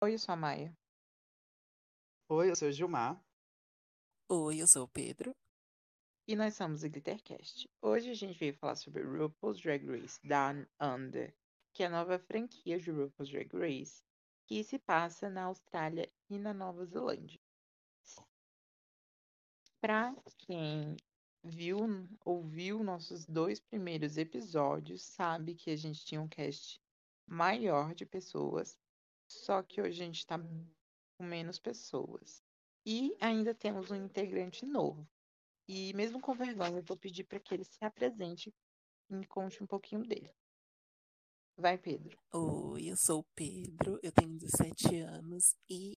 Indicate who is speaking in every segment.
Speaker 1: Oi, eu sou a Maia.
Speaker 2: Oi, eu sou o Gilmar.
Speaker 3: Oi, eu sou o Pedro.
Speaker 1: E nós somos o Glittercast. Hoje a gente veio falar sobre RuPaul's Drag Race Down Under, que é a nova franquia de RuPaul's Drag Race, que se passa na Austrália e na Nova Zelândia. Pra quem viu, ouviu nossos dois primeiros episódios, sabe que a gente tinha um cast maior de pessoas, só que hoje a gente tá com menos pessoas. E ainda temos um integrante novo. E mesmo com vergonha, eu vou pedir para que ele se apresente e me conte um pouquinho dele. Vai, Pedro.
Speaker 3: Oi, eu sou o Pedro, eu tenho 17 anos e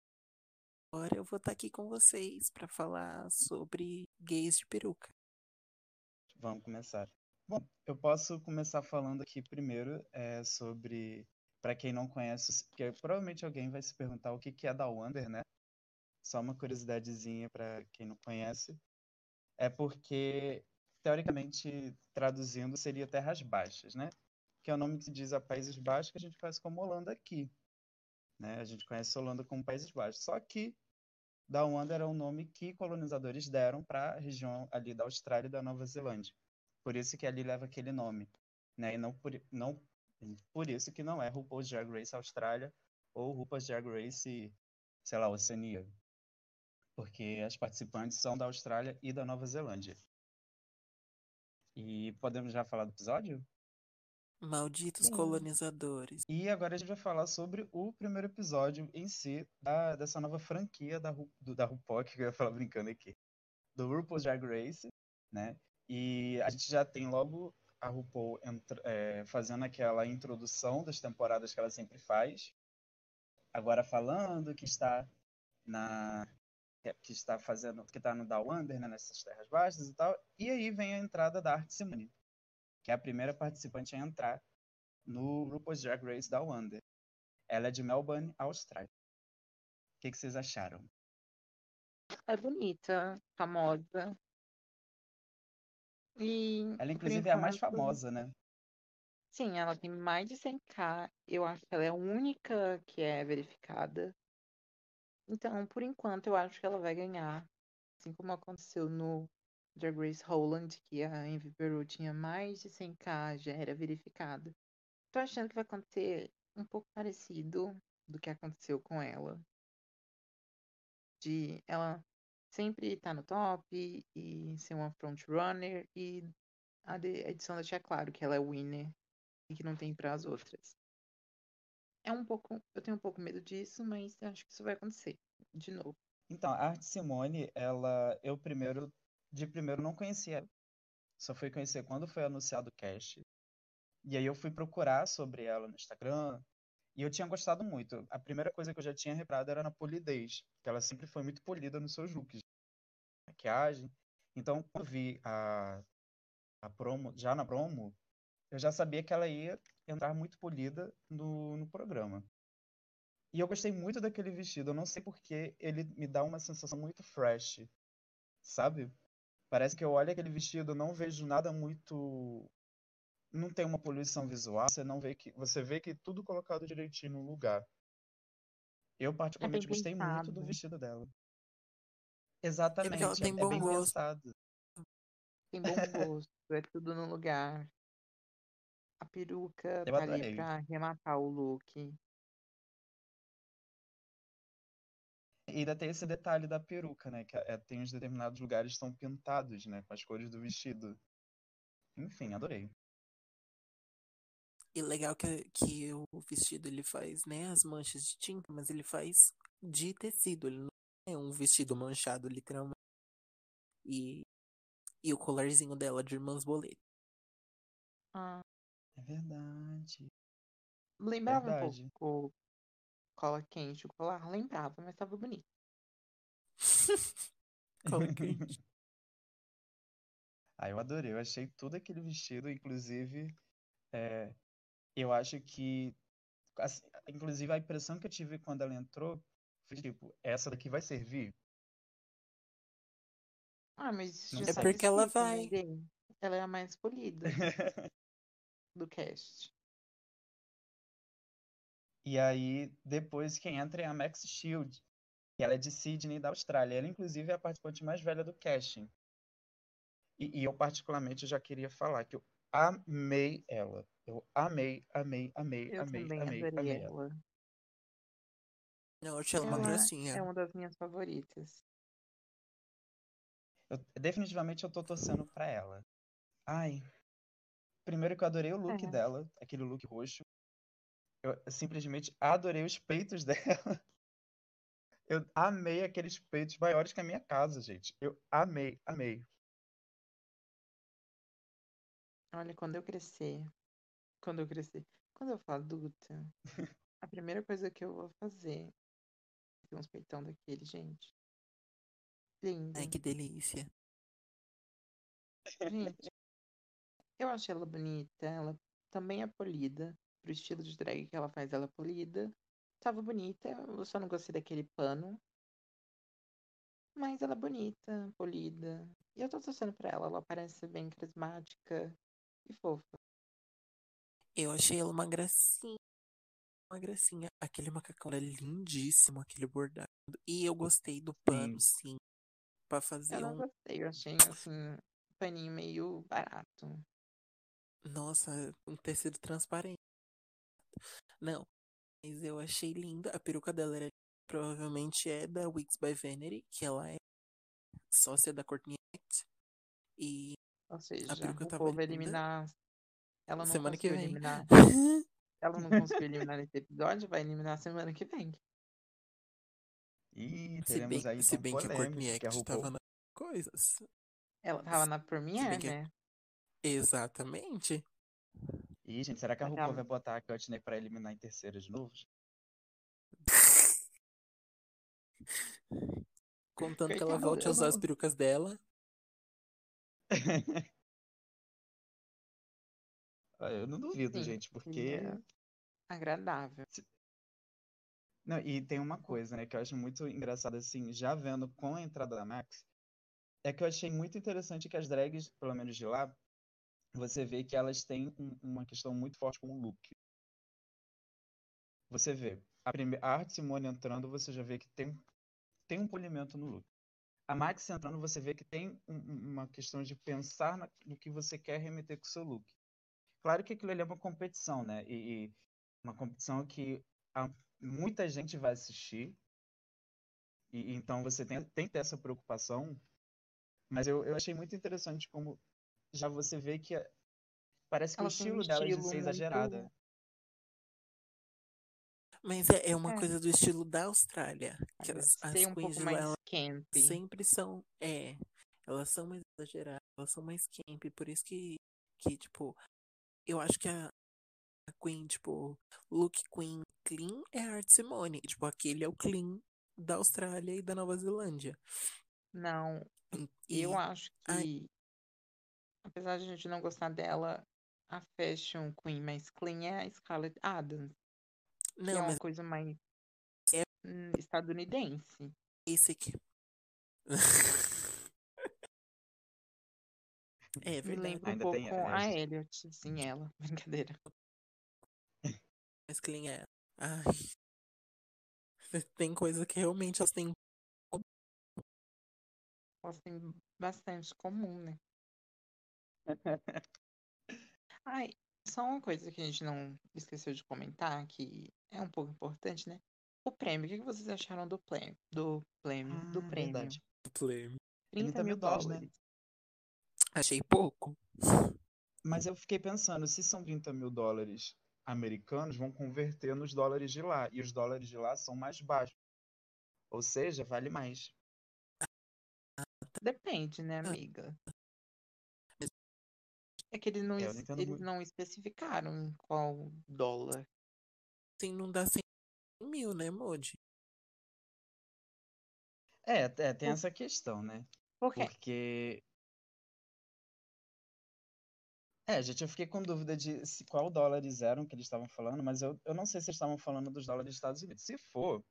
Speaker 3: agora eu vou estar aqui com vocês para falar sobre gays de peruca.
Speaker 2: Vamos começar. Bom, eu posso começar falando aqui primeiro é, sobre, para quem não conhece, porque provavelmente alguém vai se perguntar o que, que é da Wonder, né? Só uma curiosidadezinha para quem não conhece. É porque, teoricamente, traduzindo, seria Terras Baixas, né? Que é o nome que diz a Países Baixos, que a gente conhece como Holanda aqui. Né? A gente conhece a Holanda como Países Baixos. Só que Down Under era o nome que colonizadores deram para a região ali da Austrália e da Nova Zelândia. Por isso que ali leva aquele nome. Né? E não por, não, por isso que não é RuPaul's Drag Race Austrália ou RuPaul's Drag Race, sei lá, Oceania porque as participantes são da Austrália e da Nova Zelândia. E podemos já falar do episódio?
Speaker 3: Malditos Sim. colonizadores.
Speaker 2: E agora a gente vai falar sobre o primeiro episódio em si da, dessa nova franquia da, do, da RuPaul, que eu ia falar brincando aqui, do RuPaul's Drag Race, né? E a gente já tem logo a RuPaul é, fazendo aquela introdução das temporadas que ela sempre faz. Agora falando que está na que está fazendo, que está no Down Under, né, nessas terras baixas e tal. E aí vem a entrada da Art Simone, que é a primeira participante a entrar no RuPaul's Drag Race Down Under. Ela é de Melbourne, Austrália. O que, que vocês acharam?
Speaker 1: É bonita, famosa. E,
Speaker 2: ela, inclusive, enquanto... é a mais famosa, né?
Speaker 1: Sim, ela tem mais de 100k. Eu acho que ela é a única que é verificada. Então, por enquanto, eu acho que ela vai ganhar. Assim como aconteceu no Drag Race Holland, que a Envy Peru tinha mais de 100k, já era verificada. Tô achando que vai acontecer um pouco parecido do que aconteceu com ela. De ela sempre estar tá no top e ser uma frontrunner e a edição deixar claro que ela é winner e que não tem para as outras é um pouco. Eu tenho um pouco medo disso, mas acho que isso vai acontecer de novo.
Speaker 2: Então, a Arte Simone, ela. Eu primeiro. De primeiro não conhecia. Só fui conhecer quando foi anunciado o cast. E aí eu fui procurar sobre ela no Instagram. E eu tinha gostado muito. A primeira coisa que eu já tinha reparado era na polidez. Que ela sempre foi muito polida nos seus looks. Maquiagem. Então, quando eu vi a, a promo, já na promo, eu já sabia que ela ia entrar muito polida no, no programa. E eu gostei muito daquele vestido. Eu não sei porque ele me dá uma sensação muito fresh, sabe? Parece que eu olho aquele vestido, não vejo nada muito. Não tem uma poluição visual. Você não vê que você vê que tudo colocado direitinho no lugar. Eu particularmente é gostei pensado. muito do vestido dela. Exatamente.
Speaker 3: ela tem
Speaker 2: é,
Speaker 3: bom
Speaker 2: bem
Speaker 3: gosto.
Speaker 2: pensado.
Speaker 1: Tem bom gosto, é tudo no lugar. A peruca
Speaker 2: Eu
Speaker 1: tá ali
Speaker 2: adorei.
Speaker 1: pra arrematar o look.
Speaker 2: E ainda tem esse detalhe da peruca, né? Que é, tem uns determinados lugares que estão pintados, né? Com as cores do vestido. Enfim, adorei.
Speaker 3: E legal que, que o vestido ele faz, né, as manchas de tinta, mas ele faz de tecido, ele não é um vestido manchado, literalmente. E, e o colarzinho dela de irmãs boleto.
Speaker 1: Ah,
Speaker 2: É verdade.
Speaker 1: lembrava um
Speaker 2: Verdade.
Speaker 1: pouco cola quente. O colar lembrava, mas tava bonito.
Speaker 3: Cola quente.
Speaker 2: Ah, eu adorei. Eu achei tudo aquele vestido, inclusive, é, eu acho que, assim, inclusive, a impressão que eu tive quando ela entrou foi tipo, essa daqui vai servir?
Speaker 1: Ah, mas
Speaker 2: É
Speaker 3: porque ela vai.
Speaker 1: gay? Ela é a mais polida do cast.
Speaker 2: E aí, depois, quem entra é a Max Shield, que ela é de Sydney, da Austrália. Ela, inclusive, é a participante mais velha do casting. E, e eu, particularmente, já queria falar que eu amei ela. Eu amei, amei, amei,
Speaker 1: Eu
Speaker 2: amei, amei, amei ela.
Speaker 1: ela.
Speaker 3: Eu achei ela uma gracinha.
Speaker 1: é uma das minhas favoritas.
Speaker 2: Eu- definitivamente eu tô torcendo pra ela. Ai. Primeiro que eu adorei o look
Speaker 1: É.
Speaker 2: dela, aquele look roxo. Eu simplesmente adorei os peitos dela. Eu amei aqueles peitos maiores que a minha casa, gente. Eu amei, amei.
Speaker 1: Olha, quando eu crescer, quando eu crescer, quando eu for adulta, a primeira coisa que eu vou fazer ter uns peitão daquele, gente. Lindo.
Speaker 3: Ai, que delícia.
Speaker 1: Gente, eu achei ela bonita, ela também é polida, pro estilo de drag que ela faz, ela é polida. Tava bonita, eu só não gostei daquele pano. Mas ela é bonita, polida. E eu tô torcendo pra ela, ela parece bem carismática e fofa.
Speaker 3: Eu achei ela uma gracinha. Uma gracinha. Aquele macacão era lindíssimo, aquele bordado. E eu gostei do pano, sim. Pra fazer
Speaker 1: Eu não
Speaker 3: um.
Speaker 1: gostei, eu achei assim, um paninho meio barato.
Speaker 3: Nossa, um tecido transparente. Não, mas eu achei linda. A peruca dela era provavelmente é da Wigs by Vanity, que ela é sócia da Courtney Act. E
Speaker 1: Ou seja,
Speaker 3: A peruca
Speaker 1: o povo vai eliminar. Ela não
Speaker 3: semana que
Speaker 1: conseguiu
Speaker 3: vem.
Speaker 1: eliminar. Ela não conseguiu eliminar nesse episódio, vai eliminar semana que vem.
Speaker 2: E
Speaker 3: se bem,
Speaker 2: aí
Speaker 3: se
Speaker 2: então
Speaker 3: bem que a Courtney Act
Speaker 2: RuPaul...
Speaker 3: tava nas coisas.
Speaker 1: Ela tava na Premiere,
Speaker 3: que-
Speaker 1: né?
Speaker 3: Exatamente.
Speaker 2: Ih, gente, será que a RuPaul
Speaker 1: ela-
Speaker 2: vai botar a Courtney pra eliminar em terceiro de novo?
Speaker 3: Contanto que ela volte a usar as perucas dela.
Speaker 2: Eu não duvido,
Speaker 1: Sim,
Speaker 2: gente, porque
Speaker 1: seria agradável.
Speaker 2: Não, e tem uma coisa, né, que eu acho muito engraçado, assim, já vendo com a entrada da Max, é que eu achei muito interessante que as drags, pelo menos de lá, você vê que elas têm um- uma questão muito forte com o look. Você vê, a, prime... a Art Simone entrando, você já vê que tem, tem um polimento no look. A Max entrando, você vê que tem um- um- uma questão de pensar na- no que você quer remeter com o seu look. Claro que aquilo ali é uma competição, né? E, e uma competição que a- muita gente vai assistir. E, então você tem, tem que ter essa preocupação. Mas eu, eu achei muito interessante como já você vê que a- parece que
Speaker 1: Ela
Speaker 2: o
Speaker 1: tem um
Speaker 2: estilo dela é de
Speaker 1: estilo
Speaker 2: ser
Speaker 1: muito-
Speaker 2: exagerada.
Speaker 3: Mas é, é uma
Speaker 1: É.
Speaker 3: coisa do estilo da Austrália. Que as, as
Speaker 1: um
Speaker 3: queens
Speaker 1: pouco mais camp.
Speaker 3: sempre são. É. Elas são mais exageradas, elas são mais camp. Por isso que, que tipo, eu acho que a, a Queen, tipo, look Queen clean é a Art Simone. Tipo, aquele é o clean da Austrália e da Nova Zelândia.
Speaker 1: Não,
Speaker 3: E
Speaker 1: eu acho
Speaker 3: ai.
Speaker 1: que, apesar de a gente não gostar dela, a fashion queen mais clean é a Scarlett Adams, que é
Speaker 3: Não,
Speaker 1: uma
Speaker 3: mas
Speaker 1: coisa mais
Speaker 3: É-
Speaker 1: hum, estadunidense.
Speaker 3: esse aqui. É
Speaker 1: Me
Speaker 3: verdade.
Speaker 1: lembra um
Speaker 2: Ainda
Speaker 1: pouco
Speaker 2: tem
Speaker 1: a
Speaker 2: essa.
Speaker 1: Elliot, sim, ela. Brincadeira.
Speaker 3: Mas clean é. Ai. Tem coisa que realmente elas têm.
Speaker 1: Elas têm bastante comum, né? Ai, só uma coisa que a gente não esqueceu de comentar, que é um pouco importante, né? O prêmio, o que vocês acharam do prêmio? Do prêmio, do
Speaker 2: Ah,
Speaker 1: prêmio.
Speaker 2: verdade.
Speaker 3: Play.
Speaker 1: 30 mil
Speaker 2: dólares, né?
Speaker 1: dólares.
Speaker 3: Achei pouco.
Speaker 2: Mas eu fiquei pensando, se são 30 mil dólares americanos, vão converter nos dólares de lá. E os dólares de lá são mais baixos. Ou seja, vale mais.
Speaker 1: Depende, né,
Speaker 3: Ah.
Speaker 1: amiga? É que eles não,
Speaker 2: É,
Speaker 1: es- eles não especificaram qual dólar.
Speaker 3: Assim, não dá 100 mil, né, Modi?
Speaker 2: É, é, tem
Speaker 1: Por-
Speaker 2: essa questão, né?
Speaker 1: Porque
Speaker 2: Porque. É, gente, eu fiquei com dúvida de se, qual dólares eram que eles estavam falando, mas eu, eu não sei se eles estavam falando dos dólares dos Estados Unidos. Se for,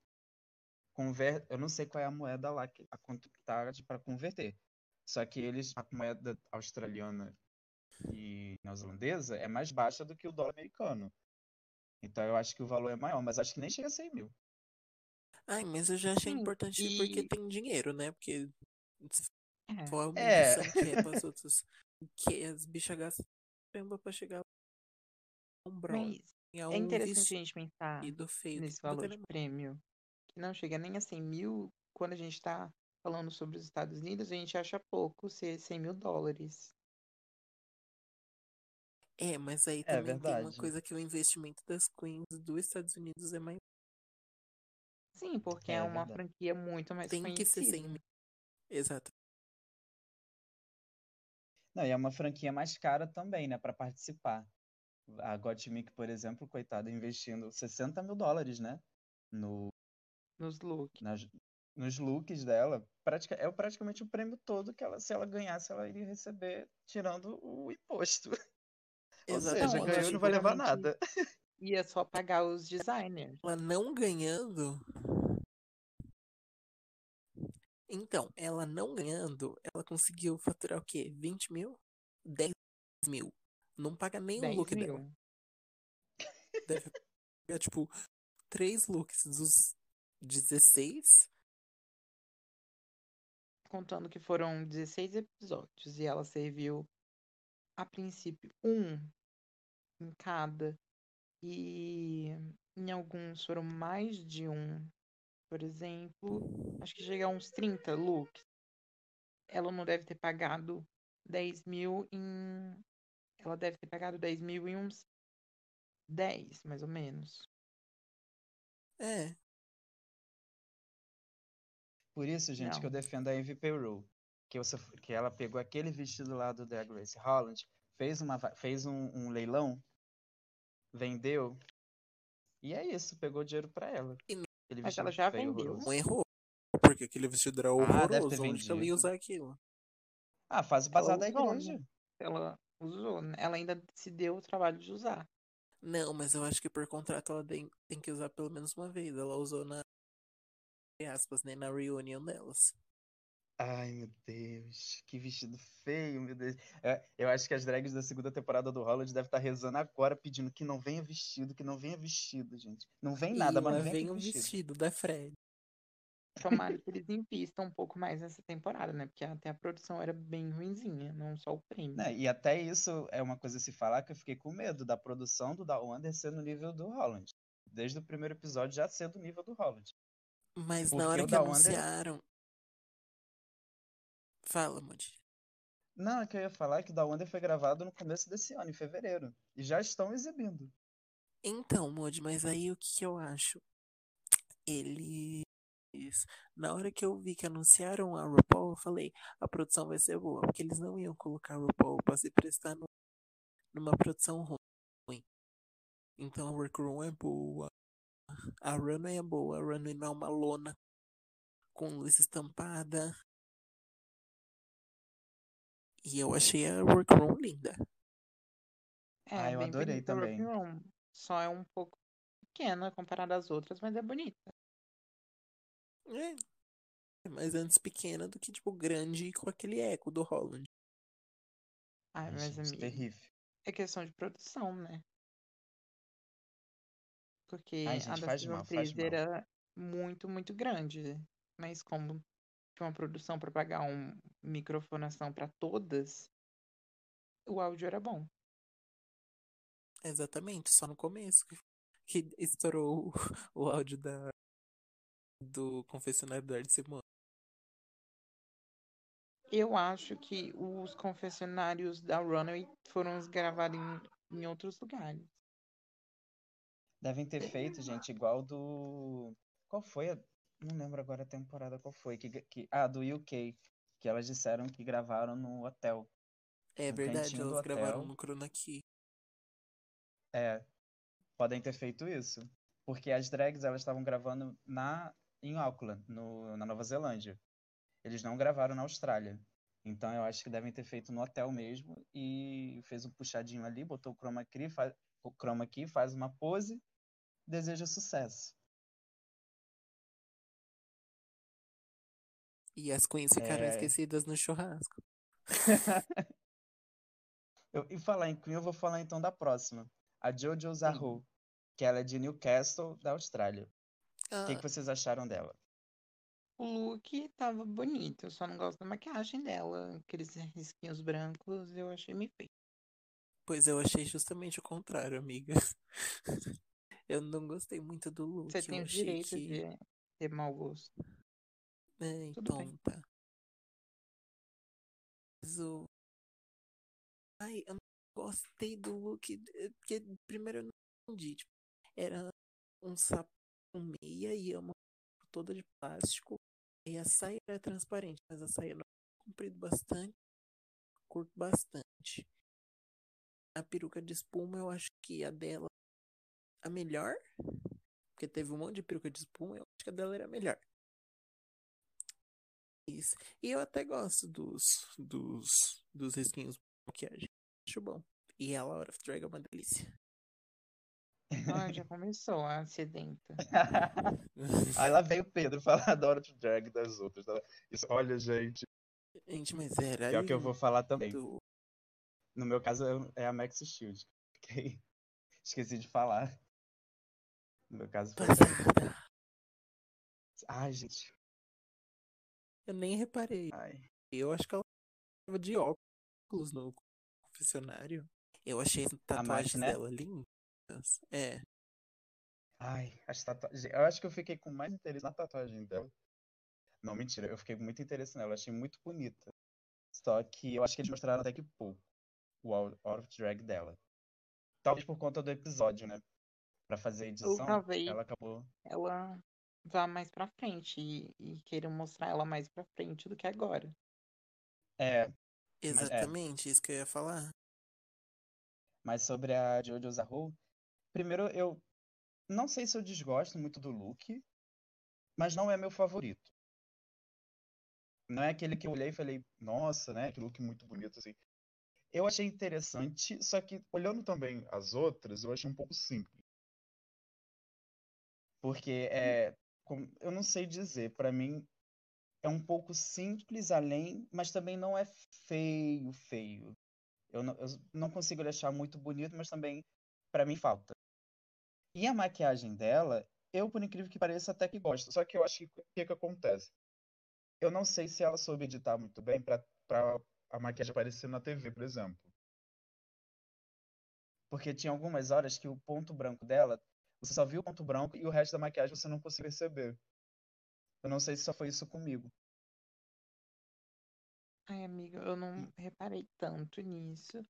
Speaker 2: conver... eu não sei qual é a moeda lá que a quanto que tá para converter. Só que eles, a moeda australiana e neozelandesa é mais baixa do que o dólar americano. Então eu acho que o valor é maior, mas acho que nem chega a 100 mil.
Speaker 3: Ai, mas eu já achei
Speaker 1: Sim,
Speaker 3: importante
Speaker 1: e-
Speaker 3: porque tem dinheiro, né? Porque se
Speaker 1: É.
Speaker 3: for uma
Speaker 2: É.
Speaker 3: edição que é pras outras, que as bichas gastam tempo pra chegar a um.
Speaker 1: Mas
Speaker 3: É
Speaker 1: é interessante a gente pensar nesse valor de
Speaker 3: querendo-
Speaker 1: prêmio, que não chega nem a 100 mil. Quando a gente tá falando sobre os Estados Unidos, a gente acha pouco ser 100 mil dólares.
Speaker 3: É, mas aí
Speaker 2: É
Speaker 3: também tem uma coisa que o investimento das Queens dos Estados Unidos é mais.
Speaker 1: Sim, porque é,
Speaker 2: É
Speaker 1: uma
Speaker 2: verdade.
Speaker 1: franquia muito mais
Speaker 3: Tem que ser 100
Speaker 1: conhecida.
Speaker 3: mil. Exato.
Speaker 2: Não, e é uma franquia mais cara também, né, para participar. A Gottmik, por exemplo, coitada, investindo 60 mil dólares, né, no,
Speaker 1: nos looks.
Speaker 2: nas, nos looks dela. Pratica, é praticamente o prêmio todo que ela, se ela ganhasse, ela iria receber, tirando o imposto. Ou seja,
Speaker 3: Exatamente.
Speaker 2: ganhou e não vai levar nada.
Speaker 1: Ia só pagar os designers.
Speaker 3: Ela não ganhando. Então, ela não ganhando, ela conseguiu faturar o quê? 20 mil? 10 mil. Não paga nem o
Speaker 1: 10
Speaker 3: look dela.
Speaker 1: mil.
Speaker 3: Deve pegar, tipo, três looks dos 16.
Speaker 1: Contando que foram 16 episódios e ela serviu, a princípio, um em cada. E em alguns foram mais de um. Por exemplo, acho que chega a uns 30 looks. Ela não deve ter pagado 10 mil em. Ela deve ter pagado 10 mil em uns 10, mais ou menos.
Speaker 3: É,
Speaker 2: Por isso, gente, que eu
Speaker 1: Não.
Speaker 2: defendo a MVP Rule. Que, você, que ela pegou aquele vestido lá do Drag Race Holland, fez, uma, fez um, um leilão, vendeu, e é isso, pegou dinheiro pra ela.
Speaker 3: E
Speaker 2: Aquele
Speaker 1: Mas ela já vendeu.
Speaker 2: horroroso.
Speaker 3: não errou. Porque aquele vestido era
Speaker 2: Ah, deve ter
Speaker 3: horroroso. Onde ia
Speaker 2: vendido.
Speaker 3: usar aquilo?
Speaker 2: Ah, faz o bazar da
Speaker 1: né?
Speaker 2: igreja.
Speaker 1: Ela usou, né? Ela ainda se deu o trabalho de usar.
Speaker 3: Não, mas eu acho que por contrato ela tem, tem que usar pelo menos uma vez. Ela usou na. aspas, né? Na reunião delas.
Speaker 2: Ai, meu Deus, que vestido feio, meu Deus. É, eu acho que as drags da segunda temporada do Holland devem estar rezando agora, pedindo que não venha vestido, que não venha vestido, gente. Não vem nada,
Speaker 3: e
Speaker 2: mas não vem
Speaker 3: vem um
Speaker 2: vestido.
Speaker 3: vestido da Fred.
Speaker 1: Tomara que eles invistam um pouco mais nessa temporada, né? Porque até a produção era bem ruinzinha, não só o prêmio.
Speaker 2: Né, E até isso é uma coisa a se falar que eu fiquei com medo da produção do Down Under ser no nível do Holland. Desde o primeiro episódio já ser do nível do Holland.
Speaker 3: Mas
Speaker 2: Porque
Speaker 3: na hora
Speaker 2: o
Speaker 3: que
Speaker 2: da Wonder-
Speaker 3: anunciaram. Fala, Moody.
Speaker 2: Não, é que eu ia falar que o Down Under foi gravado no começo desse ano, em fevereiro. E já estão exibindo.
Speaker 3: Então, Moody, mas aí o que que eu acho? Eles. Na hora que eu vi que anunciaram a RuPaul, eu falei, a produção vai ser boa, porque eles não iam colocar a RuPaul pra se prestar no- numa produção ruim. Então a workroom é boa, a runway é boa, a runway não é uma lona com luz estampada. E eu achei a workroom linda.
Speaker 1: É,
Speaker 2: Ah, eu adorei
Speaker 1: a
Speaker 2: também.
Speaker 1: Working Room. Só é um pouco pequena comparada às outras, mas é bonita.
Speaker 3: É. É mais antes pequena do que, tipo, grande com aquele eco do Holland.
Speaker 1: Ai, mas amiga,
Speaker 2: terrível.
Speaker 1: é questão de produção, né? Porque
Speaker 2: Ai,
Speaker 1: a
Speaker 2: gente,
Speaker 1: da
Speaker 2: faz mal, faz mal.
Speaker 1: era muito, muito grande. Mas como uma produção para pagar uma microfonação para todas, o áudio era bom.
Speaker 3: Exatamente, só no começo que, que estourou o, o áudio da, do confessionário do Arte Simone.
Speaker 1: Eu acho que os confessionários da Runaway foram gravados em, em outros lugares.
Speaker 2: Devem ter feito, gente, igual do. Qual foi a. Não lembro agora a temporada qual foi. Que, que... Ah, do UK. Que elas disseram que gravaram no hotel.
Speaker 3: É
Speaker 2: No
Speaker 3: verdade, elas gravaram no Chroma Key.
Speaker 2: É. Podem ter feito isso. Porque as drags elas estavam gravando na em Auckland, no, na Nova Zelândia. Eles não gravaram na Austrália. Então eu acho que devem ter feito no hotel mesmo e fez um puxadinho ali, botou o chroma key, faz, o chroma key, faz uma pose, deseja sucesso.
Speaker 3: E as queens ficaram
Speaker 2: É.
Speaker 3: esquecidas no churrasco.
Speaker 2: Eu- e falar em Queen, eu vou falar então da próxima. A Jojo Zaho. que ela é de Newcastle, da Austrália. O
Speaker 3: Ah,
Speaker 2: que, que vocês acharam dela?
Speaker 1: O look tava bonito, eu só não gosto da maquiagem dela. Aqueles risquinhos brancos eu achei meio feio.
Speaker 3: pois eu achei justamente o contrário, amiga. Eu não gostei muito do look.
Speaker 1: Você tem o direito
Speaker 3: que...
Speaker 1: de ter mau gosto.
Speaker 3: É,
Speaker 1: Tudo
Speaker 3: então
Speaker 1: bem.
Speaker 3: tá. Mas o... Ai, eu não gostei do look. eh, Porque primeiro eu não entendi. Tipo, era um sapato com meia e uma toda de plástico. E a saia era transparente, mas a saia não comprido bastante, curto bastante. A peruca de espuma, eu acho que a dela a melhor. Porque teve um monte de peruca de espuma, eu acho que a dela era a melhor. Isso. E eu até gosto dos, dos, dos risquinhos de maquiagem. Acho bom. E a Laura of Drag é uma delícia.
Speaker 1: Ah, já começou a sedenta.
Speaker 2: Aí lá veio o Pedro falar da hora de drag das outras. tá? Isso, olha, gente,
Speaker 3: Gente, mas era
Speaker 2: é o que eu vou falar também.
Speaker 3: lindo.
Speaker 2: No meu caso é a Max Shield. Fiquei- Esqueci de falar. No meu caso foi. Ai, gente.
Speaker 3: Eu nem reparei.
Speaker 2: Ai.
Speaker 3: Eu acho que ela tava de óculos no confessionário. Eu achei as tatuagens
Speaker 2: né?
Speaker 3: dela lindas. É.
Speaker 2: Ai, as tatuagens. Eu acho que eu fiquei com mais interesse na tatuagem dela. Não, mentira, eu fiquei com muito interesse nela, eu achei muito bonita. Só que eu acho que eles mostraram até que pouco o out of drag dela. Talvez por conta do episódio, né? Pra fazer a edição,
Speaker 1: talvez.
Speaker 2: ela acabou.
Speaker 1: Ela vá mais pra frente e, e queiram mostrar ela mais pra frente do que agora.
Speaker 2: É,
Speaker 3: Exatamente, isso que eu ia falar.
Speaker 2: mas sobre a Jojo Zaho, primeiro eu não sei se eu desgosto muito do look, mas não é meu favorito. Não é aquele que eu olhei e falei, nossa, né? Que look muito bonito, assim. Eu achei interessante, só que olhando também as outras, eu achei um pouco simples. Porque é, como- eu não sei dizer, pra mim é um pouco simples além, mas também não é feio, feio. Eu não, eu não consigo achar muito bonito, mas também pra mim falta. E a maquiagem dela, eu por incrível que pareça até que gosto. Só que eu acho que o que que acontece? Eu não sei se ela soube editar muito bem para a maquiagem aparecer na TV, por exemplo. Porque tinha algumas horas que o ponto branco dela, você só viu o ponto branco e o resto da maquiagem você não conseguia perceber. Eu não sei se só foi isso comigo.
Speaker 1: Ai, amiga, eu não reparei tanto nisso.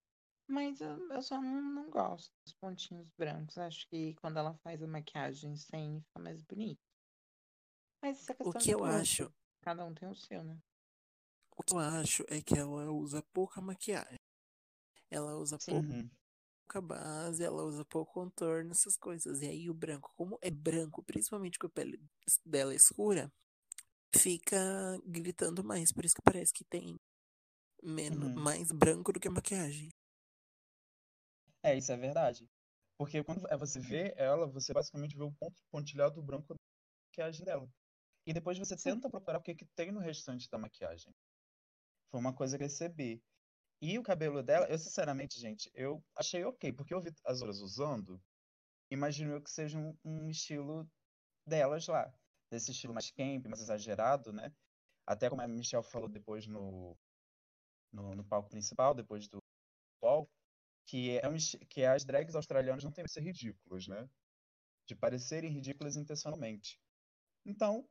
Speaker 1: Mas eu, eu só não, não gosto dos pontinhos brancos. Acho que quando ela faz a maquiagem sem, fica mais bonito. Mas isso é
Speaker 3: O
Speaker 1: questão
Speaker 3: que eu acho,
Speaker 1: Cada um tem o seu, né?
Speaker 3: o que eu acho é que ela usa pouca maquiagem. Ela usa
Speaker 1: Sim.
Speaker 2: Uhum.
Speaker 3: Pouca base, ela usa pouco contorno, essas coisas. E aí o branco, como é branco, principalmente com a pele dela escura, fica gritando mais. Por isso que parece que tem menos,
Speaker 2: Uhum.
Speaker 3: mais branco do que a maquiagem.
Speaker 2: É, isso é verdade. Porque quando é, você vê ela, você basicamente vê o ponto pontilhado branco da maquiagem dela. E depois você tenta procurar o que que tem no restante da maquiagem. Foi uma coisa que eu percebi. E o cabelo dela, eu sinceramente, gente, eu achei ok, porque eu vi as outras usando, imagino eu que seja um, um estilo delas lá. Desse estilo mais camp, mais exagerado, né? Até como a Michelle falou depois no, no, no palco principal, depois do Paul, que, é um, que as drags australianas não têm que ser ridículas, né? De parecerem ridículas intencionalmente. Então,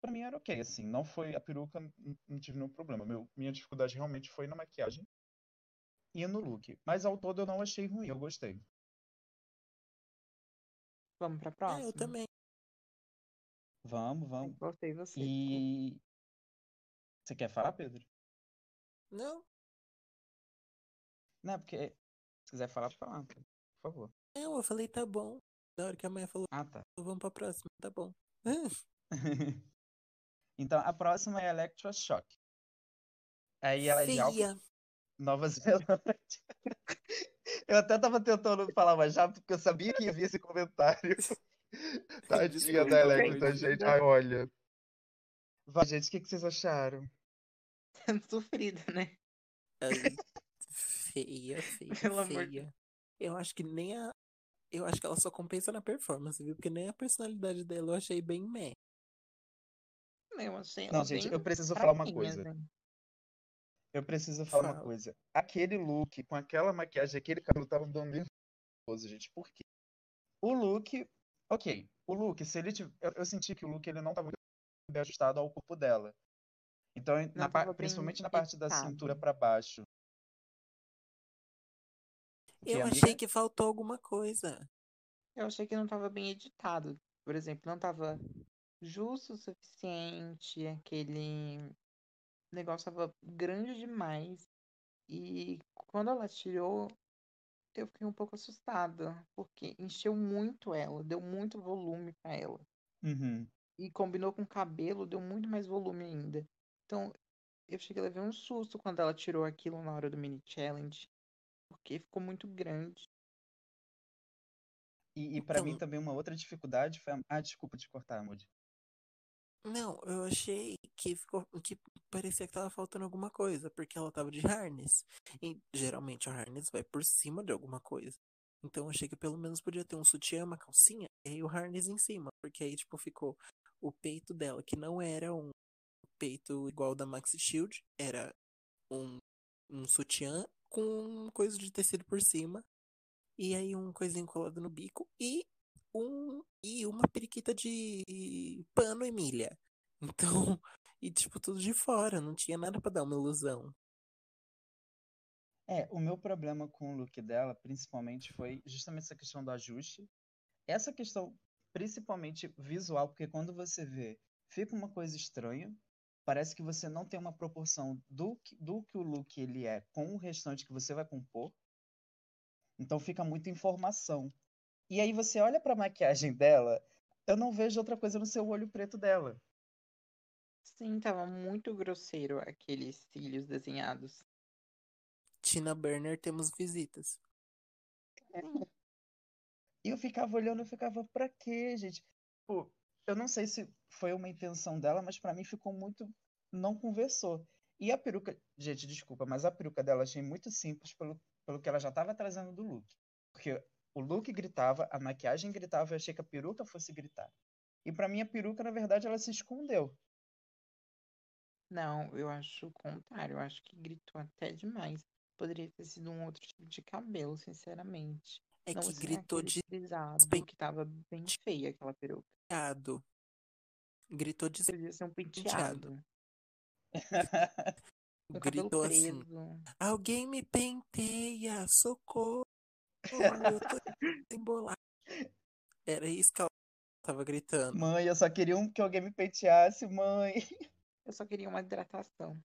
Speaker 2: pra mim era ok, assim, não foi a peruca, não tive nenhum problema. Meu, minha dificuldade realmente foi na maquiagem e no look. Mas ao todo eu não achei ruim, eu gostei.
Speaker 1: Vamos pra
Speaker 3: É,
Speaker 1: próxima?
Speaker 3: eu também.
Speaker 2: Vamos, vamos.
Speaker 1: Gostei você.
Speaker 2: E você quer falar, Pedro?
Speaker 3: Não,
Speaker 2: Não, porque se quiser falar, fala, por favor.
Speaker 3: não, eu falei tá bom. Na hora que a mãe falou,
Speaker 2: Ah, tá.
Speaker 3: vamos pra próxima, tá bom.
Speaker 2: Então, a próxima é Electroshock. Aí ela é de Auckland,
Speaker 3: Feia.
Speaker 2: Nova Zelândia. Eu até tava tentando falar mais rápido, porque eu sabia que ia vir esse comentário. Tadinha da
Speaker 1: Electra,
Speaker 2: Electra,
Speaker 3: gente.
Speaker 2: Ai, olha. Vai, gente, o que que vocês acharam?
Speaker 1: Sofrida, né?
Speaker 3: Feia, feia,
Speaker 1: Pelo amor de
Speaker 3: feia. Eu acho que nem a, eu acho que ela só compensa na performance, viu? Porque nem a personalidade dela eu achei bem meh.
Speaker 1: Eu achei
Speaker 2: Não,
Speaker 1: ela
Speaker 2: gente,
Speaker 1: bem
Speaker 2: eu preciso falar uma coisa.
Speaker 1: assim.
Speaker 2: Eu preciso falar uma
Speaker 3: Fala.
Speaker 2: coisa. Aquele look, com aquela maquiagem, aquele cabelo tava me dando nervoso, gente. Por quê? O look, ok. O look, se ele tiv- eu, eu senti que o look ele não tá muito bem ajustado ao corpo dela. Então, na
Speaker 1: tava bem
Speaker 2: principalmente na parte da cintura pra baixo.
Speaker 3: Eu
Speaker 2: amiga?
Speaker 3: achei que faltou alguma coisa.
Speaker 1: Eu achei que não tava bem editado. Por exemplo, não tava justo o suficiente, aquele negócio tava grande demais. E quando ela tirou, eu fiquei um pouco assustada, porque encheu muito ela, deu muito volume pra ela.
Speaker 2: Uhum.
Speaker 1: E combinou com o cabelo, deu muito mais volume ainda. Então, eu cheguei a levar um susto quando ela tirou aquilo na hora do mini challenge, porque ficou muito grande.
Speaker 2: E, e para mim
Speaker 3: Então-
Speaker 2: também uma outra dificuldade foi a... Ah, desculpa te cortar, Moody.
Speaker 3: Não, eu achei que ficou que parecia que tava faltando alguma coisa, porque ela tava de harness. E geralmente o harness vai por cima de alguma coisa. Então achei que pelo menos podia ter um sutiã, uma calcinha, e o harness em cima, porque aí tipo ficou o peito dela, que não era um peito igual da Maxi Shield, era um um sutiã com coisa de tecido por cima, e aí um coisinho colado no bico e um e uma periquita de pano e milha. Então, e tipo tudo de fora, não tinha nada pra dar uma ilusão.
Speaker 2: É, o meu problema com o look dela, principalmente, foi justamente essa questão do ajuste. Essa questão, principalmente visual, porque quando você vê, fica uma coisa estranha. Parece que você não tem uma proporção do que, do que o look ele é com o restante que você vai compor. Então fica muita informação. E aí você olha pra maquiagem dela, eu não vejo outra coisa no seu olho preto dela.
Speaker 1: Sim, tava muito grosseiro aqueles cílios desenhados.
Speaker 3: Tina Burner temos visitas.
Speaker 2: E eu ficava olhando, eu ficava, pra quê, gente? Pô, eu não sei se foi uma intenção dela, mas pra mim ficou muito. Não conversou. E a peruca, gente, desculpa, mas a peruca dela achei muito simples pelo, pelo que ela já tava trazendo do look. Porque o look gritava, a maquiagem gritava, eu achei que a peruca fosse gritar. E pra mim a peruca, na verdade, ela se escondeu.
Speaker 1: Não, eu acho o contrário. Eu acho que gritou até demais. Poderia ter sido um outro tipo de cabelo, sinceramente.
Speaker 3: É
Speaker 1: Não
Speaker 3: que
Speaker 1: ser
Speaker 3: gritou de despen-
Speaker 1: que tava bem feia aquela peruca.
Speaker 3: penteado. Gritou de
Speaker 1: Poderia ser um
Speaker 3: Penteado.
Speaker 1: penteado.
Speaker 3: Gritou assim. Alguém me penteia, socorro! Eu tô embolado. Era isso que ela tava gritando.
Speaker 2: Mãe, eu só queria um que alguém me penteasse, mãe.
Speaker 1: Eu só queria uma hidratação.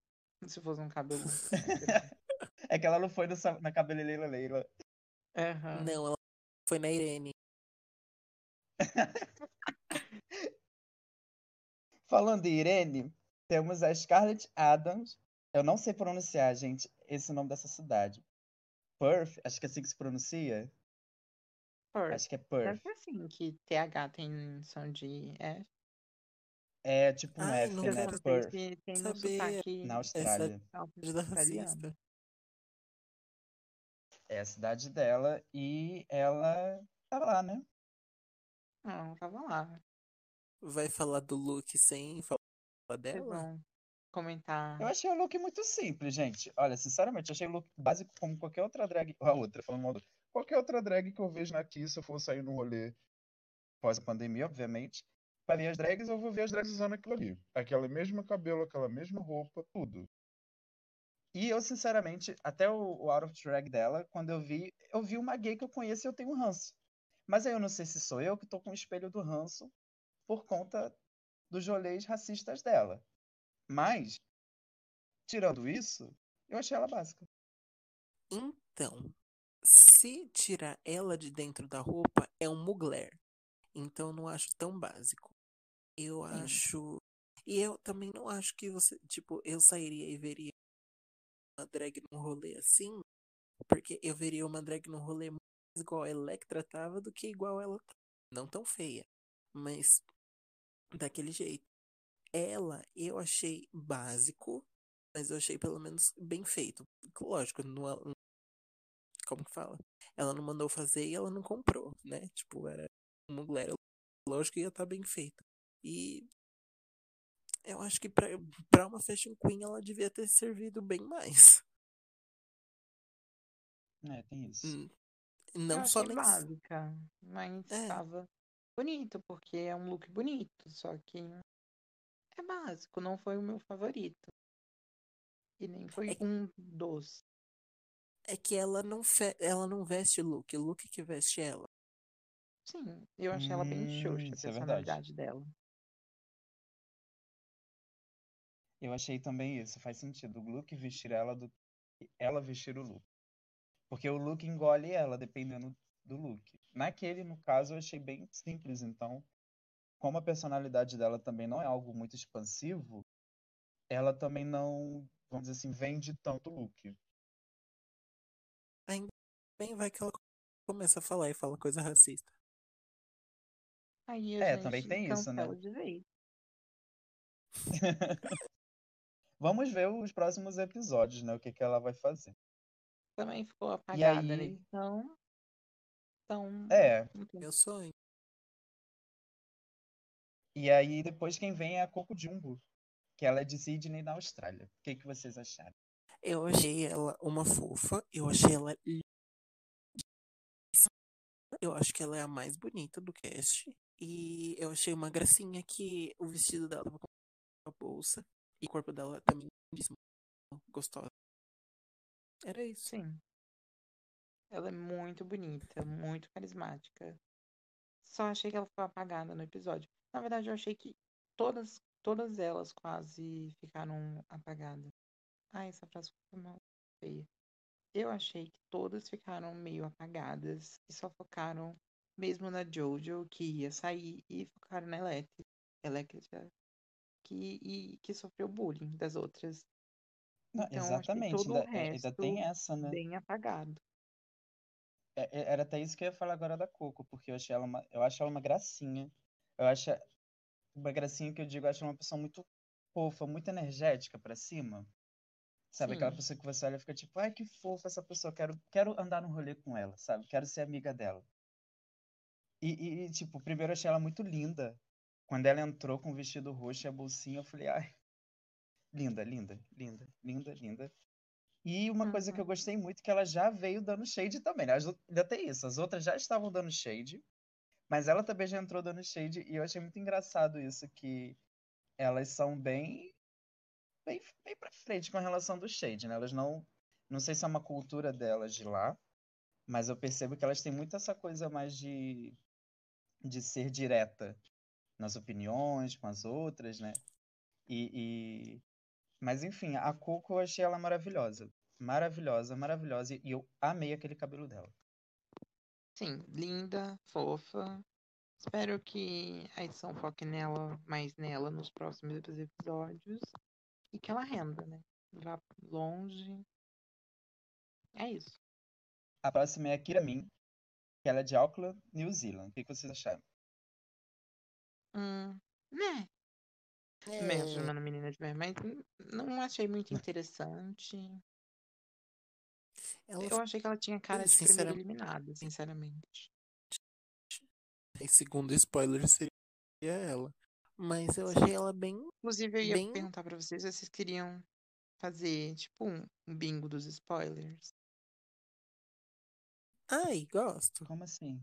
Speaker 1: Se fosse um cabelo.
Speaker 2: É que ela não foi na cabeleireira Leila.
Speaker 1: Aham.
Speaker 3: Não, ela foi na Irene.
Speaker 2: Falando em Irene, temos a Scarlett Adams. Eu não sei pronunciar, gente, esse nome dessa cidade. Perth, acho que é assim que se pronuncia.
Speaker 1: Perth.
Speaker 2: Acho que é
Speaker 1: Deve
Speaker 2: Perth.
Speaker 1: ser assim, que TH tem som de F.
Speaker 2: É tipo um
Speaker 3: Ai,
Speaker 2: F,
Speaker 3: não
Speaker 1: Eu
Speaker 2: né? Perth,
Speaker 1: tem sotaque
Speaker 2: na Austrália.
Speaker 3: da
Speaker 1: australiano.
Speaker 3: racista.
Speaker 2: É a cidade dela e ela tava lá, né?
Speaker 1: Não, tava lá.
Speaker 3: Vai falar do look sem falar
Speaker 1: Vocês
Speaker 3: dela?
Speaker 1: comentar.
Speaker 2: Eu achei o look muito simples, gente. Olha, sinceramente, eu achei o look básico como qualquer outra drag. A outra, falando mal. do- Qualquer outra drag que eu vejo aqui, se eu for sair no rolê pós a pandemia, obviamente. Ver as drags, eu vou ver as drags usando aquilo ali. Aquela mesma cabelo, aquela mesma roupa, tudo. E eu, sinceramente, até o, o Out of Drag dela, quando eu vi, eu vi uma gay que eu conheço e eu tenho um ranço. Mas aí eu não sei se sou eu que tô com o espelho do ranço por conta dos rolês racistas dela. Mas, tirando isso, eu achei ela básica.
Speaker 3: Então, se tirar ela de dentro da roupa, é um mugler. Então não acho tão básico. Eu
Speaker 1: Sim.
Speaker 3: acho. E eu também não acho que você. Tipo, eu sairia e veria uma drag num rolê assim. Porque eu veria uma drag num rolê mais igual a Electra tava do que igual ela. tá. Não tão feia. Mas daquele jeito. Ela eu achei básico. Mas eu achei pelo menos bem feito. Lógico, não é- como que fala? ela não mandou fazer e ela não comprou, né? Tipo, era uma mulher, lógico que ia estar bem feita. E eu acho que pra, pra uma Fashion Queen ela devia ter servido bem mais.
Speaker 2: É, tem isso.
Speaker 3: Hum,
Speaker 1: Eu
Speaker 3: Não só
Speaker 1: achei
Speaker 3: nem.
Speaker 1: básica, mas
Speaker 3: É.
Speaker 1: estava bonito, porque é um look bonito, só que é básico, não foi o meu favorito. E nem foi
Speaker 3: É-
Speaker 1: um dos.
Speaker 3: É que ela não, fe... ela não veste look, o look que veste ela.
Speaker 1: Sim, eu achei ela bem
Speaker 2: Hum,
Speaker 1: xoxa, a
Speaker 2: isso é
Speaker 1: personalidade dela.
Speaker 2: Eu achei também isso, faz sentido. O look vestir ela do que ela vestir o look. Porque o look engole ela, dependendo do look. Naquele, no caso, eu achei bem simples, então, como a personalidade dela também não é algo muito expansivo, ela também não, vamos dizer assim, vende tanto o look.
Speaker 3: Ainda bem vai que ela começa a falar e fala coisa racista.
Speaker 1: Aí
Speaker 2: É,
Speaker 1: gente
Speaker 2: também tem isso, né?
Speaker 1: de vez.
Speaker 2: Vamos ver os próximos episódios, né? O que que ela vai fazer.
Speaker 1: Também ficou apagada na
Speaker 2: aí-
Speaker 1: edição. Então,
Speaker 2: É,
Speaker 1: não tem
Speaker 3: Meu sonho.
Speaker 2: e aí depois quem vem é a Coco Jumbo, que ela é de Sydney, na Austrália. O que que vocês acharam?
Speaker 3: Eu achei ela uma fofa, eu achei ela. Eu acho que ela é a mais bonita do cast. E eu achei uma gracinha que o vestido dela tava com a bolsa. E o corpo dela também lindíssimo. Gostosa. Era isso.
Speaker 1: Sim. Ela é muito bonita, muito carismática. Só achei que ela ficou apagada no episódio. Na verdade, eu achei que todas, todas elas quase ficaram apagadas. Ah, essa frase ficou mal feia. Eu achei que todas ficaram meio apagadas e só focaram mesmo na Jojo, que ia sair, e focaram na Electra, Electra que, e, que sofreu bullying das outras.
Speaker 2: Não,
Speaker 1: Então,
Speaker 2: exatamente,
Speaker 1: todo o
Speaker 2: ainda, é- ainda tem
Speaker 1: resto
Speaker 2: essa, né?
Speaker 1: bem apagado.
Speaker 2: É- é- Era até isso que eu ia falar agora da Coco, porque eu achei ela uma, eu acho ela uma gracinha. Eu acho uma gracinha que eu digo, eu acho ela uma pessoa muito fofa, muito energética pra cima. Sabe, aquela
Speaker 1: Sim.
Speaker 2: pessoa que você olha e fica tipo, ai, que fofa essa pessoa, quero, quero andar no rolê com ela, sabe? Quero ser amiga dela. E, e, tipo, primeiro eu achei ela muito linda. Quando ela entrou com o vestido roxo e a bolsinha, eu falei, ai, linda, linda, linda, linda, linda. E uma coisa que eu
Speaker 1: Uhum.
Speaker 2: gostei muito é que ela já veio dando shade também, né? Ainda tem isso, as outras já estavam dando shade, mas ela também já entrou dando shade, e eu achei muito engraçado isso, que elas são bem, bem, bem pra frente com a relação do shade, né? Elas não, não sei se é uma cultura delas de lá, mas eu percebo que elas têm muito essa coisa mais de, de ser direta nas opiniões com as outras, né? E, e- Mas enfim, a Coco eu achei ela maravilhosa. Maravilhosa, maravilhosa. E eu amei aquele cabelo dela.
Speaker 1: Sim, linda, fofa. Espero que a edição foque nela, mais nela nos próximos episódios. E que ela renda, né? Vá longe. É isso.
Speaker 2: A próxima é a Kira Min, que ela é de Auckland, New Zealand. O que que vocês acharam?
Speaker 1: Hum, né? Mesmo chamando menina de mer, mas n- não achei muito interessante.
Speaker 3: Ela,
Speaker 1: Eu achei que ela tinha cara de primeira
Speaker 3: sinceramente-
Speaker 1: eliminada, sinceramente.
Speaker 3: em segundo spoiler, seria ela. Mas eu achei ela bem.
Speaker 1: Inclusive, eu ia
Speaker 3: Bem-
Speaker 1: perguntar pra vocês se vocês queriam fazer, tipo, um, um bingo dos spoilers.
Speaker 3: Ai, gosto.
Speaker 2: Como assim?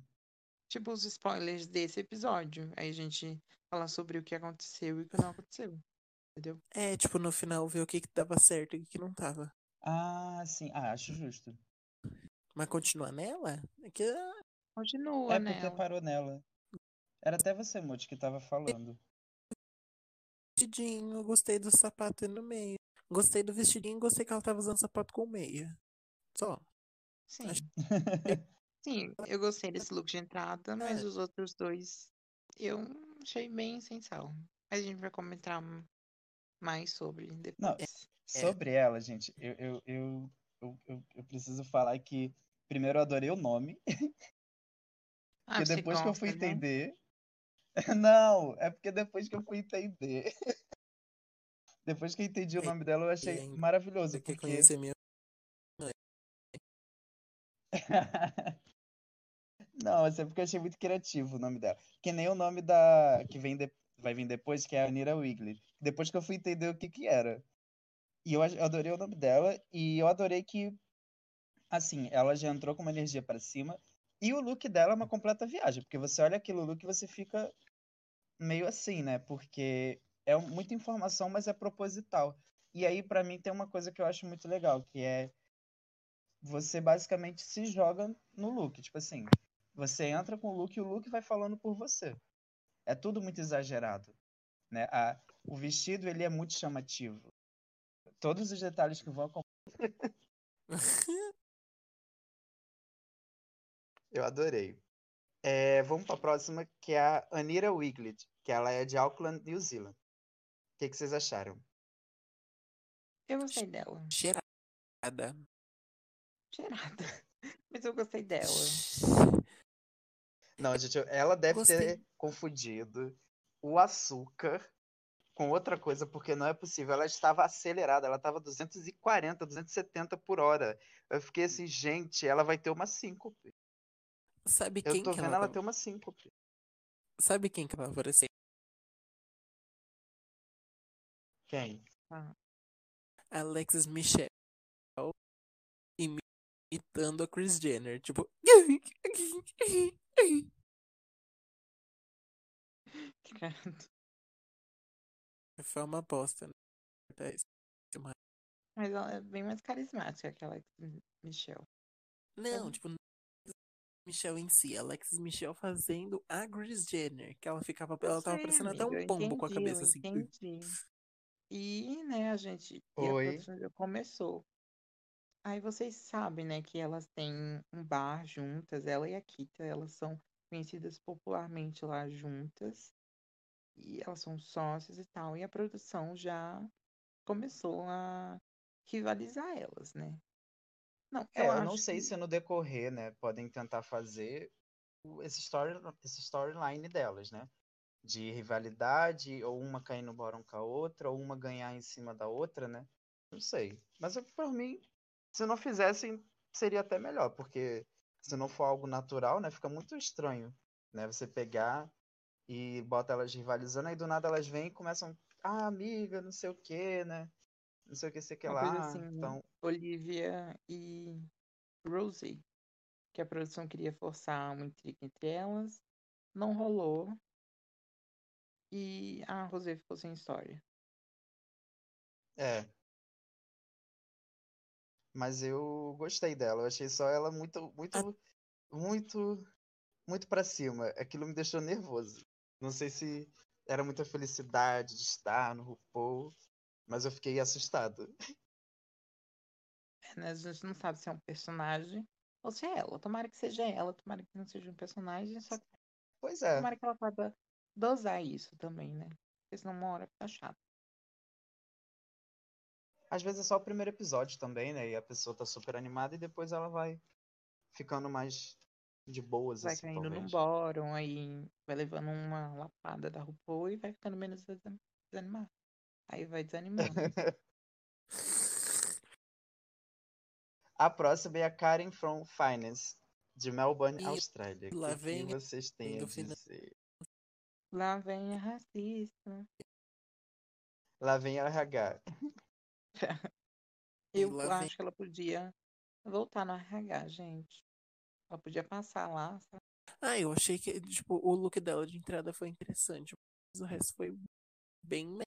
Speaker 1: Tipo, os spoilers desse episódio. Aí a gente fala sobre o que aconteceu e o que não aconteceu. Entendeu?
Speaker 3: É, tipo, no final ver o que que dava certo e o que não tava.
Speaker 2: Ah, sim. Ah, acho justo.
Speaker 3: Mas continuar nela? É que
Speaker 1: Continua,
Speaker 2: É
Speaker 1: né?
Speaker 2: porque parou nela. Era até você, Muti, que tava falando.
Speaker 3: vestidinho, gostei do sapato aí no meio. Gostei do vestidinho, gostei que ela tava usando sapato com meia. Só.
Speaker 1: Sim.
Speaker 3: Acho-
Speaker 1: Sim, eu gostei desse look de entrada, mas
Speaker 3: É.
Speaker 1: os outros dois eu achei bem sem sal. Mas a gente vai comentar mais sobre
Speaker 2: Não,
Speaker 1: depois.
Speaker 2: Sobre ela, gente, eu, eu, eu, eu, eu, eu preciso falar que primeiro eu adorei o nome,
Speaker 1: Ah,
Speaker 2: porque depois que eu fui
Speaker 1: né?
Speaker 2: entender. Não, é porque depois que eu fui entender. Depois que eu entendi o nome dela, eu achei maravilhoso,
Speaker 3: quer
Speaker 2: porque
Speaker 3: conhecer minha.
Speaker 2: Não, é porque eu achei muito criativo o nome dela. Que nem o nome da. que vem de... vai vir depois, que é a Anira Wiggly. Depois que eu fui entender o que que era. E eu adorei o nome dela. E eu adorei que. Assim, ela já entrou com uma energia para cima. E o look dela é uma completa viagem. Porque você olha aquele look e você fica meio assim, né? Porque é muita informação, mas é proposital. E aí, para mim, tem uma coisa que eu acho muito legal, que é você basicamente se joga no look. Tipo assim, você entra com o look e o look vai falando por você. É tudo muito exagerado. Né? A, o vestido ele é muito chamativo. Todos os detalhes que vão Eu adorei. É, vamos para a próxima, que é a Anira Wiglet, que ela é de Auckland, New Zealand. O que, que vocês acharam?
Speaker 1: Eu gostei dela.
Speaker 3: Cheirada.
Speaker 1: Cheirada. Mas eu gostei dela.
Speaker 2: Não, gente, ela deve
Speaker 3: Gostei.
Speaker 2: ter confundido o açúcar com outra coisa, porque não é possível. Ela estava acelerada, ela estava 240, 270 por hora. Eu fiquei assim, gente, ela vai ter uma síncope.
Speaker 3: Sabe
Speaker 2: Eu
Speaker 3: quem
Speaker 2: tô
Speaker 3: que
Speaker 2: vendo
Speaker 3: ela,
Speaker 2: ela ter uma síncope.
Speaker 3: Sabe quem que ela parecia?
Speaker 2: Quem?
Speaker 3: Alexis Michelle imitando a Chris Jenner. Tipo. Foi uma bosta, né? Mas-
Speaker 1: Mas ela é bem mais carismática que a Alex Michelle.
Speaker 3: Não,
Speaker 1: Uhum.
Speaker 3: tipo, não é Michelle em si, Alexis Michelle fazendo a Chris Jenner, que ela ficava,
Speaker 1: Eu
Speaker 3: ela tava
Speaker 1: sei,
Speaker 3: parecendo até um pombo com a
Speaker 1: entendi,
Speaker 3: cabeça assim.
Speaker 1: Entendi. E, né, a gente. E a
Speaker 2: Oi.
Speaker 1: produção já começou. Aí vocês sabem, né, que elas têm um bar juntas, ela e a Kita, elas são conhecidas popularmente lá juntas. E elas são sócias e tal. E a produção já começou a rivalizar elas, né? Não,
Speaker 2: É,
Speaker 1: eu
Speaker 2: eu não sei
Speaker 1: que
Speaker 2: se no decorrer, né, podem tentar fazer esse story, storyline delas, né? De rivalidade, ou uma cair no bottom com a outra, ou uma ganhar em cima da outra, né? Não sei. Mas eu- por mim, se não fizessem, seria até melhor, porque se não for algo natural, né, fica muito estranho, né? Você pegar e bota elas rivalizando, aí do nada elas vêm e começam, ah, amiga, não sei o que, né? Não sei o que, sei o que
Speaker 1: uma
Speaker 2: lá.
Speaker 1: assim,
Speaker 2: Então,
Speaker 1: Olivia e Rosie, que a produção queria forçar uma intriga entre elas, não rolou. E a Rosé ficou sem história.
Speaker 2: É. Mas eu gostei dela. Eu achei só ela muito, muito, muito, muito pra cima. Aquilo me deixou nervoso. Não sei se era muita felicidade de estar no RuPaul, mas eu fiquei assustado.
Speaker 1: É, né? A gente não sabe se é um personagem ou se é ela. Tomara que seja ela, tomara que não seja um personagem, só que
Speaker 2: Pois é.
Speaker 1: tomara que ela saiba dosar isso também, né? Porque senão uma hora fica chato.
Speaker 2: Às vezes é só o primeiro episódio também, né? E a pessoa tá super animada e depois ela vai ficando mais de boas,
Speaker 1: Vai
Speaker 2: assim,
Speaker 1: caindo num
Speaker 2: talvez.
Speaker 1: bórum, aí vai levando uma lapada da RuPaul e vai ficando menos desan- desanimado. Aí vai desanimando.
Speaker 2: A próxima é a Karen from Finance, de Melbourne,
Speaker 3: E
Speaker 2: Austrália.
Speaker 3: Lá
Speaker 2: que, que
Speaker 3: vem a
Speaker 2: vocês têm a dizer?
Speaker 1: Lá vem a racista.
Speaker 2: Lá vem a RH.
Speaker 1: Eu
Speaker 3: lá vem-
Speaker 1: acho que ela podia voltar no RH, gente. Ela podia passar lá, sabe?
Speaker 3: Ah, eu achei que, tipo, o look dela de entrada foi interessante, mas o resto foi bem.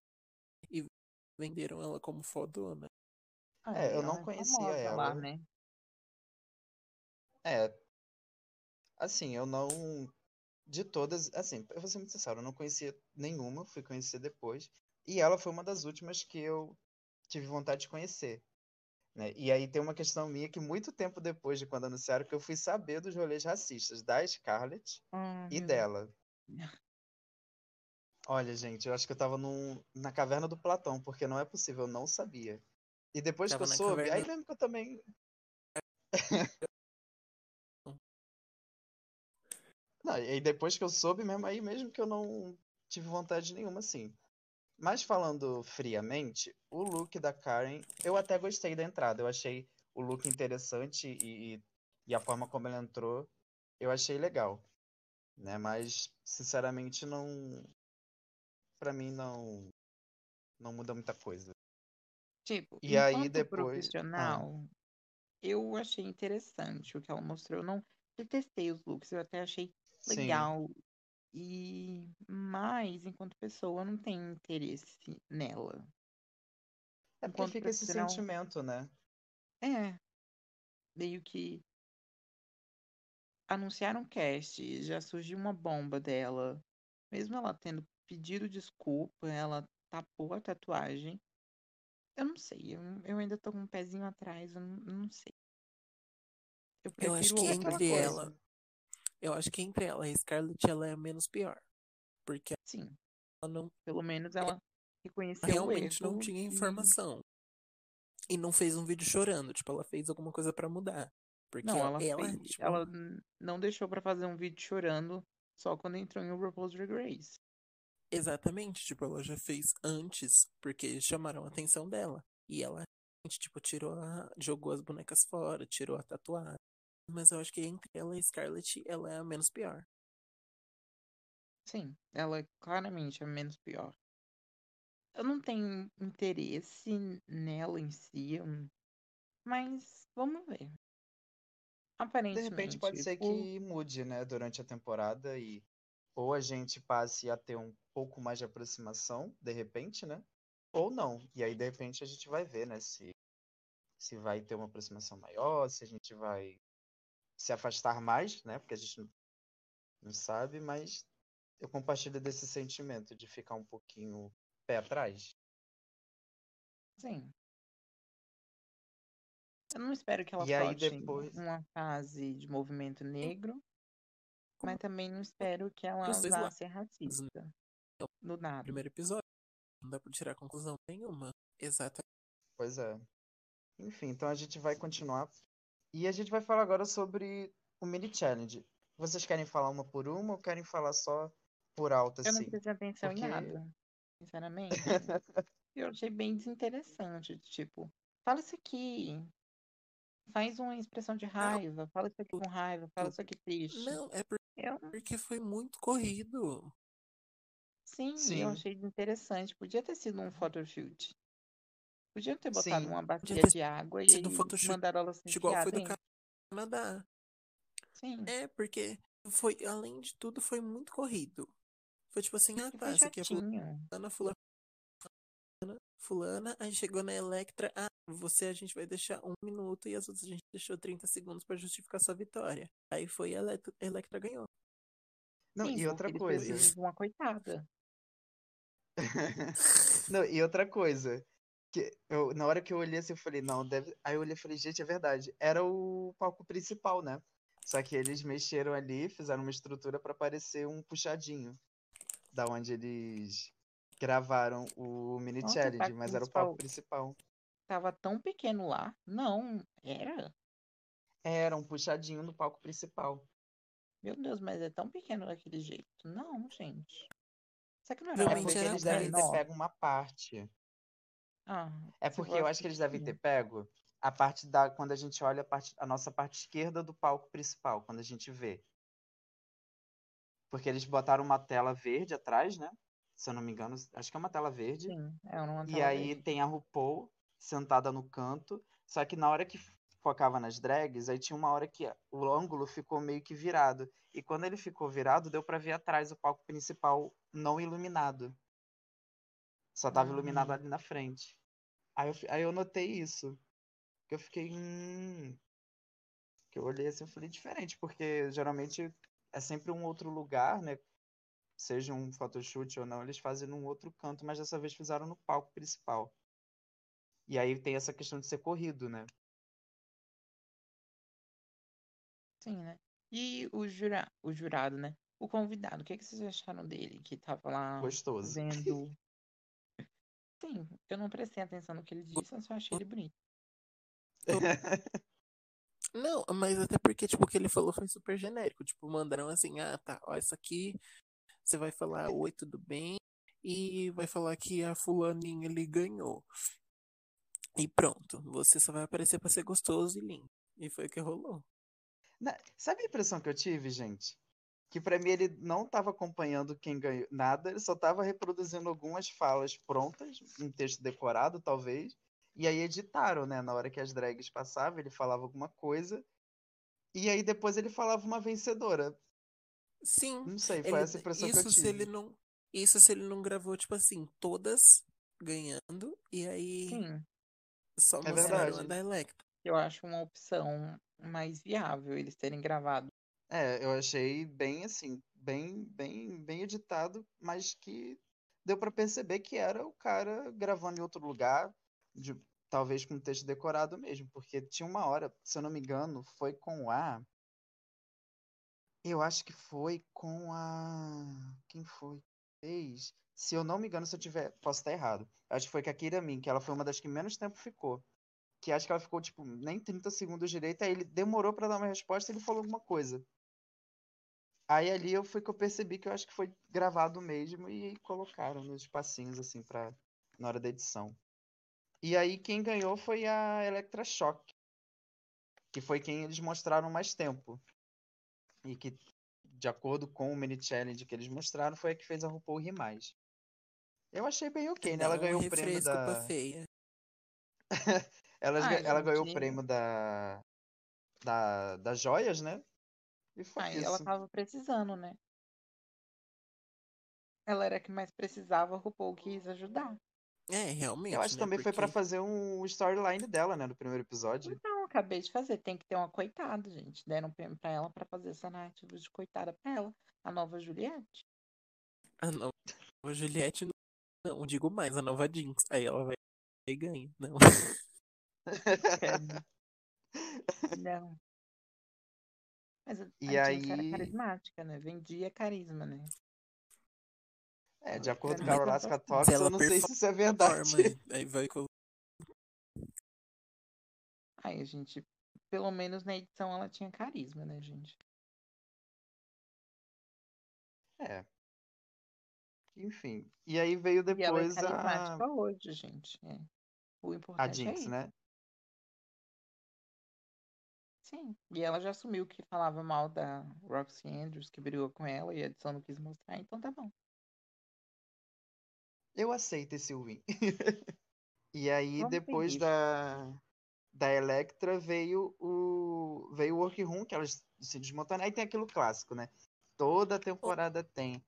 Speaker 3: E venderam ela como fodona.
Speaker 1: Ah,
Speaker 2: É, eu
Speaker 1: ela
Speaker 2: não conhecia
Speaker 1: famosa lá,
Speaker 2: ela.
Speaker 1: né?
Speaker 2: É. Assim, eu não. De todas. Assim, eu vou ser muito sincero, eu não conhecia nenhuma, fui conhecer depois. E ela foi uma das últimas que eu tive vontade de conhecer. Né? E aí tem uma questão minha que muito tempo depois de quando anunciaram que eu fui saber dos rolês racistas da Scarlett
Speaker 1: Ah,
Speaker 2: e dela. Olha, gente, eu acho que eu tava num, na caverna do Platão, porque não é possível, eu não sabia. E depois
Speaker 3: Tava
Speaker 2: que eu soube,
Speaker 3: caverna-
Speaker 2: aí mesmo que eu também. Não, e depois que eu soube, mesmo aí mesmo que eu não tive vontade nenhuma, assim. Mas falando friamente, o look da Karen, eu até gostei da entrada. Eu achei o look interessante e, e a forma como ela entrou, eu achei legal, né? Mas sinceramente não, para mim não, não muda muita coisa.
Speaker 1: Tipo,
Speaker 2: E aí depois, ah,
Speaker 1: profissional, eu achei interessante o que ela mostrou. Eu não detestei os looks, eu até achei
Speaker 2: sim,
Speaker 1: legal. E mas enquanto pessoa, eu não tenho interesse nela.
Speaker 2: é porque
Speaker 1: Enquanto
Speaker 2: fica esse
Speaker 1: profissional,
Speaker 2: sentimento, né?
Speaker 1: é meio que anunciaram um cast, já surgiu uma bomba dela. Mesmo ela tendo pedido desculpa, ela tapou a tatuagem. Eu não sei, eu, eu ainda tô com um pezinho atrás, eu não, eu não sei. Eu
Speaker 3: Eu acho
Speaker 1: prefiro
Speaker 3: que
Speaker 2: É
Speaker 3: entre
Speaker 1: coisa.
Speaker 3: ela. Eu acho que entre ela e Scarlett ela é a menos pior. Porque
Speaker 1: Sim,
Speaker 3: ela não
Speaker 1: pelo menos ela reconheceu
Speaker 3: realmente não tinha
Speaker 1: e
Speaker 3: informação. E não fez um vídeo chorando. Tipo, ela fez alguma coisa pra mudar. Porque
Speaker 1: não, ela
Speaker 3: ela,
Speaker 1: fez,
Speaker 3: tipo,
Speaker 1: ela não deixou pra fazer um vídeo chorando só quando entrou em o RuPaul's Drag Race.
Speaker 3: exatamente, tipo, ela já fez antes, porque chamaram a atenção dela. E ela, tipo, tirou a. jogou as bonecas fora, tirou a tatuagem. Mas eu acho que entre ela e a Scarlett, ela é a menos pior.
Speaker 1: Sim, ela é claramente a menos pior. Eu não tenho interesse nela em si, mas vamos ver.
Speaker 2: De repente pode
Speaker 1: Aparentemente,
Speaker 2: ser que mude, né, durante a temporada e ou a gente passe a ter um pouco mais de aproximação, de repente, né? Ou não. E aí, de repente, a gente vai ver, né, se, se vai ter uma aproximação maior, se a gente vai se afastar mais, né? Porque a gente não, sabe, mas eu compartilho desse sentimento de ficar um pouquinho pé atrás.
Speaker 1: sim. Eu não espero que ela
Speaker 2: E aí depois.
Speaker 1: uma fase de movimento negro, mas
Speaker 3: Como
Speaker 1: também não espero que ela vá ser racista.
Speaker 3: É o
Speaker 1: Do nada.
Speaker 3: primeiro episódio. Não dá pra tirar conclusão nenhuma. Exatamente.
Speaker 2: Pois é. Enfim, então a gente vai continuar. E a gente vai falar agora sobre o mini challenge. Vocês querem falar uma por uma ou querem falar só por alto
Speaker 1: Eu não
Speaker 2: assim?
Speaker 1: prestei atenção em
Speaker 2: Porque
Speaker 1: nada, sinceramente. Eu achei bem desinteressante. Tipo, fala isso aqui, faz uma expressão de
Speaker 3: Não,
Speaker 1: raiva, fala isso aqui com raiva, fala isso aqui triste.
Speaker 3: não, é por-
Speaker 1: Eu,
Speaker 3: porque foi muito corrido.
Speaker 1: sim, eu
Speaker 2: sim,
Speaker 1: achei desinteressante. Podia ter sido um photoshoot. Podiam ter botado
Speaker 2: sim,
Speaker 1: uma bacia
Speaker 3: ter
Speaker 1: de água e mandaram ela se
Speaker 3: igual
Speaker 1: enfiar
Speaker 3: foi do. Canadá.
Speaker 1: Sim,
Speaker 3: É, porque foi, além de tudo, foi muito corrido. Foi tipo assim, ah tá, essa aqui é
Speaker 1: chatinho.
Speaker 3: fulana, fulana, fulana, aí chegou na Electra, ah, você a gente vai deixar um minuto e as outras a gente deixou 30 segundos pra justificar sua vitória. Aí foi a Electra, Electra ganhou.
Speaker 2: Não,
Speaker 1: Sim,
Speaker 2: e outra coisa.
Speaker 1: uma coitada.
Speaker 2: Não, e outra coisa. Que eu, na hora que eu olhei assim, eu falei, não, deve. Aí eu olhei e falei, gente, é verdade. Era o palco principal, né? Só que eles mexeram ali, fizeram uma estrutura pra parecer um puxadinho. Da onde eles gravaram o mini
Speaker 1: Nossa,
Speaker 2: challenge, mas era o palco
Speaker 1: principal tava tão pequeno lá. Não, era.
Speaker 2: Era um puxadinho no palco principal.
Speaker 1: Meu Deus, mas é tão pequeno daquele jeito. Não, gente. Será que não era
Speaker 2: É porque eles devem ter pego uma parte.
Speaker 1: Ah,
Speaker 2: É porque eu acho que eles devem ter pego a parte da. Quando a gente olha a, parte, a nossa parte esquerda do palco principal, quando a gente vê. Porque eles botaram uma tela verde atrás, né? Se eu não me engano, acho que é uma tela verde.
Speaker 1: Sim, é uma
Speaker 2: E
Speaker 1: tela
Speaker 2: aí
Speaker 1: verde.
Speaker 2: tem a RuPaul sentada no canto. Só que na hora que focava nas drags, aí tinha uma hora que o ângulo ficou meio que virado. E quando ele ficou virado, deu pra ver atrás o palco principal não iluminado. Só tava iluminado
Speaker 1: Uhum.
Speaker 2: ali na frente. Aí eu, aí eu notei isso. Que eu fiquei. Hum. Que eu olhei assim e falei diferente, porque geralmente é sempre um outro lugar, né? Seja um photoshoot ou não, eles fazem num outro canto, mas dessa vez fizeram no palco principal. E aí tem essa questão de ser corrido, né?
Speaker 1: Sim, né? E o, jura... o jurado, né? O convidado, o que, que vocês acharam dele? Que tava lá
Speaker 2: Gostoso.
Speaker 1: vendo. Sim, eu não prestei atenção no que ele disse, eu só achei ele bonito.
Speaker 3: Não, mas até porque, tipo, o que ele falou foi super genérico. Tipo, mandaram assim, ah, tá, ó, isso aqui você vai falar oi, tudo bem? E vai falar que a fulaninha ele ganhou. E pronto, você só vai aparecer pra ser gostoso e lindo. E foi o que rolou.
Speaker 2: Na- Sabe a impressão que eu tive, gente? Que pra mim ele não tava acompanhando quem ganhou nada, ele só tava reproduzindo algumas falas prontas, um texto decorado, talvez. E aí editaram, né? Na hora que as drags passavam, ele falava alguma coisa. E aí depois ele falava uma vencedora.
Speaker 3: Sim.
Speaker 2: Não sei, foi
Speaker 3: ele-
Speaker 2: essa impressão que eu
Speaker 3: isso se
Speaker 2: tive.
Speaker 3: ele não. Isso se ele não gravou, tipo assim, todas ganhando, e aí
Speaker 1: Sim,
Speaker 3: só
Speaker 2: É
Speaker 3: mostraram a da Electra.
Speaker 1: eu acho uma opção mais viável eles terem gravado.
Speaker 2: É, eu achei bem assim, bem, bem, bem editado, mas que deu pra perceber que era o cara gravando em outro lugar, de, talvez com texto decorado mesmo, porque tinha uma hora, se eu não me engano, foi com a. Eu acho que foi com a. Quem foi? Fez? Se eu não me engano, se eu tiver. Posso estar errado. Acho que foi com a Kira Min, que ela foi uma das que menos tempo ficou. Que acho que ela ficou, tipo, nem 30 segundos direito, aí ele demorou pra dar uma resposta e ele falou alguma coisa. Aí ali eu foi que eu percebi que eu acho que foi gravado mesmo e colocaram nos espacinhos assim para na hora da edição. E aí quem ganhou foi a Electra Shock, que foi quem eles mostraram mais tempo. E que de acordo com o mini challenge que eles mostraram foi a que fez a RuPaul rir mais. Eu achei bem ok, né? Ela ganhou o prêmio da
Speaker 3: feia.
Speaker 2: ela,
Speaker 1: Ah,
Speaker 2: ela ganhou o prêmio da da das joias, né? E foi
Speaker 1: Aí ela tava precisando, né? Ela era a que mais precisava, o RuPaul quis ajudar.
Speaker 3: É, realmente.
Speaker 2: Eu acho que
Speaker 3: né?
Speaker 2: também foi pra
Speaker 3: Porque-
Speaker 2: fazer um storyline dela, né, no primeiro episódio.
Speaker 1: Então, acabei de fazer. Tem que ter uma coitada, gente. Deram um prêmio pra ela pra fazer essa narrativa de coitada pra ela. A nova Juliette.
Speaker 3: A nova Juliette, não, digo mais, a nova Jinx. Aí ela vai e ganha. Não.
Speaker 1: Não. Mas a,
Speaker 2: E
Speaker 1: a Jinx era
Speaker 2: aí-
Speaker 1: carismática, né? Vendia carisma, né?
Speaker 2: É, de acordo com a
Speaker 3: Se ela
Speaker 2: eu não sei se isso é
Speaker 3: Forma,
Speaker 2: verdade.
Speaker 3: aí vai com.
Speaker 1: Aí a gente, pelo menos na edição, ela tinha carisma, né, gente?
Speaker 2: É. Enfim. E aí veio
Speaker 1: E ela é
Speaker 2: depois
Speaker 1: carismática
Speaker 2: a,
Speaker 1: hoje, gente. É. O
Speaker 2: a
Speaker 1: importante é
Speaker 2: Jinx,
Speaker 1: isso.
Speaker 2: né?
Speaker 1: Sim. E ela já assumiu que falava mal da Roxy Andrews, que brigou com ela e a edição não quis mostrar, então tá bom.
Speaker 2: Eu aceito esse win. E aí,
Speaker 1: Vamos
Speaker 2: depois da, da Electra, veio o veio o Workroom, que elas se desmontando. Aí tem aquilo clássico, né? Toda temporada tem.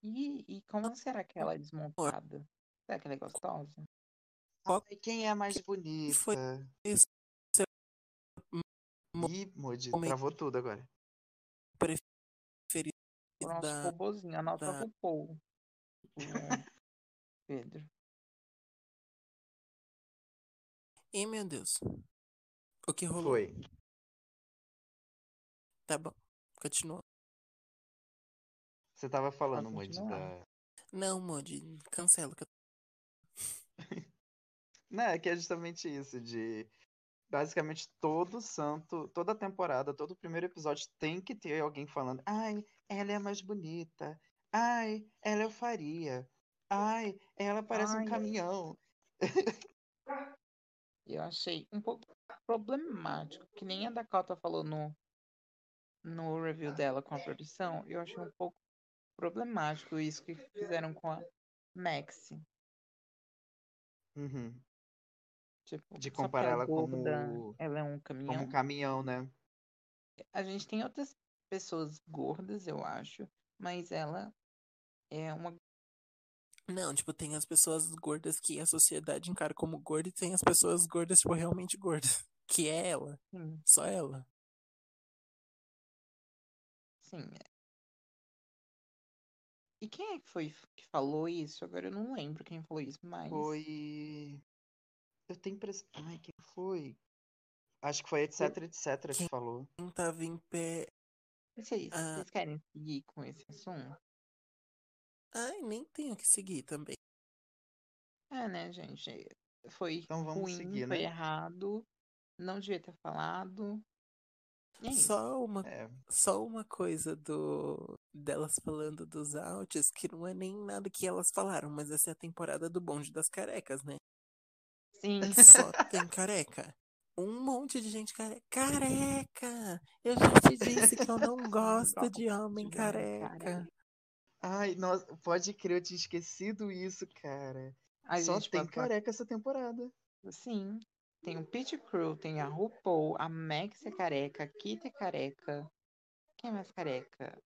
Speaker 1: E, e como será que ela é desmontada? Será que ela é gostosa?
Speaker 3: Qual
Speaker 2: Ai, quem é a mais
Speaker 3: que
Speaker 2: bonita?
Speaker 3: foi esse mo-
Speaker 2: Ih, Moody, travou tudo agora.
Speaker 3: preferido
Speaker 1: O nosso
Speaker 3: da.
Speaker 1: robozinho, a nossa
Speaker 3: da-
Speaker 1: RuPaul. O Pedro.
Speaker 3: Ih, meu Deus. O que rolou?
Speaker 2: Foi.
Speaker 3: Tá bom. Continua.
Speaker 2: Você tava falando, Moody,
Speaker 1: continuar.
Speaker 2: da.
Speaker 3: Não, Modi, cancela.
Speaker 2: Não, é que é justamente isso, de basicamente todo santo, toda temporada, todo primeiro episódio tem que ter alguém falando, ai, ela é a mais bonita, ai, ela eu faria, ai, ela parece um
Speaker 1: Ai.
Speaker 2: caminhão.
Speaker 1: Eu achei um pouco problemático, que nem a Dakota falou no, no review dela com a produção. Eu achei um pouco problemático isso que fizeram com a Maxi.
Speaker 2: Uhum.
Speaker 1: Tipo,
Speaker 2: De comparar ela como-
Speaker 1: gorda, ela é um
Speaker 2: Como
Speaker 1: caminhão.
Speaker 2: um caminhão, né?
Speaker 1: A gente tem outras pessoas gordas, eu acho, mas ela é uma.
Speaker 3: Não, tipo, tem as pessoas gordas que a sociedade encara como gorda e tem as pessoas gordas, tipo, realmente gordas. Que é ela.
Speaker 1: Sim,
Speaker 3: Só ela.
Speaker 1: sim. é. E quem é que foi que falou isso? Agora eu não lembro quem falou isso, mas.
Speaker 2: Foi. Eu tenho impressão. Ai, quem foi? Acho que foi etc, etc que
Speaker 3: Quem-
Speaker 2: falou.
Speaker 3: Quem tava em pé.
Speaker 1: Vocês,
Speaker 3: Ah.
Speaker 1: vocês querem seguir com esse assunto?
Speaker 3: Ai, nem tenho que seguir também.
Speaker 1: É, né, gente? Foi
Speaker 2: Então vamos
Speaker 1: ruim,
Speaker 2: seguir,
Speaker 1: foi
Speaker 2: né?
Speaker 1: errado, não devia ter falado. É isso.
Speaker 3: Só uma,
Speaker 2: É.
Speaker 3: só uma coisa do delas falando dos outs, que não é nem nada que elas falaram, mas essa é a temporada do bonde das carecas, né?
Speaker 1: Sim.
Speaker 3: Só tem careca. um monte de gente care... careca. Eu já te disse que eu não gosto de homem careca.
Speaker 2: Ai, nossa, pode crer, eu tinha esquecido isso, cara.
Speaker 1: A
Speaker 2: Só
Speaker 1: gente
Speaker 2: tem careca essa temporada.
Speaker 1: Sim. Tem o Pit Crew, tem a RuPaul, a Max é careca, a Kit é careca. Quem é mais careca?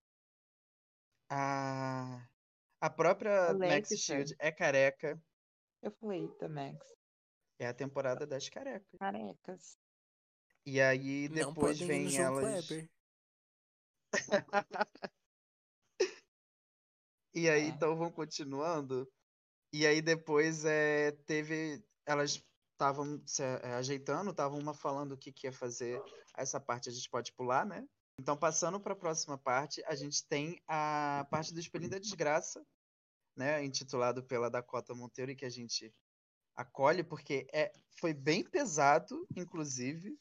Speaker 2: A, a própria Max
Speaker 1: Alexia.
Speaker 2: Shield é careca.
Speaker 1: Eu falei da Max.
Speaker 2: É a temporada das carecas.
Speaker 1: Carecas.
Speaker 2: E aí
Speaker 3: Não
Speaker 2: depois
Speaker 3: no
Speaker 2: vem elas. E aí,
Speaker 1: É.
Speaker 2: então vão continuando. E aí depois é, teve. Elas estavam se é, ajeitando, estavam uma falando o que, que ia fazer. Essa parte a gente pode pular, né? Então, passando para a próxima parte, a gente tem a parte do Espelhinho da Desgraça, né? Intitulado pela Dakota Monteiro, e que a gente acolhe, porque é, foi bem pesado, inclusive,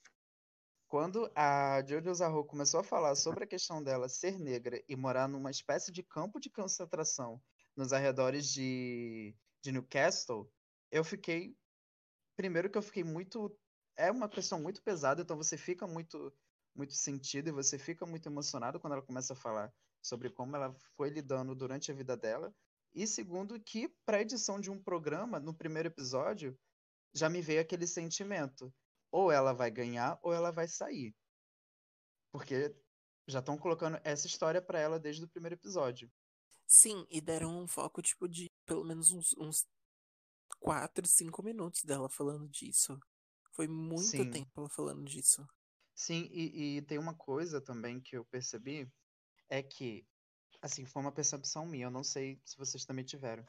Speaker 2: quando a Jojo Zarro começou a falar sobre a questão dela ser negra e morar numa espécie de campo de concentração nos arredores de, de Newcastle, eu fiquei. Primeiro que eu fiquei muito. É uma questão muito pesada, então você fica muito, muito sentido e você fica muito emocionado quando ela começa a falar sobre como ela foi lidando durante a vida dela. E segundo, que para edição de um programa, no primeiro episódio, já me veio aquele sentimento ou ela vai ganhar ou ela vai sair. Porque já estão colocando essa história pra ela desde o primeiro episódio.
Speaker 3: Sim, e deram um foco, tipo, de pelo menos uns, uns 4, 5 minutos dela falando disso. Foi muito
Speaker 2: Sim.
Speaker 3: tempo ela falando disso.
Speaker 2: Sim, e, e tem uma coisa também que eu percebi, é que, assim, foi uma percepção minha, eu não sei se vocês também tiveram.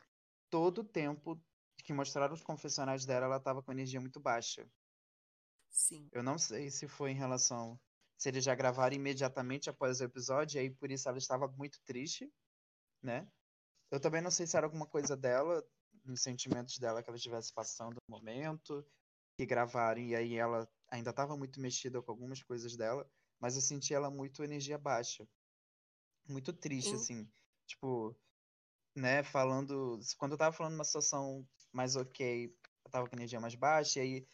Speaker 2: Todo o tempo que mostraram os confessionais dela, ela tava com energia muito baixa.
Speaker 3: Sim.
Speaker 2: Eu não sei se foi em relação. Se eles já gravaram imediatamente após o episódio, e aí por isso ela estava muito triste, né? Eu também não sei se era alguma coisa dela, nos sentimentos dela que ela estivesse passando no momento, que gravaram, e aí ela ainda estava muito mexida com algumas coisas dela, mas eu senti ela muito energia baixa. Muito triste,
Speaker 3: Hum.
Speaker 2: assim. Tipo, né, falando. Quando eu tava falando numa situação mais ok, eu tava com energia mais baixa, e aí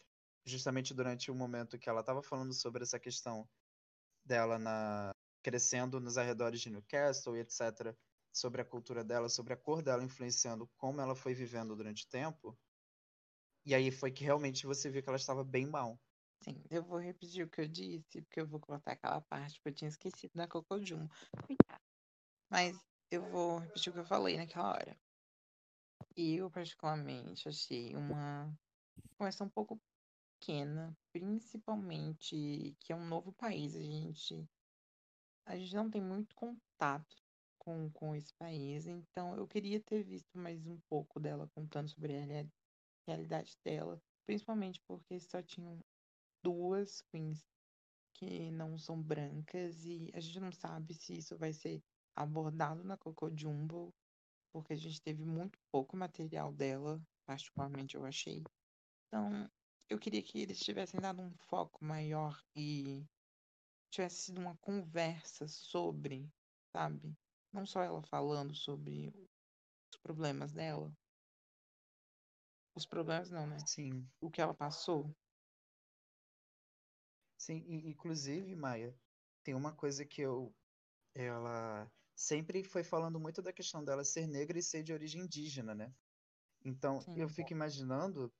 Speaker 2: justamente durante o momento que ela estava falando sobre essa questão dela na crescendo nos arredores de Newcastle e etc, sobre a cultura dela, sobre a cor dela influenciando como ela foi vivendo durante o tempo. E aí foi que realmente você viu que ela estava bem mal.
Speaker 1: Sim, eu vou repetir o que eu disse, porque eu vou cortar aquela parte que eu tinha esquecido da Cocojum. Coitada. Mas eu vou repetir o que eu falei naquela hora. Eu, particularmente, achei uma conversa um pouco pequena, principalmente que é um novo país. A gente, a gente não tem muito contato com, com esse país, então eu queria ter visto mais um pouco dela contando sobre a reali- realidade dela, principalmente porque só tinham duas queens que não são brancas e a gente não sabe se isso vai ser abordado na Coco Jumbo, porque a gente teve muito pouco material dela, particularmente eu achei. Então, eu queria que eles tivessem dado um foco maior e tivesse sido uma conversa sobre, sabe? Não só ela falando sobre os problemas dela. Os problemas não, né?
Speaker 2: Sim.
Speaker 1: O que ela passou.
Speaker 2: Sim, e, inclusive, Maia, tem uma coisa que eu. Ela sempre foi falando muito da questão dela ser negra e ser de origem indígena, né? Então,
Speaker 1: Sim.
Speaker 2: eu fico imaginando,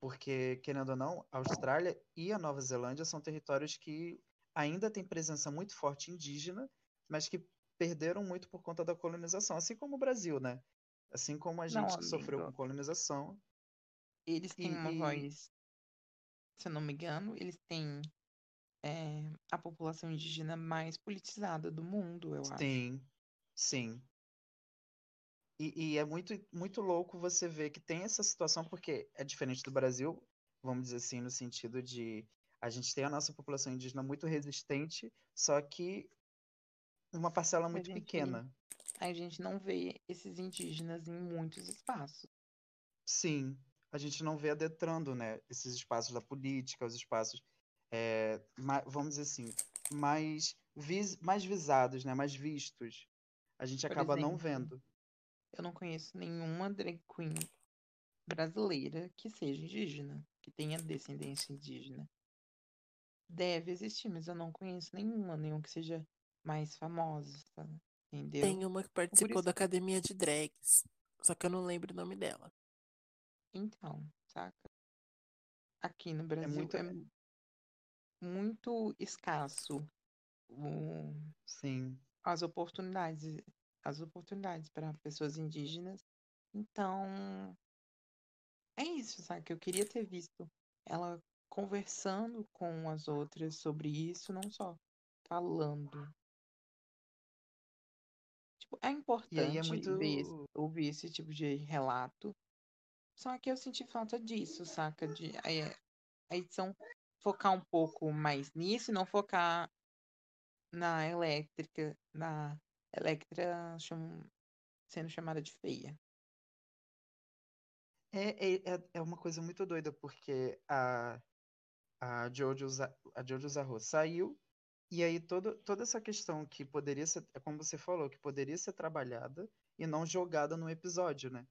Speaker 2: porque, querendo ou não, a Austrália e a Nova Zelândia são territórios que ainda têm presença muito forte indígena, mas que perderam muito por conta da colonização, assim como o Brasil, né? Assim como a
Speaker 1: Não,
Speaker 2: gente que sofreu com colonização.
Speaker 1: Eles têm
Speaker 2: E-
Speaker 1: uma voz, se eu não me engano, eles têm é, a população indígena mais politizada do mundo, eu acho.
Speaker 2: Sim, sim. E, e é muito, muito louco você ver que tem essa situação, porque é diferente do Brasil, vamos dizer assim, no sentido de a gente tem a nossa população indígena muito resistente, só que uma parcela muito
Speaker 1: gente-
Speaker 2: pequena.
Speaker 1: A gente não vê esses indígenas em muitos espaços.
Speaker 2: Sim, a gente não vê adentrando, né, esses espaços da política, os espaços, é, vamos dizer assim, mais, vis, mais visados, né, mais vistos. A gente
Speaker 1: Por
Speaker 2: acaba não
Speaker 1: exemplo,
Speaker 2: vendo.
Speaker 1: Eu não conheço nenhuma drag queen brasileira que seja indígena, que tenha descendência indígena. deve existir, mas eu não conheço nenhuma, nenhum que seja mais famosa, entendeu?
Speaker 3: Tem uma que participou
Speaker 1: isso-
Speaker 3: da academia de drags. Só que eu não lembro o nome dela.
Speaker 1: Então, saca? Aqui no Brasil
Speaker 2: muito-
Speaker 1: é muito escasso o-
Speaker 2: Sim.
Speaker 1: as oportunidades, as oportunidades para pessoas indígenas. Então, é isso, sabe? Que eu queria ter visto ela conversando com as outras sobre isso, não só falando. Tipo, é
Speaker 2: aí
Speaker 1: importante
Speaker 2: é muito.
Speaker 1: ver ouvir esse tipo de relato. Só que eu senti falta disso, saca? De a, a edição focar um pouco mais nisso e não focar na elétrica, na Electra cham- sendo chamada de feia.
Speaker 2: É, é, é- é uma coisa muito doida, porque a, a Jojo, a Jojo Zarro saiu, e aí todo, toda essa questão que poderia ser, é como você falou, que poderia ser trabalhada e não jogada no episódio, né?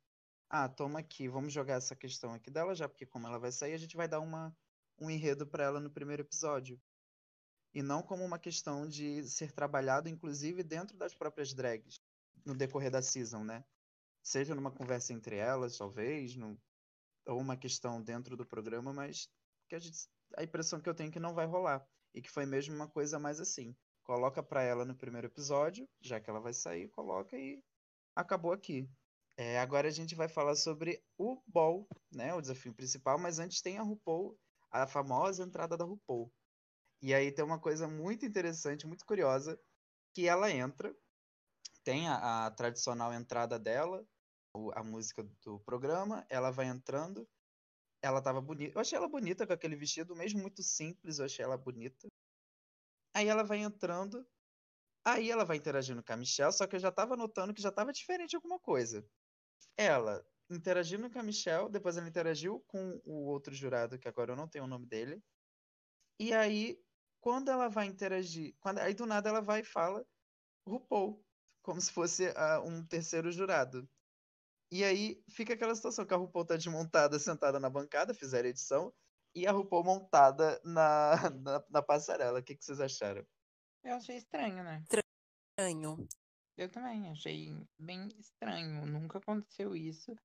Speaker 2: Ah, toma aqui, vamos jogar essa questão aqui dela já, porque como ela vai sair, a gente vai dar uma, um enredo pra ela no primeiro episódio. E não como uma questão de ser trabalhado, inclusive, dentro das próprias drags, no decorrer da season, né? Seja numa conversa entre elas, talvez, no- ou uma questão dentro do programa, mas que a, gente- a impressão que eu tenho é que não vai rolar. E que foi mesmo uma coisa mais assim. Coloca pra ela no primeiro episódio, já que ela vai sair, coloca e acabou aqui. É, agora a gente vai falar sobre o Ball, né? O desafio principal, mas antes tem a RuPaul, a famosa entrada da RuPaul. E aí tem uma coisa muito interessante, muito curiosa, que ela entra, tem a, a tradicional entrada dela, o- a música do programa, ela vai entrando, ela tava bonita, eu achei ela bonita com aquele vestido, mesmo muito simples, eu achei ela bonita. Aí ela vai entrando, aí ela vai interagindo com a Michelle, só que eu já tava notando que já tava diferente alguma coisa. Ela interagindo com a Michelle, depois ela interagiu com o outro jurado, que agora eu não tenho o nome dele. E aí, quando ela vai interagir, quando, aí do nada ela vai e fala RuPaul, como se fosse ah, um terceiro jurado. E aí fica aquela situação que a RuPaul tá desmontada, sentada na bancada, fizeram a edição, e a RuPaul montada na, na, na passarela. O que, que vocês acharam?
Speaker 1: Eu achei estranho, né?
Speaker 3: Estranho.
Speaker 1: Eu também achei bem estranho. Nunca aconteceu isso.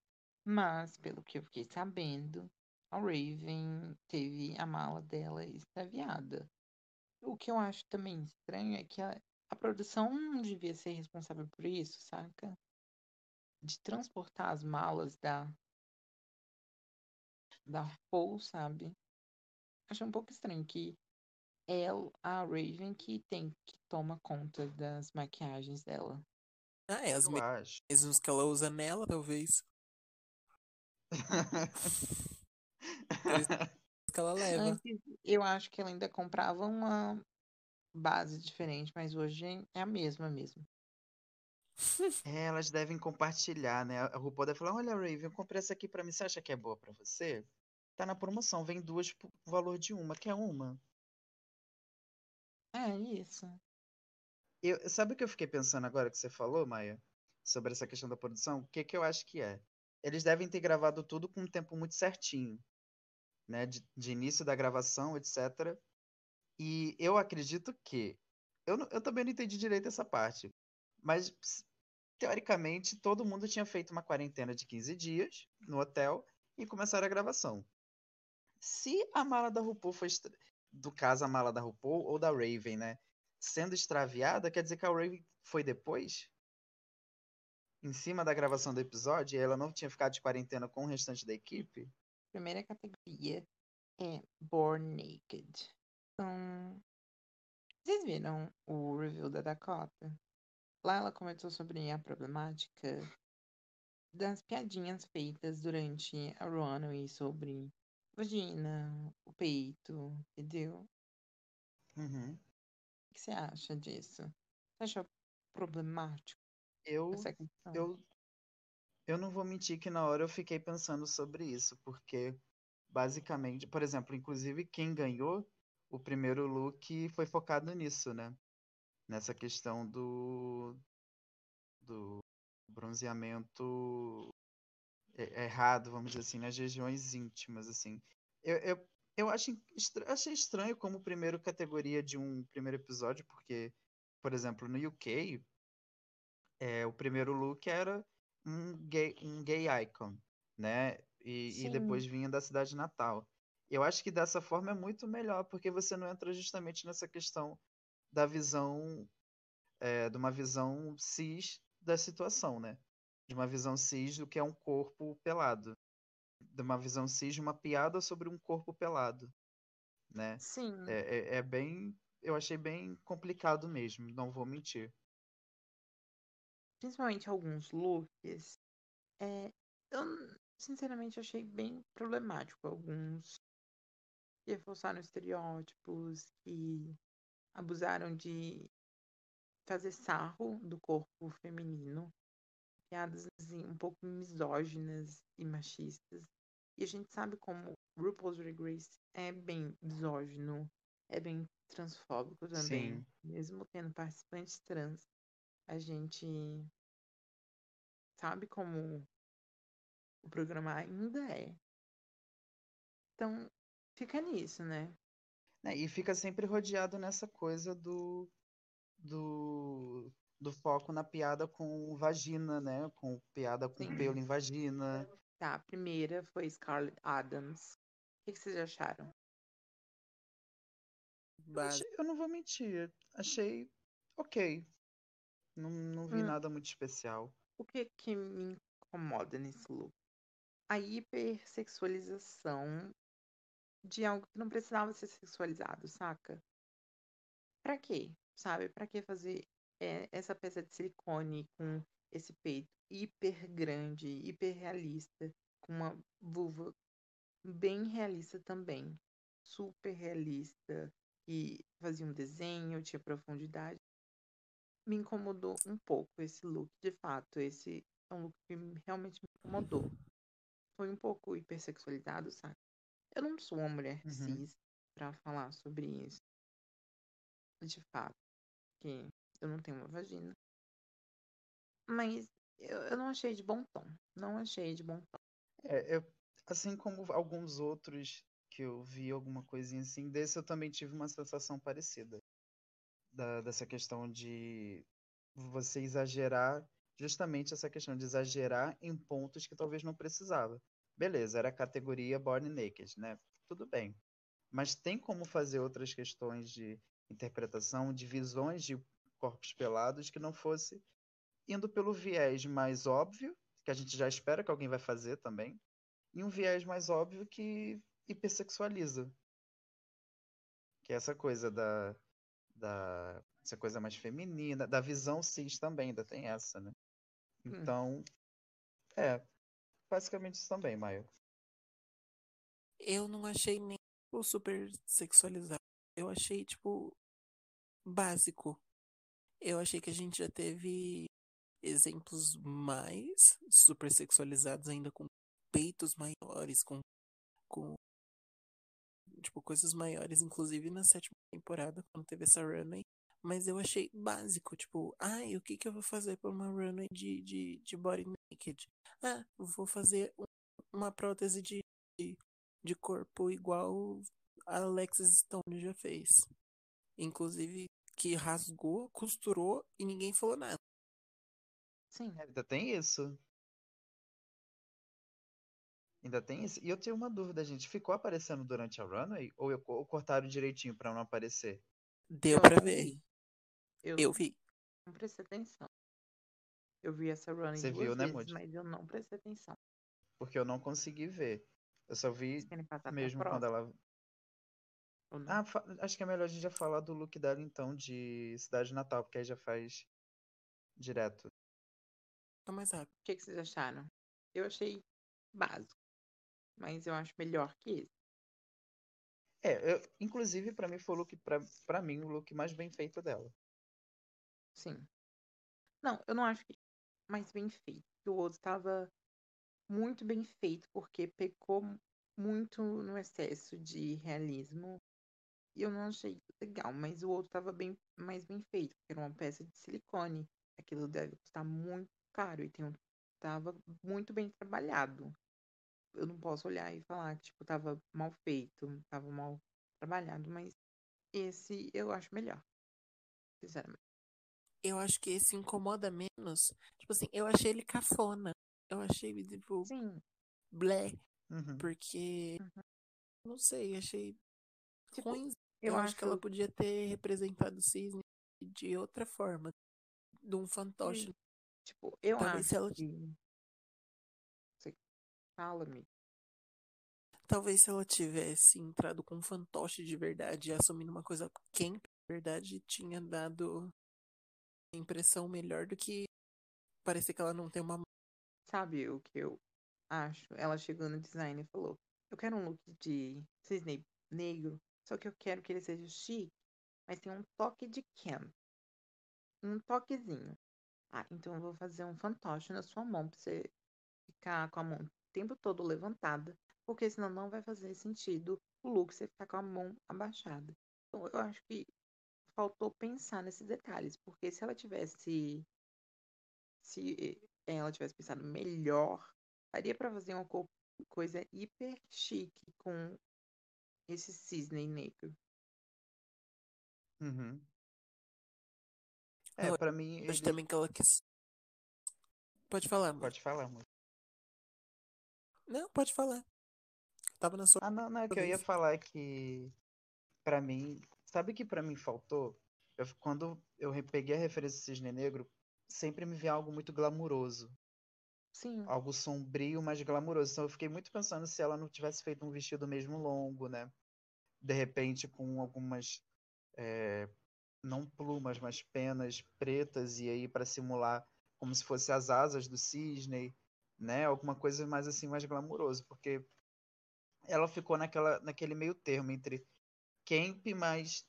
Speaker 1: Mas, pelo que eu fiquei sabendo, a Raven teve a mala dela extraviada. O que eu acho também estranho é que a, a produção não devia ser responsável por isso, saca? De transportar as malas da da RuPaul, sabe? Acho um pouco estranho que ela, a Raven, que tem que toma conta das maquiagens dela.
Speaker 3: Ah, é, as mesmas que ela usa nela, talvez. Que ela leva.
Speaker 1: Antes, eu acho que ela ainda comprava uma base diferente, mas hoje é a mesma mesmo.
Speaker 2: É, elas devem compartilhar, né? A RuPaul deve falar: Olha, Raven, eu comprei essa aqui pra mim. Você acha que é boa pra você? Tá na promoção, vem duas por valor de uma. Quer uma?
Speaker 1: É isso.
Speaker 2: Eu, sabe o que eu fiquei pensando agora que você falou, Maia? Sobre essa questão da produção? O que, que eu acho que é? Eles devem ter gravado tudo com um tempo muito certinho, né? De, de início da gravação, etc. E eu acredito que. Eu, eu também não entendi direito essa parte. Mas, teoricamente, todo mundo tinha feito uma quarentena de 15 dias no hotel e começaram a gravação. Se a mala da RuPaul foi. extra- Do caso, a mala da RuPaul ou da Raven, né? Sendo extraviada, quer dizer que a Raven foi depois? Em cima da gravação do episódio, e ela não tinha ficado de quarentena com o restante da equipe?
Speaker 1: Primeira categoria é Born Naked. Então, vocês viram o review da Dakota? Lá ela comentou sobre a problemática das piadinhas feitas durante a runway sobre vagina, o peito, entendeu?
Speaker 2: Uhum.
Speaker 1: O que você acha disso? Você acha problemático
Speaker 2: Eu,
Speaker 1: questão?
Speaker 2: eu, eu não vou mentir que na hora eu fiquei pensando sobre isso, porque basicamente, por exemplo, inclusive quem ganhou o primeiro look foi focado nisso, né? Nessa questão do, do bronzeamento errado, vamos dizer assim, nas regiões íntimas, assim. Eu, eu, Eu acho, achei estranho como primeiro categoria de um primeiro episódio, porque, por exemplo, no UK, é, o primeiro look era um gay, um gay icon, né? E, e depois vinha da cidade natal. Eu acho que dessa forma é muito melhor, porque você não entra justamente nessa questão da visão, é, de uma visão cis da situação, né? De uma visão cis do que é um corpo pelado. De uma visão cis de uma piada sobre um corpo pelado, né?
Speaker 1: Sim.
Speaker 2: É, é, é bem. Eu achei bem complicado mesmo, não vou mentir.
Speaker 1: Principalmente alguns looks. É, eu, sinceramente, achei bem problemático. Alguns que reforçaram estereótipos, que abusaram de fazer sarro do corpo feminino. Piadas assim, um pouco misóginas e machistas. E a gente sabe como RuPaul's Drag Race é bem misógino, é bem transfóbico também.
Speaker 2: Sim.
Speaker 1: Mesmo tendo participantes trans, a gente sabe como o programa ainda é. Então, fica nisso, né?
Speaker 2: né, E fica sempre rodeado nessa coisa do, do, do foco na piada com vagina, né? Com piada com
Speaker 1: Sim.
Speaker 2: pelo em vagina.
Speaker 1: Tá, a primeira foi Scarlett Adams. O que, que vocês acharam?
Speaker 2: Eu, achei- eu não vou mentir, achei ok. Não, não vi
Speaker 1: Hum.
Speaker 2: nada muito especial.
Speaker 1: O que que me incomoda nesse look? A hipersexualização de algo que não precisava ser sexualizado, saca? Pra quê? Sabe? Pra que fazer é, essa peça de silicone com esse peito hiper grande, hiper realista, com uma vulva bem realista também, super realista, que fazia um desenho, tinha profundidade. Me incomodou um pouco esse look, de fato. Esse é um look que me- realmente me incomodou. Foi um pouco hipersexualizado, sabe? Eu não sou uma mulher
Speaker 2: Uhum.
Speaker 1: cis pra falar sobre isso. De fato, que eu não tenho uma vagina. Mas eu, eu não achei de bom tom. Não achei de bom tom.
Speaker 2: É, eu, assim como alguns outros que eu vi alguma coisinha assim, desse eu também tive uma sensação parecida. Da, dessa questão de você exagerar, justamente essa questão de exagerar em pontos que talvez não precisava. Beleza, era a categoria Born Naked, né? Tudo bem. Mas tem como fazer outras questões de interpretação, de visões de corpos pelados que não fosse indo pelo viés mais óbvio, que a gente já espera que alguém vai fazer também, e um viés mais óbvio que hipersexualiza. Que é essa coisa da, da essa coisa mais feminina, da visão cis também, ainda tem essa, né? Então, é, basicamente isso também, Maio.
Speaker 3: Eu não achei nem o super sexualizado. Eu achei, tipo, básico. Eu achei que a gente já teve exemplos mais super sexualizados, ainda com peitos maiores, com, com tipo, coisas maiores, inclusive na sétima temporada, quando teve essa runway. Mas eu achei básico, tipo, ai, o que que eu vou fazer por uma runway de, de, de body naked? Ah, vou fazer um- uma prótese de, de, de corpo igual a Alexis Stone já fez. Inclusive, que rasgou, costurou e ninguém falou nada.
Speaker 1: Sim.
Speaker 2: Ainda tem isso. Ainda tem isso. E eu tenho uma dúvida, gente. Ficou aparecendo durante a runway? Ou, eu- ou cortaram direitinho pra não aparecer?
Speaker 3: Deu
Speaker 1: Eu
Speaker 3: pra ver.
Speaker 1: Eu,
Speaker 3: Eu vi.
Speaker 1: não prestei atenção. Eu vi essa running
Speaker 2: Você
Speaker 1: duas
Speaker 2: viu, né,
Speaker 1: vezes,
Speaker 2: Moody?
Speaker 1: mas eu não prestei atenção.
Speaker 2: Porque eu não consegui ver. Eu só vi mesmo quando ela. Ah, fa- acho que é melhor a gente já falar do look dela então, de Cidade Natal, porque aí já faz direto.
Speaker 3: Tá mais rápido.
Speaker 1: O que, que vocês acharam? Eu achei básico. Mas eu acho melhor que esse.
Speaker 2: É, eu- inclusive pra mim foi o look, pra, pra mim, o look mais bem feito dela.
Speaker 1: Sim. Não, eu não acho que mais bem feito. O outro estava muito bem feito, porque pecou muito no excesso de realismo. E eu não achei legal, mas o outro estava bem mais bem feito, porque era uma peça de silicone. Aquilo deve custar muito caro e tem um, tava muito bem trabalhado. Eu não posso olhar e falar que, tipo, tava mal feito, tava mal trabalhado, mas esse eu acho melhor. Sinceramente.
Speaker 3: Eu acho que esse incomoda menos. Tipo assim, eu achei ele cafona. Eu achei, tipo,
Speaker 1: Sim.
Speaker 3: blé.
Speaker 2: Uhum.
Speaker 3: Porque.
Speaker 1: Uhum.
Speaker 3: Não sei, achei
Speaker 1: Tipo,
Speaker 3: ruim.
Speaker 1: eu
Speaker 3: Eu, acho
Speaker 1: acho-
Speaker 3: que ela podia ter representado o cisne de outra forma. De um fantoche.
Speaker 1: Tipo, eu
Speaker 3: Talvez
Speaker 1: acho
Speaker 3: ela-
Speaker 1: que. Você fala, amigo.
Speaker 3: Talvez se ela tivesse entrado com um fantoche de verdade e assumindo uma coisa camp de verdade, tinha dado a impressão melhor do que parecer que ela não tem uma
Speaker 1: Sabe o que eu acho? Ela chegou no design e falou: Eu quero um look de cisne negro, só que eu quero que ele seja chique, mas tem um toque de camp. Um toquezinho. Ah, então eu vou fazer um fantoche na sua mão pra você ficar com a mão tempo todo levantada, porque senão não vai fazer sentido o look você ficar com a mão abaixada. Então eu acho que faltou pensar nesses detalhes, porque se ela tivesse se ela tivesse pensado melhor, daria pra fazer uma co- coisa hiper chique com esse cisne negro.
Speaker 2: Uhum. É, pra mim,
Speaker 3: Acho
Speaker 2: ele...
Speaker 3: também que ela quis. Pode falar, amor.
Speaker 2: Pode falar, amor.
Speaker 3: Não, pode falar. Tava na sua.
Speaker 2: Ah, não, não, é que eu ia falar que pra mim, sabe o que pra mim faltou? Eu, quando eu peguei a referência do Cisne Negro, sempre me vem algo muito glamuroso,
Speaker 1: Sim,
Speaker 2: algo sombrio, mas glamuroso. Então eu fiquei muito pensando se ela não tivesse feito um vestido mesmo longo, né? De repente com algumas é, não plumas, mas penas pretas e aí pra simular como se fosse as asas do cisne, né? Alguma coisa mais assim mais glamuroso, porque ela ficou naquela, naquele meio termo entre camp mais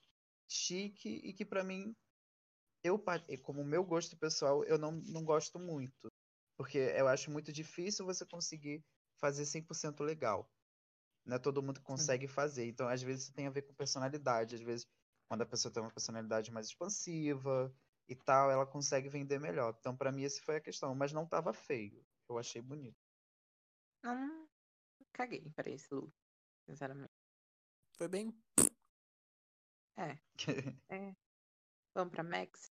Speaker 2: chique e que pra mim eu como meu gosto pessoal eu não, não gosto muito. Porque eu acho muito difícil você conseguir fazer 100% legal. Não é todo mundo consegue fazer. Então às vezes tem a ver com personalidade. Às vezes quando a pessoa tem uma personalidade mais expansiva e tal ela consegue vender melhor. Então pra mim esse foi a questão. Mas não tava feio eu achei bonito
Speaker 1: não caguei para esse look, sinceramente.
Speaker 3: Foi bem.
Speaker 1: É, é. Vamos pra Max?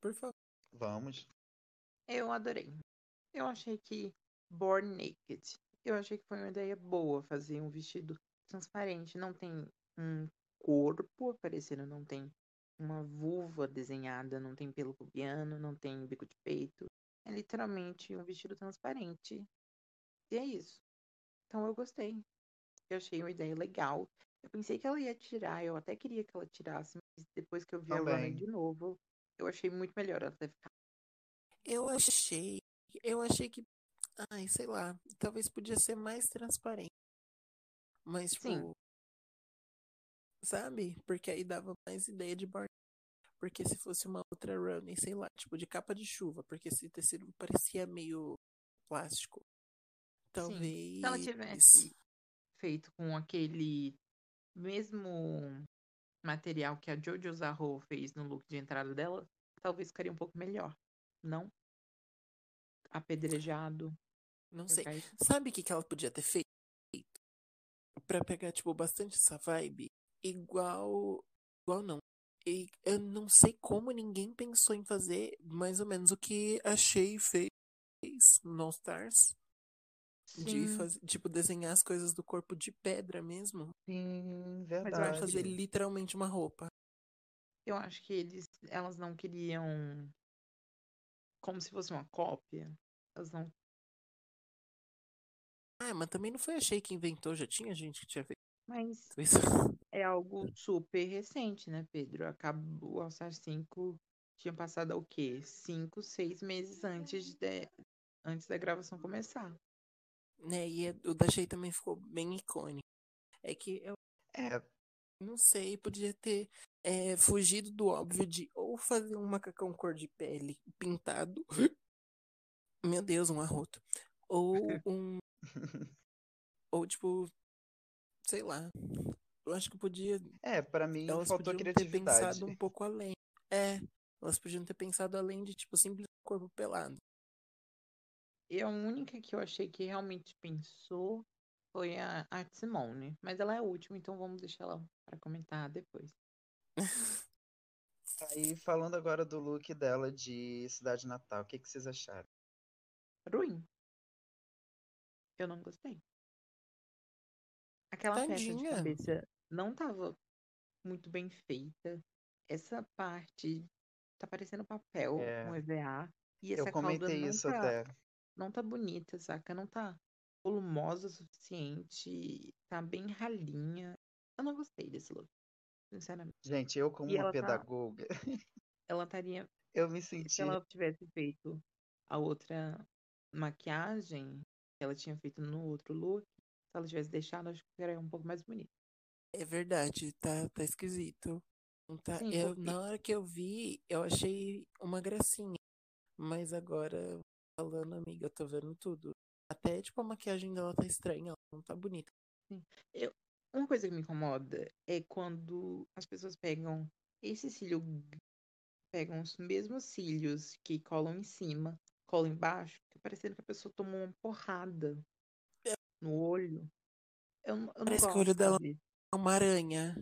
Speaker 3: Por favor.
Speaker 2: vamos
Speaker 1: Eu adorei. Eu achei que Born Naked. Eu achei que foi uma ideia boa fazer um vestido transparente. Não tem um corpo aparecendo, não tem uma vulva desenhada, não tem pelo pubiano, não tem bico de peito. É literalmente um vestido transparente. E é isso. Então eu gostei. Eu achei uma ideia legal. Eu pensei que ela ia tirar, eu até queria que ela tirasse, mas depois que eu vi a Runner
Speaker 2: Também.
Speaker 1: de novo, eu achei muito melhor ela ter ficado.
Speaker 3: Eu achei. Eu achei que. Ai, sei lá. Talvez podia ser mais transparente. Mas, tipo.
Speaker 1: Sim.
Speaker 3: Sabe? Porque aí dava mais ideia de bar. Porque se fosse uma outra running, sei lá, tipo de capa de chuva, porque esse tecido parecia meio plástico. Talvez.
Speaker 1: Se ela tivesse feito com aquele mesmo material que a Jojo Zarro fez no look de entrada dela, talvez ficaria um pouco melhor. Não? Apedrejado.
Speaker 3: Não sei.
Speaker 1: caí-
Speaker 3: Sabe o que, que ela podia ter feito? Pra pegar, tipo, bastante essa vibe? Igual. Igual não. E eu não sei como ninguém pensou em fazer mais ou menos o que a Shay fez no Stars. De fazer, tipo, desenhar as coisas do corpo de pedra mesmo.
Speaker 2: sim
Speaker 3: Pra
Speaker 2: verdade
Speaker 1: acho
Speaker 3: fazer literalmente uma roupa.
Speaker 1: eu acho que eles, elas não queriam como se fosse uma cópia. Elas não.
Speaker 3: Ah, mas também não foi a Shay que inventou, já tinha gente que tinha feito
Speaker 1: Mas
Speaker 3: isso.
Speaker 1: é algo super recente, né, Pedro? Acabou o All Star 5 tinha passado o quê? Cinco, seis meses antes de, antes da gravação começar.
Speaker 3: né? E o da Shay também ficou bem icônico. É que eu
Speaker 2: é
Speaker 3: não sei, podia ter é, fugido do óbvio de ou fazer um macacão cor de pele pintado. Meu Deus, um arroto. Ou um. ou tipo. Sei lá. Eu acho que podia.
Speaker 2: É, pra mim
Speaker 3: Elas
Speaker 2: faltou
Speaker 3: podiam ter pensado um pouco além. É. Elas podiam ter pensado além de, tipo, simples corpo pelado.
Speaker 1: E a única que eu achei que realmente pensou foi a Art Simone. Mas ela é a última, então vamos deixar ela para comentar depois.
Speaker 2: Aí, falando agora do look dela de Cidade Natal, o que, que vocês acharam?
Speaker 1: Ruim. Eu não gostei. Aquela peça de
Speaker 3: Tadinha.
Speaker 1: cabeça não tava muito bem feita. Essa parte tá parecendo papel
Speaker 2: É.
Speaker 1: com EVA. E
Speaker 2: Eu
Speaker 1: essa cauda
Speaker 2: comentei
Speaker 1: não
Speaker 2: isso
Speaker 1: tá,
Speaker 2: até.
Speaker 1: não tá bonita, saca? Não tá volumosa o suficiente. Tá bem ralinha. Eu não gostei desse look, sinceramente.
Speaker 2: Gente, eu como
Speaker 1: E
Speaker 2: uma
Speaker 1: tá-
Speaker 2: pedagoga,
Speaker 1: Ela estaria
Speaker 2: eu me
Speaker 1: se
Speaker 2: senti.
Speaker 1: ela tivesse feito a outra maquiagem que ela tinha feito no outro look, se ela tivesse deixado, acho que seria um pouco mais bonito.
Speaker 3: É verdade, tá, tá esquisito. Não Tá,
Speaker 1: Sim,
Speaker 3: eu,
Speaker 1: porque-
Speaker 3: na hora que eu vi, eu achei uma gracinha. Mas agora, falando, amiga, eu tô vendo tudo. Até, tipo, a maquiagem dela tá estranha, ela não tá bonita.
Speaker 1: Uma coisa que me incomoda é quando as pessoas pegam esse cílio, g- pegam os mesmos cílios que colam em cima, colam embaixo, fica parecendo que a pessoa tomou uma porrada no olho. Eu, n- eu não
Speaker 3: Parece que o
Speaker 1: gosto
Speaker 3: olho dela-
Speaker 1: disso.
Speaker 3: É uma aranha.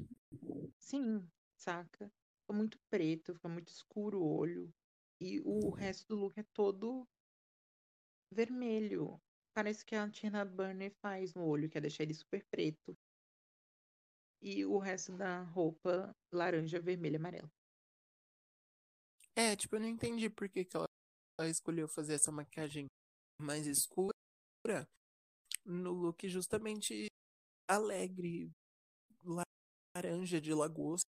Speaker 1: Sim, saca? Fica muito preto, fica muito escuro o olho. E o resto do look é todo vermelho. Parece que a Tina Burner faz no olho, que é deixar ele super preto. E o resto da roupa laranja, vermelho e amarelo.
Speaker 3: É, tipo, eu não entendi por que, que ela, ela escolheu fazer essa maquiagem mais escura no look justamente alegre, laranja de lagosta.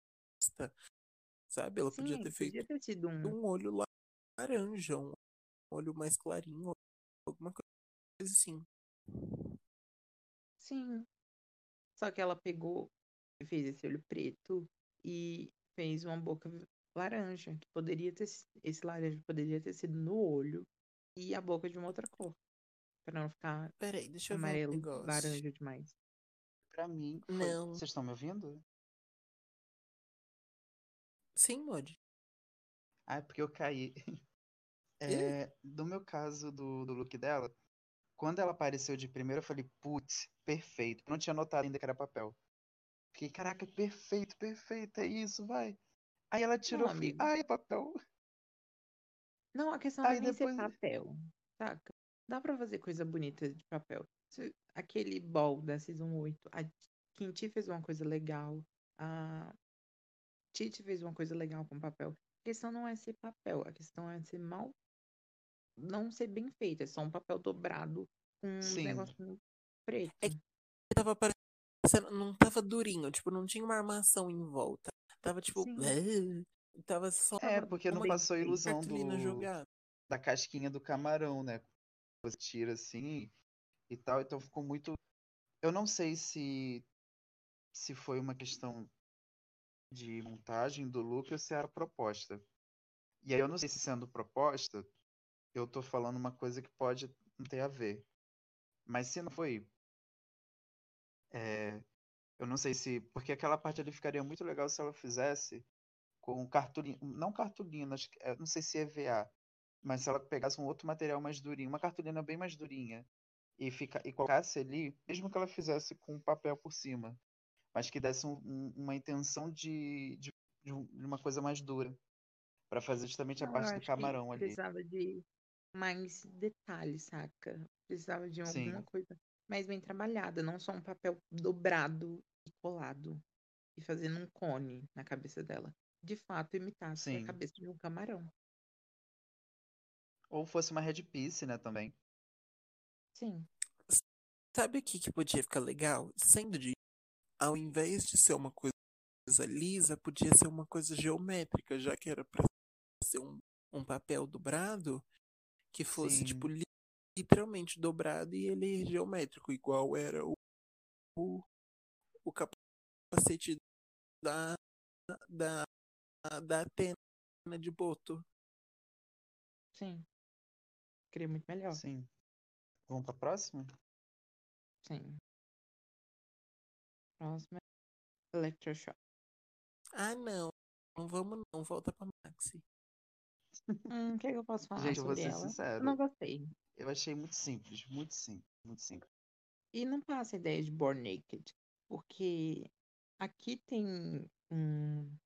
Speaker 3: Sabe? Ela podia
Speaker 1: Sim,
Speaker 3: ter feito
Speaker 1: podia ter um.
Speaker 3: um olho la- laranja, um olho mais clarinho, alguma coisa assim.
Speaker 1: Sim. Só que ela pegou e fez esse olho preto e fez uma boca laranja, que poderia ter esse laranja poderia ter sido no olho e a boca de uma outra cor, Pra não ficar
Speaker 3: Peraí, deixa eu ver um
Speaker 1: amarelo, laranja demais.
Speaker 2: Pra mim, foi...
Speaker 3: Não.
Speaker 2: Vocês estão me ouvindo?
Speaker 3: Sim, Modi.
Speaker 2: Ah, é porque eu caí. É, no meu caso do, do look dela, quando ela apareceu de primeira, eu falei, putz, perfeito. Eu não tinha notado ainda que era papel. Fiquei, caraca, perfeito, perfeito, é isso, vai. Aí ela tirou, falei,
Speaker 1: amigo.
Speaker 2: ai, é papel.
Speaker 1: Não, a questão não
Speaker 2: Aí
Speaker 1: é nem
Speaker 2: depois-
Speaker 1: ser papel, saca? Dá pra fazer coisa bonita de papel. Aquele ball da Season 8, a Kinti fez uma coisa legal, a Titi fez uma coisa legal com papel. A questão não é ser papel, a questão é ser mal, não ser bem feito, é só um papel dobrado com um
Speaker 2: Sim.
Speaker 1: negocinho preto.
Speaker 3: É que- Tava parecendo, não tava durinho, tipo, não tinha uma armação em volta. Tava tipo. "Ah", tava só
Speaker 2: É, porque não passou a ilusão do,
Speaker 3: jogada.
Speaker 2: da casquinha do camarão, né? Você tira assim e tal, então ficou muito. Eu não sei se se foi uma questão de montagem do look ou se era proposta. E aí eu não sei se sendo proposta, eu tô falando uma coisa que pode não ter a ver. Mas se não foi, é, eu não sei se. Porque aquela parte ali ficaria muito legal se ela fizesse com cartolina. Não que- é, não sei se é VA. Mas se ela pegasse um outro material mais durinho, uma cartolina bem mais durinha, e, fica, e colocasse ali, mesmo que ela fizesse com papel por cima, mas que desse um- um- uma intenção de, de, de um- uma coisa mais dura, para fazer justamente a
Speaker 1: Não, eu
Speaker 2: parte do camarão ali.
Speaker 1: precisava de mais detalhes, saca? Precisava de
Speaker 2: Sim.
Speaker 1: alguma coisa mais bem trabalhada, não só um papel dobrado e colado e fazendo um cone na cabeça dela. De fato, imitasse
Speaker 2: Sim.
Speaker 1: a cabeça de um camarão.
Speaker 2: Ou fosse uma headpiece, né, também.
Speaker 1: Sim.
Speaker 3: Sabe o que, que podia ficar legal? Sendo de. Ao invés de ser uma coisa lisa, podia ser uma coisa geométrica, já que era pra ser um, um papel dobrado que fosse,
Speaker 2: Sim.
Speaker 3: tipo, li- literalmente dobrado e ele geométrico, igual era o, o, o capacete da, da, da Atena de Boto.
Speaker 1: Sim. Queria muito melhor.
Speaker 2: Sim. Vamos pra próxima?
Speaker 1: Sim. Próxima. Electroshock.
Speaker 3: Ah, não. Não vamos não, volta pra Maxi.
Speaker 1: Hum, o que, que eu posso falar
Speaker 2: Gente, eu vou ser
Speaker 1: ela? Eu
Speaker 2: sincero.
Speaker 1: não gostei.
Speaker 2: Eu achei muito simples, muito simples, muito simples.
Speaker 1: E não passa a ideia de Born Naked, porque aqui tem um.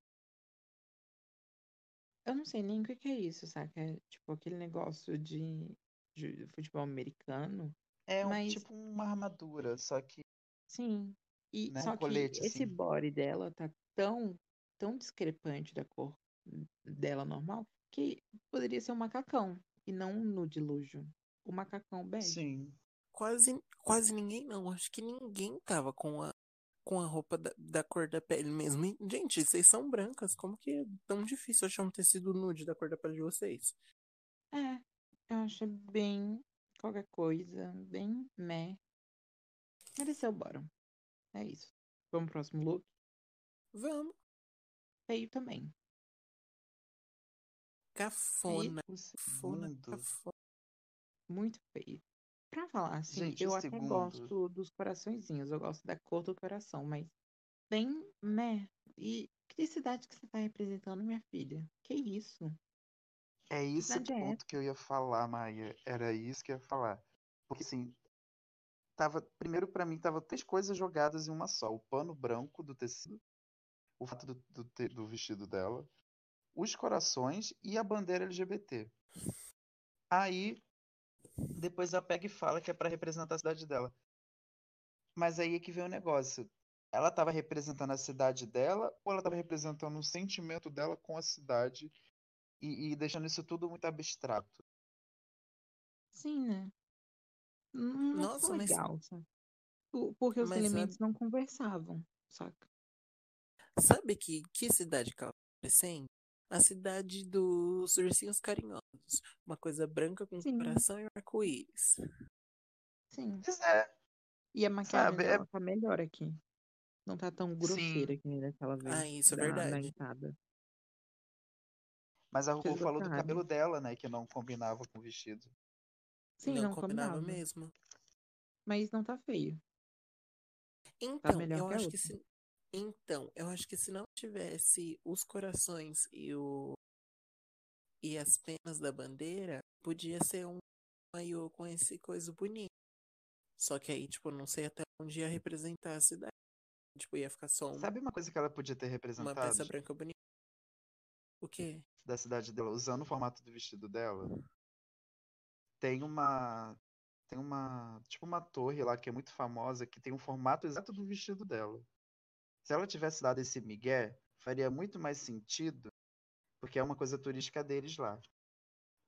Speaker 1: Eu não sei nem o que que é isso, saca? É tipo aquele negócio de, de futebol americano.
Speaker 2: É um,
Speaker 1: Mas-
Speaker 2: tipo uma armadura, só que
Speaker 1: Sim. E
Speaker 2: Né, um
Speaker 1: só que
Speaker 2: colete,
Speaker 1: esse
Speaker 2: assim.
Speaker 1: body dela tá tão, tão discrepante da cor dela normal que poderia ser um macacão e não um nude luxo. O macacão bege.
Speaker 2: sim.
Speaker 3: Quase, quase ninguém não. Acho que ninguém tava com a, com a roupa da, da cor da pele mesmo. E, gente, vocês são brancas. Como que é tão difícil achar um tecido nude da cor da pele de vocês?
Speaker 1: É, eu acho bem qualquer coisa, bem meh. Mereceu o bottom. É isso. Vamos pro próximo look.
Speaker 3: Vamos.
Speaker 1: Feio também.
Speaker 3: Cafona.
Speaker 2: O
Speaker 3: Cafona, cafona.
Speaker 1: Muito feio. Pra falar assim,
Speaker 2: Gente,
Speaker 1: eu até
Speaker 2: segundo.
Speaker 1: gosto dos coraçõezinhos. Eu gosto da cor do coração, mas bem meh. E que cidade que você tá representando, minha filha? Que isso?
Speaker 2: É esse
Speaker 1: cidade é
Speaker 2: ponto que eu ia falar, Maia. Era isso que eu ia falar. Porque assim, tava, primeiro pra mim tava três coisas jogadas em uma só. O pano branco do tecido, o fato do, do, do vestido dela, os corações e a bandeira LGBT. Aí depois ela pega e fala que é pra representar a cidade dela. Mas aí é que vem o negócio. Ela tava representando a cidade dela ou ela tava representando um sentimento dela com a cidade e, e deixando isso tudo muito abstrato?
Speaker 1: Sim, né? Não não
Speaker 3: Nossa, mas-
Speaker 1: legal, sabe? Porque os
Speaker 3: Mas sabe-
Speaker 1: elementos não conversavam, saca?
Speaker 3: Sabe que, que cidade que ela tá parecendo? A cidade dos ursinhos carinhosos. Uma coisa branca com
Speaker 1: Sim.
Speaker 3: coração e arco-íris.
Speaker 1: Sim.
Speaker 2: É,
Speaker 1: E a maquiagem
Speaker 2: Sabe, é-
Speaker 1: tá melhor aqui. Não tá tão grosseira que nem daquela vez.
Speaker 3: Ah, isso é
Speaker 1: da- da
Speaker 3: verdade.
Speaker 2: mas a RuPaul falou do cabelo dela, né? Que não combinava com o vestido.
Speaker 1: Sim,
Speaker 3: não,
Speaker 1: não
Speaker 3: combinava
Speaker 1: combinava.
Speaker 3: mesmo.
Speaker 1: Mas não tá feio.
Speaker 3: Então,
Speaker 1: melhor
Speaker 3: eu
Speaker 1: que
Speaker 3: acho que
Speaker 1: outra.
Speaker 3: se. Então, eu acho que se não tivesse os corações e o. E as penas da bandeira, podia ser um maiô com esse coisa bonito. Só que aí, tipo, não sei até onde ia representar a cidade. Tipo, ia ficar só um-
Speaker 2: Sabe uma coisa que ela podia ter
Speaker 3: uma
Speaker 2: representado
Speaker 3: peça branca bonita. O quê?
Speaker 2: da cidade dela, usando o formato do vestido dela? Tem uma. Tem uma. Tipo uma torre lá que é muito famosa, que tem o formato exato do vestido dela. Se ela tivesse dado esse migué, faria muito mais sentido, porque é uma coisa turística deles lá.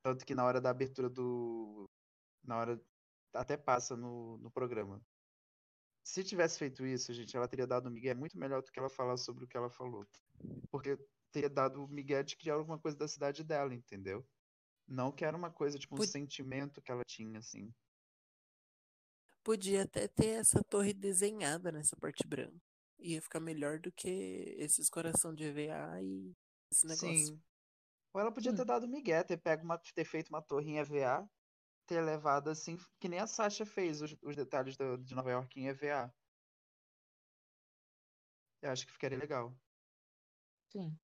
Speaker 2: Tanto que na hora da abertura do. Na hora. Até passa no, no programa. Se tivesse feito isso, gente, ela teria dado um migué muito melhor do que ela falar sobre o que ela falou. Porque teria dado o migué de criar alguma coisa da cidade dela, entendeu? Não que era uma coisa, tipo, um
Speaker 3: Put-
Speaker 2: sentimento que ela tinha, assim.
Speaker 3: Podia até ter essa torre desenhada nessa parte branca. Ia ficar melhor do que esses coração de EVA e esse negócio.
Speaker 2: Sim. Ou ela podia
Speaker 1: Sim.
Speaker 2: ter dado migué, ter, pego uma, ter feito uma torre em EVA, ter levado assim, que nem a Sasha fez os, os detalhes do- de Nova York em EVA. Eu acho que ficaria legal.
Speaker 1: Sim.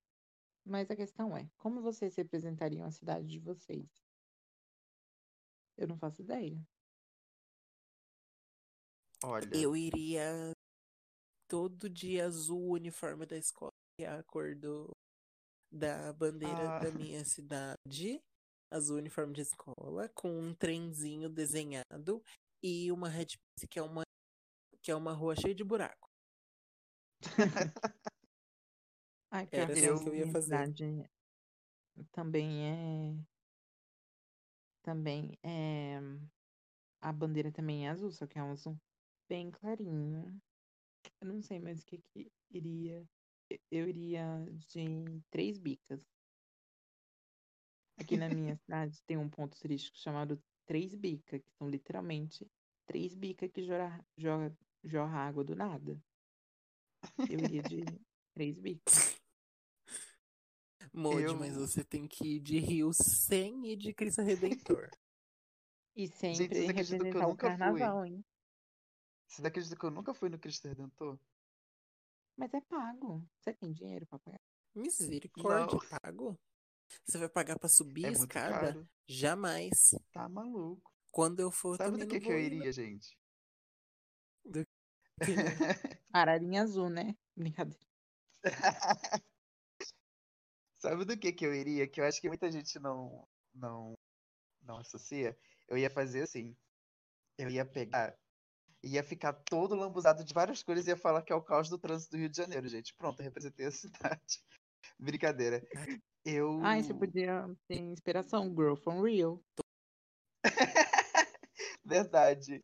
Speaker 1: Mas a questão é, como vocês representariam a cidade de vocês? Eu não faço ideia.
Speaker 2: Olha,
Speaker 3: Eu iria todo dia azul o uniforme da escola, que é a cor do, da bandeira
Speaker 2: Ah.
Speaker 3: da minha cidade. Azul uniforme de escola, com um trenzinho desenhado e uma red Piece, que é uma que é uma rua cheia de buraco.
Speaker 1: Ai, pior
Speaker 3: Era
Speaker 1: que
Speaker 2: assim
Speaker 1: a
Speaker 2: que eu
Speaker 3: ia
Speaker 1: minha
Speaker 3: fazer.
Speaker 1: cidade também é. Também é. A bandeira também é azul, só que é um azul bem clarinho. Eu não sei mais o que que iria. Eu iria de três bicas. Aqui na minha cidade tem um ponto turístico chamado Três Bica, que são literalmente três bicas que jorra, jorra, jorra água do nada. Eu iria de três bicas.
Speaker 3: Modi,
Speaker 2: Eu-
Speaker 3: mas você tem que ir de Rio sem ir de Cristo Redentor.
Speaker 1: E
Speaker 2: Gente,
Speaker 1: sempre
Speaker 2: eu
Speaker 1: representar o
Speaker 2: nunca fui?
Speaker 1: carnaval, hein?
Speaker 2: Você acredita que eu nunca fui no Cristo Redentor?
Speaker 1: Mas é pago. Você tem dinheiro pra pagar?
Speaker 3: Misericórdia,
Speaker 2: Não.
Speaker 3: pago? Você vai pagar pra subir
Speaker 2: É
Speaker 3: a escada?
Speaker 2: caro.
Speaker 3: Jamais.
Speaker 2: Tá maluco.
Speaker 3: Quando eu for,
Speaker 2: Sabe do que, que eu iria, gente?
Speaker 3: não.
Speaker 1: Ararinha azul, né? Brincadeira.
Speaker 2: Sabe do que, que eu iria? Que eu acho que muita gente não, não, não associa. Eu ia fazer assim. Eu ia pegar. Ia ficar todo lambuzado de várias cores e ia falar que é o caos do trânsito do Rio de Janeiro, gente. Pronto, eu representei a cidade. Brincadeira. Eu.
Speaker 1: Ai, você podia ter inspiração, Girl from Real.
Speaker 2: Verdade.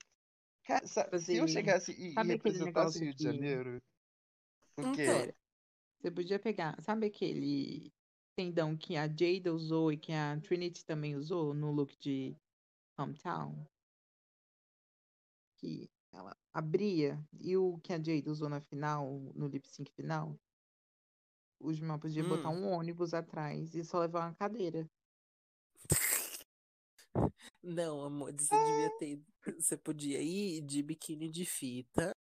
Speaker 2: Cara, sa- se eu
Speaker 1: Fazer-
Speaker 2: chegasse e, e
Speaker 1: sabe
Speaker 2: representasse o Rio de
Speaker 1: que-
Speaker 2: Janeiro. O
Speaker 3: Então,
Speaker 2: quê?
Speaker 1: Sério. Você podia pegar, sabe aquele tendão que a Jada usou e que a Trinity também usou no look de Hometown? Que ela abria e o que a Jada usou na final, no lip sync final? O Gilmar podia botar
Speaker 3: Hum.
Speaker 1: um ônibus atrás e só levar uma cadeira.
Speaker 3: Não, amor, você devia ter. Você podia ir de biquíni de fita.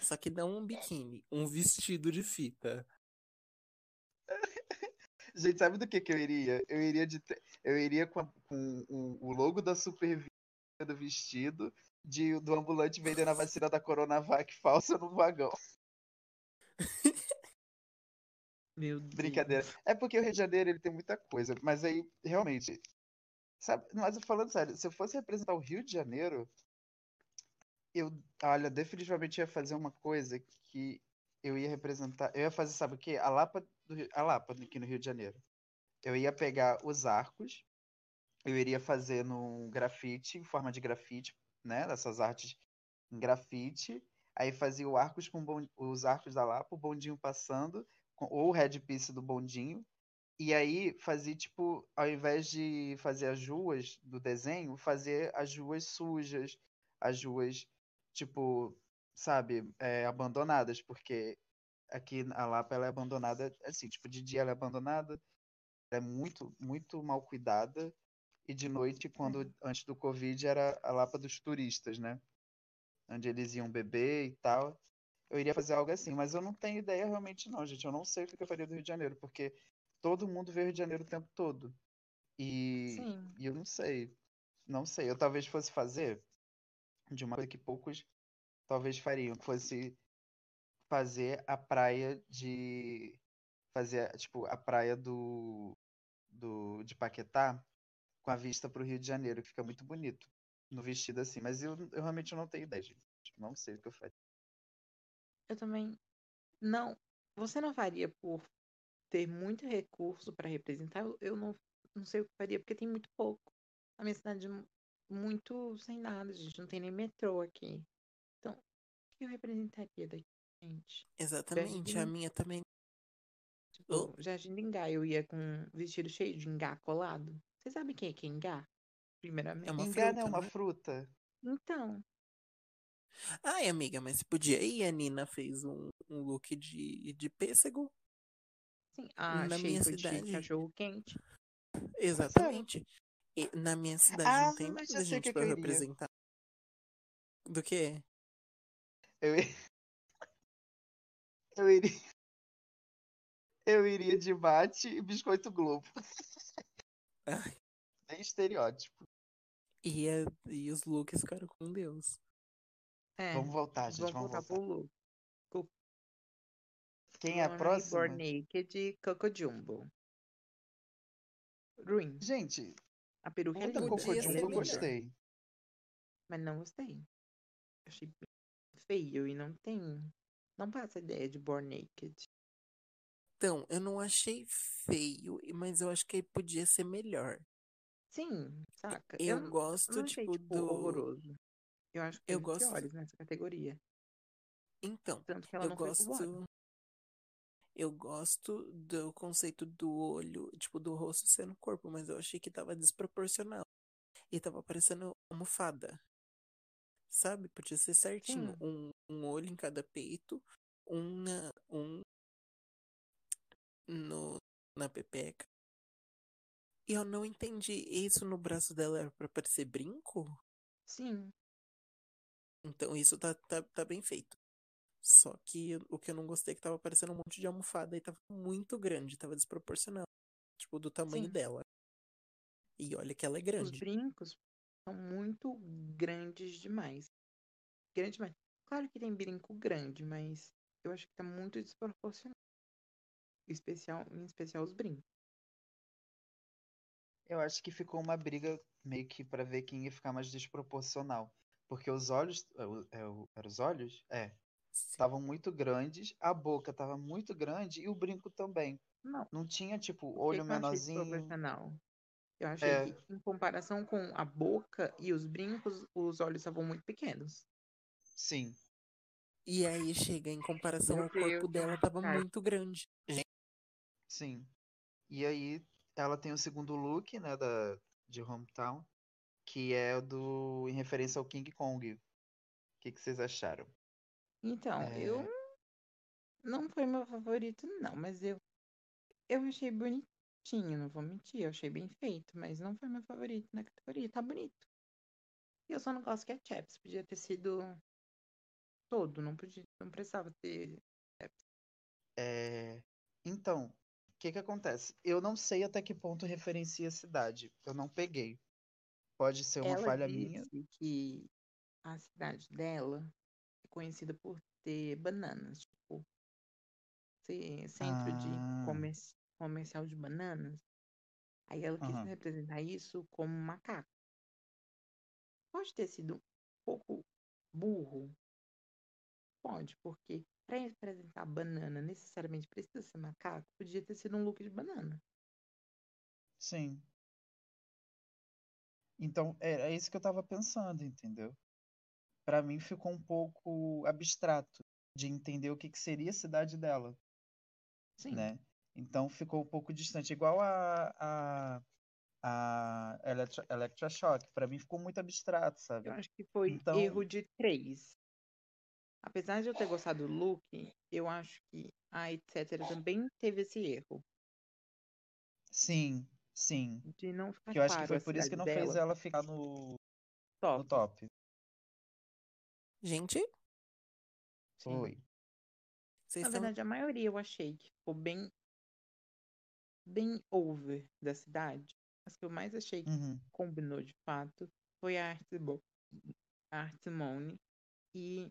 Speaker 3: Só que não um biquíni, um vestido de fita.
Speaker 2: Gente, sabe do que, que eu iria? Eu iria de eu iria com, a- com o, o logo da Super do vestido de, do ambulante vendendo a vacina da Coronavac falsa no vagão.
Speaker 1: Meu Deus.
Speaker 2: Brincadeira. É porque o Rio de Janeiro ele tem muita coisa, mas aí realmente, sabe? Mas falando sério, se eu fosse representar o Rio de Janeiro, eu, olha, definitivamente ia fazer uma coisa que eu ia representar, eu ia fazer, sabe o quê? A Lapa, do Rio- a Lapa aqui no Rio de Janeiro. Eu ia pegar os arcos, eu iria fazer num grafite, em forma de grafite, né? Dessas artes em grafite. Aí fazia arcos os arcos da Lapa, o bondinho passando, com- ou o headpiece do bondinho. E aí fazia, tipo, ao invés de fazer as ruas do desenho, fazer as ruas sujas, as ruas, tipo, sabe, é, abandonadas, porque aqui a Lapa ela é abandonada, assim, tipo, de dia ela é abandonada, ela é muito, muito mal cuidada, e de noite, quando antes do Covid, era a Lapa dos turistas, né? Onde eles iam beber e tal. Eu iria fazer algo assim, mas eu não tenho ideia realmente não, gente. Eu não sei o que eu faria do Rio de Janeiro, porque todo mundo vê o Rio de Janeiro o tempo todo. E, e eu não sei. Não sei. Eu talvez fosse fazer de uma coisa que poucos talvez fariam, que fosse fazer a praia de fazer tipo a praia do do de Paquetá com a vista para o Rio de Janeiro, que fica muito bonito no vestido assim, mas eu, eu realmente não tenho ideia, gente. Não sei o que eu faria.
Speaker 1: Eu também não. Você não faria por ter muito recurso para representar? Eu, eu não, não sei o que faria, porque tem muito pouco. A minha cidade é mu- muito sem nada, gente. Não tem nem metrô aqui. Então, o que eu representaria daqui, gente?
Speaker 3: Exatamente, a
Speaker 1: Jardim.
Speaker 3: minha também.
Speaker 1: Tipo, Jardim de Engá, eu ia com um vestido cheio de engá colado. Você sabe quem é que é engá? Primeiramente.
Speaker 3: É uma
Speaker 2: é
Speaker 3: fruta,
Speaker 2: uma
Speaker 3: não é?
Speaker 2: fruta.
Speaker 1: Então,
Speaker 3: Ai, amiga, mas você podia ir. A Nina fez um, um look de, de pêssego.
Speaker 1: sim, a
Speaker 3: Na minha
Speaker 1: shape de
Speaker 3: cidade-
Speaker 1: cachorro quente.
Speaker 3: Exatamente. E na minha cidade
Speaker 2: Ah,
Speaker 3: não tem
Speaker 2: sei o
Speaker 3: gente
Speaker 2: que
Speaker 3: pra
Speaker 2: iria.
Speaker 3: representar. Do que?
Speaker 2: Eu, i- eu iria. Eu iria de mate e biscoito Globo. Bem estereótipo.
Speaker 3: E, é- e os looks ficaram com Deus.
Speaker 1: É,
Speaker 2: Vamos voltar, gente.
Speaker 1: vamos
Speaker 2: Vamos
Speaker 1: voltar
Speaker 2: voltar.
Speaker 1: pro look.
Speaker 2: Quem é a próxima?
Speaker 1: Born Naked Coco Jumbo. Ruim.
Speaker 2: Gente,
Speaker 1: A peruca é linda.
Speaker 2: Coco Jumbo eu gostei.
Speaker 1: Mas não gostei. Achei feio e não tem. Não passa a ideia de Born Naked.
Speaker 3: Então, eu não achei feio, mas eu acho que podia ser melhor.
Speaker 1: Sim, saca?
Speaker 3: Eu,
Speaker 1: não-
Speaker 3: gosto,
Speaker 1: não achei,
Speaker 3: tipo,
Speaker 1: tipo,
Speaker 3: do.
Speaker 1: horroroso. Eu acho que
Speaker 3: Eu gosto-
Speaker 1: piores nessa categoria.
Speaker 3: Então,
Speaker 1: Tanto que ela
Speaker 3: eu
Speaker 1: não foi
Speaker 3: gosto.
Speaker 1: bórum.
Speaker 3: Eu gosto do conceito do olho, tipo, do rosto ser no corpo, mas eu achei que tava desproporcional. E tava parecendo almofada. Sabe? Podia ser certinho.
Speaker 1: Sim.
Speaker 3: Um, um olho em cada peito, um na, um no, na pepeca. E eu não entendi. Isso no braço dela era pra parecer brinco?
Speaker 1: Sim.
Speaker 3: Então isso tá, tá, tá bem feito. Só que o que eu não gostei é que tava parecendo um monte de almofada e tava muito grande, tava desproporcional. Tipo, do tamanho
Speaker 1: Sim.
Speaker 3: dela. E olha que ela é
Speaker 1: Os
Speaker 3: grande.
Speaker 1: brincos são muito grandes demais. Grande demais. Claro que tem brinco grande, mas eu acho que tá muito desproporcional. Especial, em especial os brincos.
Speaker 2: Eu acho que ficou uma briga meio que pra ver quem ia ficar mais desproporcional. Porque os olhos. é, é, os olhos? É. Estavam muito grandes, a boca tava muito grande e o brinco também.
Speaker 1: Não.
Speaker 2: Não tinha, tipo,
Speaker 1: Por que
Speaker 2: olho
Speaker 1: que eu achei
Speaker 2: menorzinho.
Speaker 1: desproporcional? Eu achei
Speaker 2: É.
Speaker 1: que, em comparação com a boca e os brincos, os olhos estavam muito pequenos.
Speaker 2: Sim.
Speaker 3: E aí chega em comparação
Speaker 1: Meu
Speaker 3: ao corpo
Speaker 1: Deus,
Speaker 3: dela, tava
Speaker 1: cara.
Speaker 3: muito grande. Gente,
Speaker 2: Sim. E aí ela tem o segundo look, né, da, de Hometown, que é o do em referência ao King Kong. O que, que vocês acharam?
Speaker 1: Então,
Speaker 2: É.
Speaker 1: eu não foi meu favorito, não, mas eu eu achei bonitinho, não vou mentir, eu achei bem feito, mas não foi meu favorito na categoria, tá bonito. E eu só não gosto que é Chaps, podia ter sido todo, não podia, não precisava ter
Speaker 2: É, Então, que que acontece? Eu não sei até que ponto referencia a cidade. Eu não peguei. Pode ser uma
Speaker 1: Ela
Speaker 2: falha minha.
Speaker 1: que a cidade dela é conhecida por ter bananas, tipo, centro de
Speaker 2: Ah.
Speaker 1: comer- comercial de bananas. Aí ela quis
Speaker 2: Aham.
Speaker 1: representar isso como um macaco. Pode ter sido um pouco burro. Pode, porque para representar banana necessariamente precisa ser macaco, podia ter sido um look de banana.
Speaker 2: Sim. Então, é isso que eu tava pensando, entendeu? Pra mim ficou um pouco abstrato de entender o que que seria a cidade dela,
Speaker 1: Sim.
Speaker 2: né? Então ficou um pouco distante, igual a a, a Electra, Electra Shock. Pra mim ficou muito abstrato, sabe?
Speaker 1: Eu acho que foi
Speaker 2: Então-
Speaker 1: erro de três. Apesar de eu ter gostado do look, eu acho que a etc. também teve esse erro
Speaker 2: Sim, sim.
Speaker 1: de não ficar
Speaker 2: Que eu acho que foi por isso que não fez
Speaker 1: dela.
Speaker 2: ela ficar no, no
Speaker 1: Top.
Speaker 2: top.
Speaker 3: gente.
Speaker 2: Foi.
Speaker 3: vocês
Speaker 1: Na
Speaker 3: estão.
Speaker 1: verdade, a maioria eu achei que ficou bem, bem over da cidade. As que eu mais achei que
Speaker 2: Uhum.
Speaker 1: combinou de fato foi a Artimo- a Artimone e,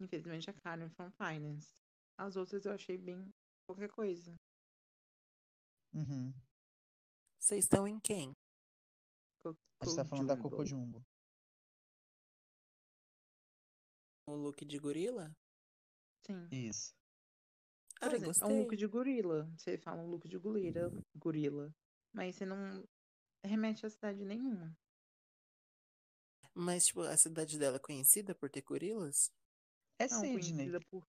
Speaker 1: infelizmente, a Karen from Finance. As outras eu achei bem qualquer coisa.
Speaker 2: Uhum.
Speaker 3: Vocês estão em quem?
Speaker 2: A gente tá falando da
Speaker 1: Jumbo.
Speaker 2: Coco Jumbo.
Speaker 3: O look de gorila?
Speaker 1: Sim.
Speaker 2: Isso.
Speaker 3: Ah,
Speaker 1: é, é um look de gorila. Você fala um look de gorila, gorila. Mas você não remete a cidade nenhuma.
Speaker 3: Mas, tipo, a cidade dela é conhecida por ter gorilas?
Speaker 2: É
Speaker 1: Não,
Speaker 2: Sydney.
Speaker 1: conhecida por.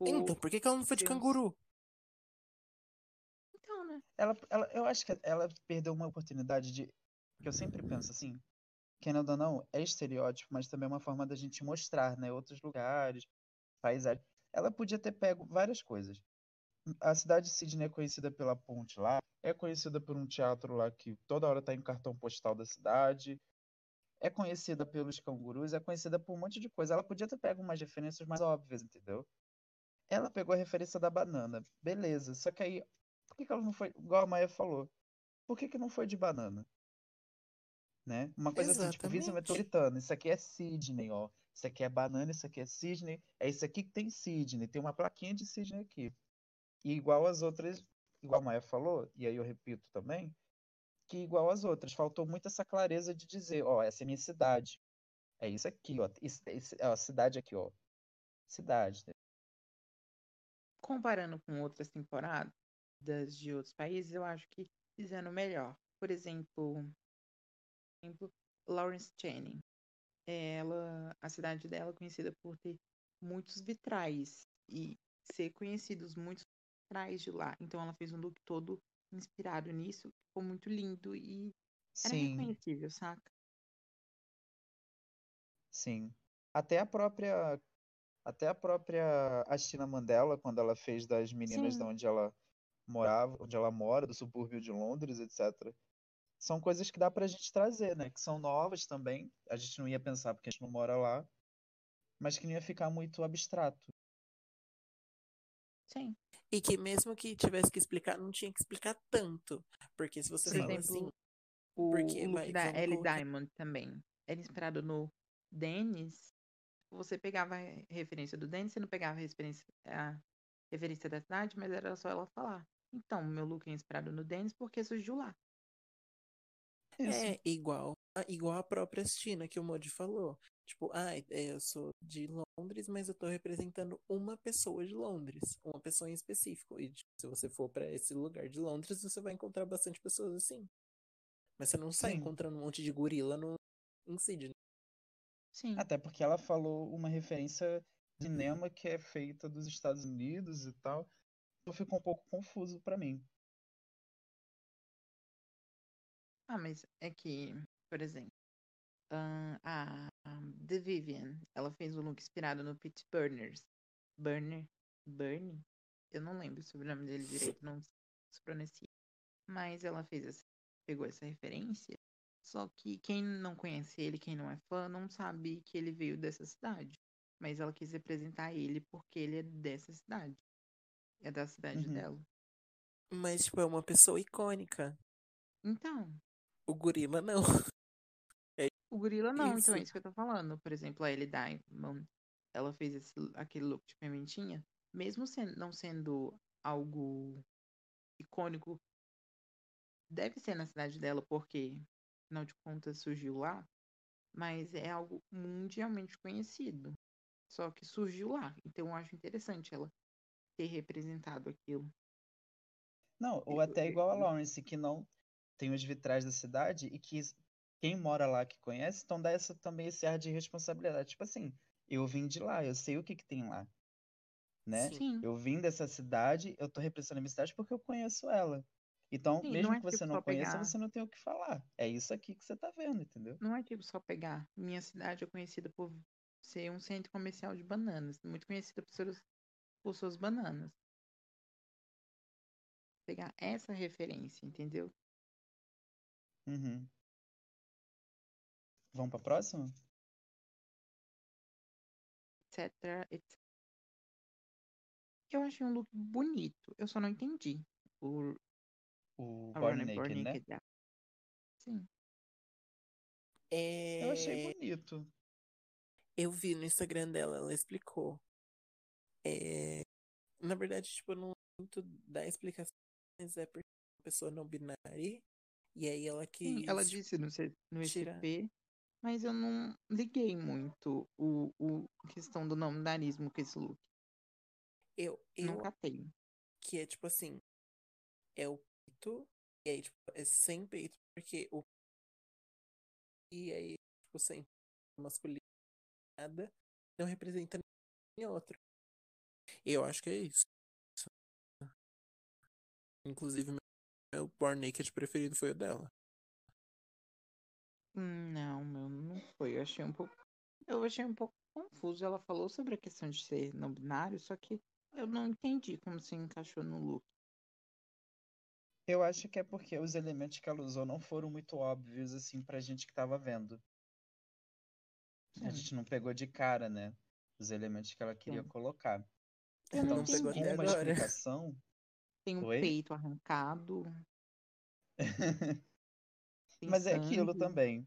Speaker 3: Então,
Speaker 1: por...
Speaker 3: por que, que ela não foi de canguru?
Speaker 1: Então, né?
Speaker 2: Ela, ela, eu acho que ela perdeu uma oportunidade de. Que eu sempre penso assim. Querendo ou não, é estereótipo, mas também é uma forma da gente mostrar, né? Outros lugares, paisagens. Ela podia ter pego várias coisas. A cidade de Sydney é conhecida pela ponte lá, é conhecida por um teatro lá que toda hora tá em cartão postal da cidade, é conhecida pelos cangurus, é conhecida por um monte de coisa. Ela podia ter pego umas referências mais óbvias, entendeu? Ela pegou a referência da banana, beleza. Só que aí, por que, que ela não foi, igual a Maia falou, por que, que não foi de banana? Né? Uma coisa assim, tipo, vice
Speaker 3: Exatamente.
Speaker 2: metropolitana. Isso aqui é Sydney, ó. Isso aqui é banana, isso aqui é Sydney. É isso aqui que tem Sydney. Tem uma plaquinha de Sydney aqui. E igual as outras, igual a Maia falou, e aí eu repito também, que igual as outras, faltou muito essa clareza de dizer, ó, essa é minha cidade. É isso aqui, ó. Isso, ó, cidade aqui, ó. Cidade. né?
Speaker 1: Comparando com outras temporadas de outros países, eu acho que fizeram melhor. Por exemplo, exemplo Lawrence Channing. Ela, a cidade dela é conhecida por ter muitos vitrais e ser conhecidos muitos vitrais de lá. Então ela fez um look todo inspirado nisso, ficou muito lindo e era
Speaker 2: Sim,
Speaker 1: reconhecível, saca?
Speaker 2: sim. Até a própria até a própria Astina Mandela, quando ela fez das meninas de
Speaker 1: Sim.
Speaker 2: onde ela morava, onde ela mora, do subúrbio de Londres, etc. São coisas que dá pra gente trazer, né? Que são novas também. A gente não ia pensar porque a gente não mora lá, mas que não ia ficar muito abstrato.
Speaker 1: Sim.
Speaker 3: E que mesmo que tivesse que explicar, não tinha que explicar tanto. Porque se você
Speaker 1: Por
Speaker 3: fala
Speaker 1: exemplo,
Speaker 3: assim,
Speaker 1: O,
Speaker 3: Porque,
Speaker 1: o look
Speaker 3: vai,
Speaker 1: da Ellie
Speaker 3: colocar-
Speaker 1: Diamond também. Era inspirado no Dennis. Você pegava a re- referência do Dennis, você não pegava a referência, a referência da cidade, mas era só ela falar. Então, meu look é inspirado no Dennis porque surgiu lá.
Speaker 2: Isso.
Speaker 3: É igual, igual a própria China que o Modi falou. Tipo, ah, eu sou de Londres, mas eu tô representando uma pessoa de Londres, uma pessoa em específico. E tipo, se você for pra esse lugar de Londres, você vai encontrar bastante pessoas assim. Mas você não sai
Speaker 2: Sim.
Speaker 3: encontrando um monte de gorila no em Sydney.
Speaker 1: Sim.
Speaker 2: Até porque ela falou uma referência de cinema que é feita dos Estados Unidos e tal. Então ficou um pouco confuso pra mim.
Speaker 1: Ah, mas é que, por exemplo, a The Vivian, ela fez um look inspirado no Pete Burners. Burner? Burnie? Eu não lembro o sobrenome dele direito, não se pronuncia. Mas ela fez essa, pegou essa referência. Só que quem não conhece ele, quem não é fã, não sabe que ele veio dessa cidade. Mas ela quis representar ele porque ele é dessa cidade. É da cidade
Speaker 2: Uhum.
Speaker 1: dela.
Speaker 3: Mas, tipo, é uma pessoa icônica.
Speaker 1: Então,
Speaker 3: O gorila não.
Speaker 1: O gorila não, então é
Speaker 3: Isso.
Speaker 1: que eu tô falando. Por exemplo, a Ellie Diamond, ela fez esse, aquele look de pimentinha, mesmo sen- não sendo algo icônico, deve ser na cidade dela, porque, afinal de contas, surgiu lá, mas é algo mundialmente conhecido. Só que surgiu lá, então eu acho interessante ela ter representado aquilo.
Speaker 2: Não, ou até igual a Lawrence, que não tem os vitrais da cidade e que quem mora lá que conhece, então dá essa, também esse ar de responsabilidade. Tipo assim, eu vim de lá, eu sei o que que tem lá. Né?
Speaker 3: Sim.
Speaker 2: Eu vim dessa cidade, eu tô representando a minha cidade porque eu conheço ela. Então,
Speaker 1: Sim,
Speaker 2: mesmo
Speaker 1: é
Speaker 2: que você
Speaker 1: tipo
Speaker 2: não conheça,
Speaker 1: pegar-
Speaker 2: você não tem o que falar. É isso aqui que você tá vendo, entendeu?
Speaker 1: não é tipo só pegar. Minha cidade é conhecida por ser um centro comercial de bananas, muito conhecida por, seus, por suas bananas. Pegar essa referência, entendeu?
Speaker 2: Uhum. Vamos pra próxima?
Speaker 1: Etc, etc. Eu achei um look bonito, eu só não entendi o
Speaker 2: O
Speaker 1: a
Speaker 2: Born Naked, né?
Speaker 1: Naked dela. Sim.
Speaker 3: É...
Speaker 2: Eu achei bonito.
Speaker 3: Eu vi no Instagram dela, ela explicou. É... Na verdade, tipo, eu não muito dar explicação, mas é porque é uma pessoa não binária. E aí ela
Speaker 1: Sim,
Speaker 3: quis.
Speaker 1: ela disse no, C- no
Speaker 3: tirar.
Speaker 1: ECP, mas eu não liguei muito o, o questão do nominarismo com esse look.
Speaker 3: Eu, eu
Speaker 1: Não catei.
Speaker 3: que é tipo assim, é o peito, e aí, tipo, é sem peito, porque o e aí, tipo, sem masculino nada, não representa nenhum outro. Eu acho que é isso. Inclusive, meu Born Naked preferido foi o dela.
Speaker 1: Hum, Não, meu, não foi. Eu achei um pouco. Eu achei um pouco confuso. Ela falou sobre a questão de ser não binário, só que eu não entendi como se encaixou no look.
Speaker 2: Eu acho que é porque os elementos que ela usou não foram muito óbvios, assim, pra gente que tava vendo. A
Speaker 1: Sim.
Speaker 2: gente não pegou de cara, né? Os elementos que ela queria
Speaker 1: Sim.
Speaker 2: colocar.
Speaker 1: Eu não
Speaker 2: Então, se
Speaker 3: pegou
Speaker 2: uma
Speaker 3: agora.
Speaker 2: explicação.
Speaker 1: Tem o
Speaker 2: Oi?
Speaker 1: peito arrancado. Tem
Speaker 2: Mas é aquilo também.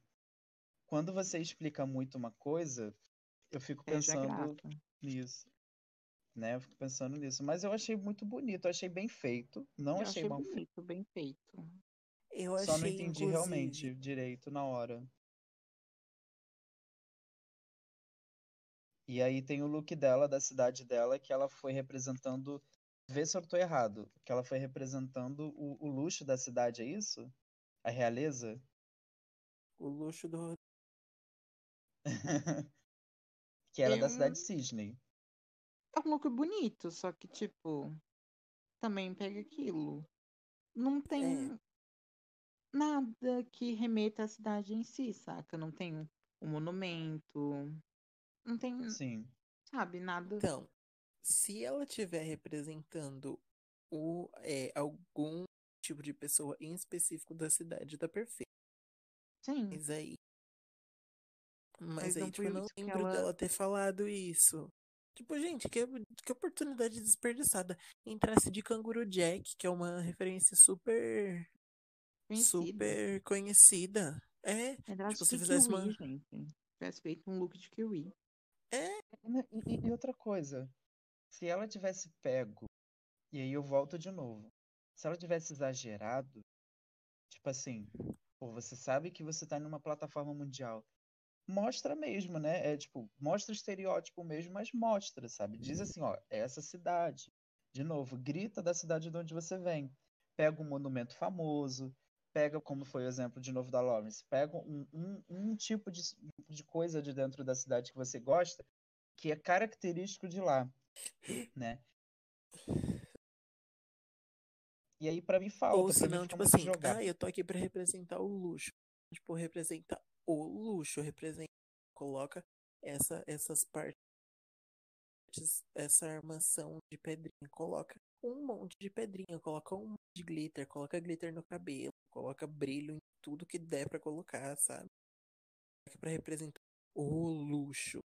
Speaker 2: Quando você explica muito uma coisa, eu fico pensando
Speaker 1: graça.
Speaker 2: nisso. Né? Eu fico pensando nisso. Mas eu achei muito bonito, eu achei bem feito. Não
Speaker 1: Eu
Speaker 2: achei
Speaker 1: achei
Speaker 2: mal feito.
Speaker 1: bonito, bem feito.
Speaker 3: Eu
Speaker 2: Só não entendi
Speaker 3: inclusive,
Speaker 2: realmente direito na hora. E aí tem o look dela, da cidade dela, que ela foi representando. Vê se eu tô errado. Que ela foi representando o, o luxo da cidade, é isso? A realeza?
Speaker 3: o luxo do.
Speaker 2: que era da cidade de Sydney.
Speaker 1: É um look bonito, só que, tipo, também pega aquilo. Não tem nada que remeta à cidade em si, saca? Não tem um, um monumento. Não tem,
Speaker 2: Sim.
Speaker 1: sabe, nada.
Speaker 3: Então, se ela estiver representando o, é, algum tipo de pessoa em específico da cidade, tá perfeito.
Speaker 1: Sim.
Speaker 3: Mas aí. Mas,
Speaker 1: Mas
Speaker 3: aí, tipo, eu não lembro
Speaker 1: ela-
Speaker 3: dela ter falado isso. Tipo, gente, que, que oportunidade desperdiçada. Entrasse de Canguru Jack, que é uma referência super.
Speaker 1: Conhecida.
Speaker 3: super conhecida. É,
Speaker 1: Ela
Speaker 3: tipo, se fizesse
Speaker 1: Kiwi,
Speaker 3: uma.
Speaker 1: gente. Tivesse feito um look de Kiwi.
Speaker 2: E, e- e outra coisa, se ela tivesse pego, e aí eu volto de novo, se ela tivesse exagerado, tipo assim, pô, você sabe que você tá numa plataforma mundial, mostra mesmo, né? É tipo, mostra o estereótipo mesmo, mas mostra, sabe? Diz assim, ó, é essa cidade. De novo, grita da cidade de onde você vem. Pega um monumento famoso, pega, como foi o exemplo de novo da Lawrence, pega um, um, um tipo de, de coisa de dentro da cidade que você gosta, que é característico de lá, né? E aí, pra mim, falta.
Speaker 3: Ou se não, tipo assim,
Speaker 2: jogado.
Speaker 3: ah, eu tô aqui pra representar o luxo. Tipo, representa o luxo, representa, coloca essa, essas partes, essa armação de pedrinha, coloca um monte de pedrinha, coloca um monte de glitter, coloca glitter no cabelo, coloca brilho em tudo que der pra colocar, sabe? Pra representar o luxo.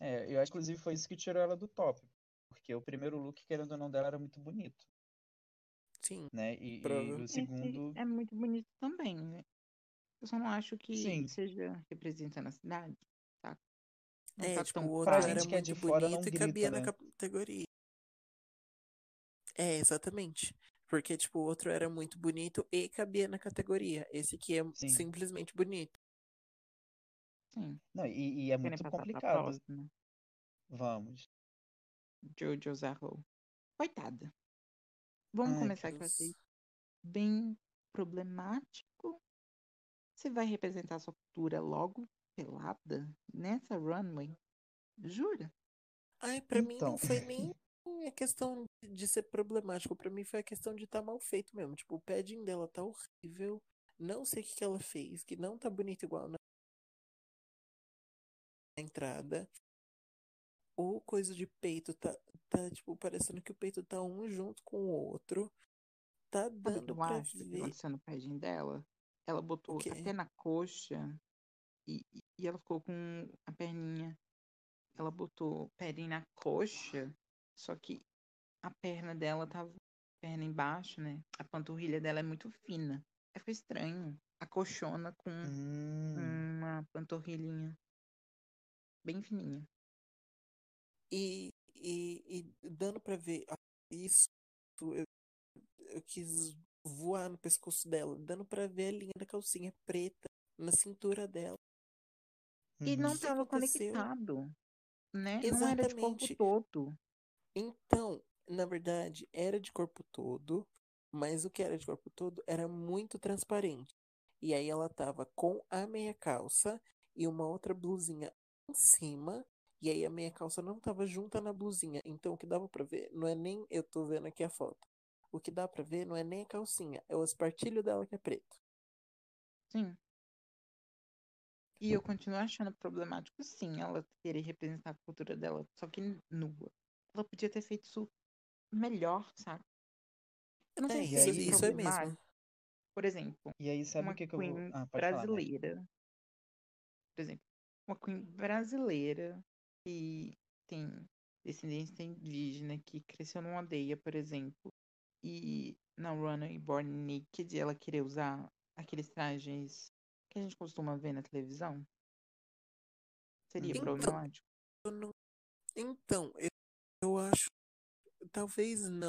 Speaker 2: É, eu acho que inclusive foi isso que tirou ela do top. Porque o primeiro look, querendo ou não, dela era muito bonito,
Speaker 3: Sim,
Speaker 2: né? E, e o
Speaker 1: Esse
Speaker 2: segundo.
Speaker 1: é muito bonito também, né? Eu só não acho que
Speaker 2: Sim.
Speaker 1: seja representando a cidade, tá? Não
Speaker 3: É,
Speaker 1: tá
Speaker 3: tipo,
Speaker 1: tão
Speaker 3: o outro
Speaker 2: Pra
Speaker 3: era
Speaker 2: gente que é de
Speaker 3: muito
Speaker 2: fora,
Speaker 3: bonito e
Speaker 2: grita,
Speaker 3: cabia na
Speaker 2: né?
Speaker 3: categoria. É, exatamente. Porque, tipo, o outro era muito bonito e cabia na categoria. Esse aqui é
Speaker 2: Sim.
Speaker 3: simplesmente bonito.
Speaker 1: Sim.
Speaker 2: Não, e, e é
Speaker 1: Querem
Speaker 2: muito complicado.
Speaker 1: próxima?
Speaker 2: Vamos.
Speaker 1: Jojo Zarro. Coitada. Vamos
Speaker 2: Ai,
Speaker 1: começar eu achei
Speaker 3: Deus.
Speaker 1: bem problemático. Você vai representar sua cultura logo pelada nessa runway? Jura?
Speaker 3: Ai, pra mim
Speaker 2: Então.
Speaker 3: não foi nem a questão de ser problemático. Pra mim foi a questão de estar mal feito mesmo. Tipo, o padding dela tá horrível. Não sei o que, que ela fez, que não tá bonito igual na entrada. O coisa de peito tá, tá, tipo, parecendo que o peito tá um junto com o outro. Tá dando
Speaker 1: eu
Speaker 3: pra
Speaker 1: acho que
Speaker 3: ver.
Speaker 1: aconteceu no padding dela? Ela botou
Speaker 3: quê?
Speaker 1: até na coxa e, e- ela ficou com a perninha. Ela botou padding na coxa, só que a perna dela tava perna embaixo, né? A panturrilha dela é muito fina. Aí ficou estranho. A coxona com
Speaker 2: Hum,
Speaker 1: uma panturrilhinha bem fininha.
Speaker 3: E, e, e dando pra ver ah, isso, eu, eu quis voar no pescoço dela, dando pra ver a linha da calcinha preta na cintura dela.
Speaker 1: E
Speaker 2: uhum.
Speaker 1: não
Speaker 3: que que
Speaker 1: tava
Speaker 3: aconteceu?
Speaker 1: conectado, né? Não era de corpo
Speaker 3: Exatamente.
Speaker 1: todo.
Speaker 3: Então, na verdade, era de corpo todo, mas o que era de corpo todo era muito transparente. E aí ela tava com a meia calça e uma outra blusinha em cima, e aí a meia calça não tava junta na blusinha. Então o que dava pra ver não é nem eu tô vendo aqui a foto. O que dá pra ver não é nem a calcinha, é o espartilho dela que é preto.
Speaker 1: Sim. E eu continuo achando problemático, sim, ela querer representar a cultura dela, só que nua. Ela podia ter feito isso melhor, sabe? Eu não
Speaker 3: É,
Speaker 1: sei
Speaker 2: E
Speaker 1: se
Speaker 3: isso,
Speaker 1: é
Speaker 2: aí-
Speaker 3: isso é
Speaker 1: problemático.
Speaker 3: mesmo.
Speaker 1: Por exemplo,
Speaker 2: E aí, sabe
Speaker 1: uma
Speaker 2: o que, que eu vou.
Speaker 1: queen
Speaker 2: Ah, pode falar,
Speaker 1: brasileira. Por exemplo, uma queen brasileira que tem descendência indígena, que cresceu numa aldeia, por exemplo, e na Runway Born Naked ela querer usar aqueles trajes que a gente costuma ver na televisão? Seria
Speaker 2: Uhum.
Speaker 1: problemático?
Speaker 3: Não- Então, eu, eu acho. Talvez não.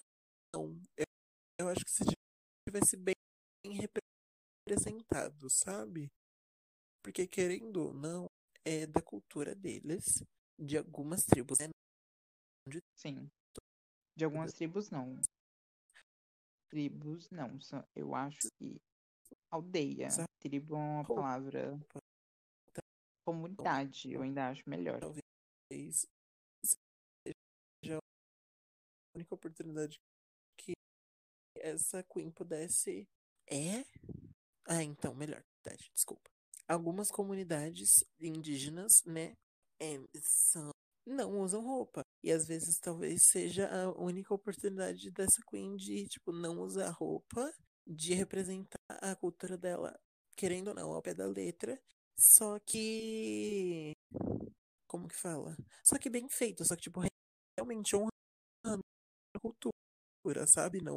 Speaker 3: Eu, eu acho que se tivesse bem representado, sabe? Porque, querendo ou não, é da cultura deles, de algumas tribos. né?
Speaker 1: Sim. De algumas tribos, não. Tribos, não. Eu acho que aldeia. Tribo é uma palavra. Comunidade, eu ainda acho melhor.
Speaker 3: Talvez seja a única oportunidade que essa Queen pudesse. É? Ah, então, melhor. Desculpa. Algumas comunidades indígenas, né, é, são, não usam roupa. E às vezes talvez seja a única oportunidade dessa Queen de, tipo, não usar roupa, de representar a cultura dela, querendo ou não, ao pé da letra. Só que. Como que fala? Só que bem feito, só que, tipo, realmente honrando a cultura, sabe? Não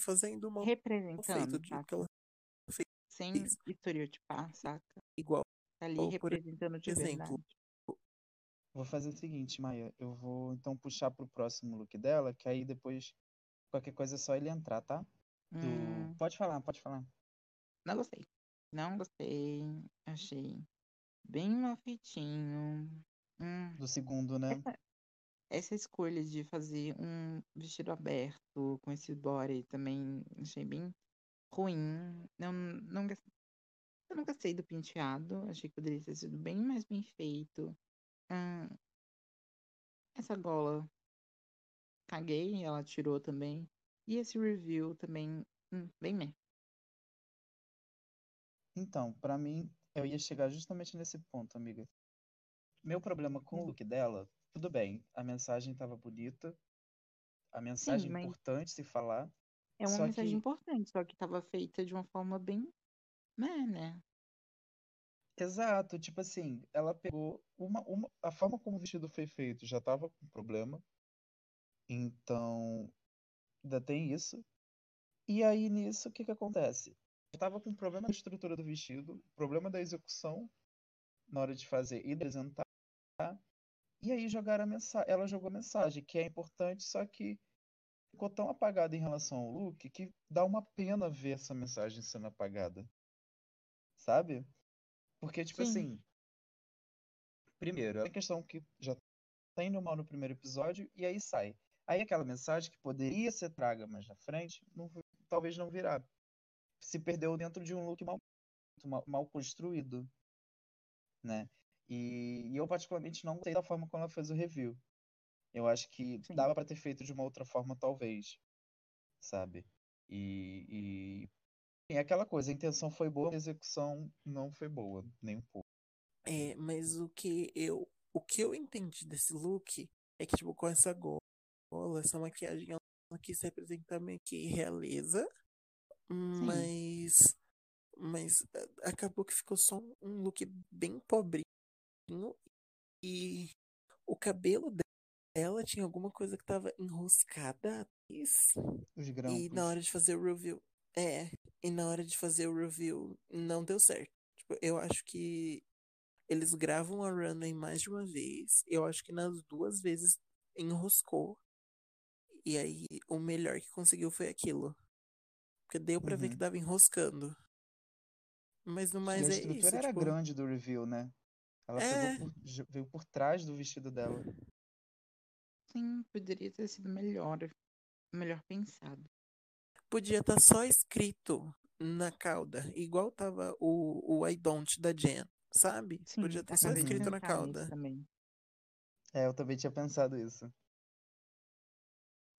Speaker 3: fazendo mal
Speaker 1: Representando,
Speaker 3: de
Speaker 1: tá?
Speaker 3: que ela
Speaker 1: Sem
Speaker 3: Isso.
Speaker 1: estereotipar, saca?
Speaker 3: igual.
Speaker 1: Tá ali
Speaker 3: Ou,
Speaker 1: representando de
Speaker 3: exemplo,
Speaker 1: verdade.
Speaker 2: Vou fazer o seguinte, Maia. Eu vou então puxar pro próximo look dela, que aí depois qualquer coisa é só ele entrar, tá? Do...
Speaker 1: Hum,
Speaker 2: Pode falar, pode falar.
Speaker 1: não gostei. Não gostei. Achei bem mal feitinho. Hum,
Speaker 2: Do segundo, né?
Speaker 1: essa, essa escolha de fazer um vestido aberto com esse body também achei bem ruim. Não, não, eu não gostei do penteado. Achei que poderia ter sido bem mais bem feito. Hum, essa gola, caguei, ela tirou também. E esse review também, hum, bem meh.
Speaker 2: Então, pra mim, eu ia chegar justamente nesse ponto, amiga. Meu problema com o
Speaker 1: Hum.
Speaker 2: look dela, tudo bem, a mensagem tava bonita, a
Speaker 1: Sim,
Speaker 2: mensagem
Speaker 1: mas
Speaker 2: importante se falar,
Speaker 1: é uma
Speaker 2: só
Speaker 1: mensagem
Speaker 2: que,
Speaker 1: importante, só que tava feita de uma forma bem meh, né?
Speaker 2: Exato, tipo assim, ela pegou uma, uma, a forma como o vestido foi feito já tava com problema, então ainda tem isso. E aí nisso, o que que acontece? Eu tava com problema na estrutura do vestido, problema da execução na hora de fazer e apresentar. E aí jogaram a mensagem, ela jogou a mensagem, que é importante, só que ficou tão apagada em relação ao look que dá uma pena ver essa mensagem sendo apagada, sabe? Porque, tipo
Speaker 1: Sim,
Speaker 2: assim, primeiro, é uma questão que já tá indo mal no primeiro episódio e aí sai. Aí aquela mensagem que poderia ser traga mais na frente, não, talvez não virá. Se perdeu dentro de um look mal, mal, mal construído, né? E, e eu particularmente não gostei da forma como ela fez o review. Eu acho que
Speaker 1: sim.
Speaker 2: dava pra ter feito de uma outra forma, talvez, sabe? E, e é aquela coisa, a intenção foi boa, a execução não foi boa, nem um pouco.
Speaker 3: É, mas o que eu, o que eu entendi desse look é que, tipo, com essa gola, essa maquiagem, ela quis representar meio que realeza,
Speaker 1: Sim,
Speaker 3: mas, mas eh, acabou que ficou só um- look bem pobrinho e o cabelo dela tinha alguma coisa que tava enroscada atrás.
Speaker 2: Os
Speaker 3: E na hora de fazer o review. É, e na hora de fazer o review não deu certo. Tipo, eu acho que eles gravam a runway mais de uma vez. Eu acho que nas duas vezes enroscou. E aí o melhor que conseguiu foi aquilo. Porque deu pra ver que
Speaker 2: Uhum.
Speaker 3: tava enroscando. Mas no
Speaker 2: E
Speaker 3: mais
Speaker 2: a
Speaker 3: é isso,
Speaker 2: estrutura era
Speaker 3: tipo.
Speaker 2: grande do review, né? Ela pegou
Speaker 3: É,
Speaker 2: por, veio por trás do vestido dela.
Speaker 1: sim, poderia ter sido melhor, melhor pensado.
Speaker 3: Podia estar só escrito na cauda, igual tava o, o I don't da Jen, sabe? Podia
Speaker 1: Sim,
Speaker 3: estar só escrito na cauda.
Speaker 1: também.
Speaker 2: É, eu também tinha pensado isso.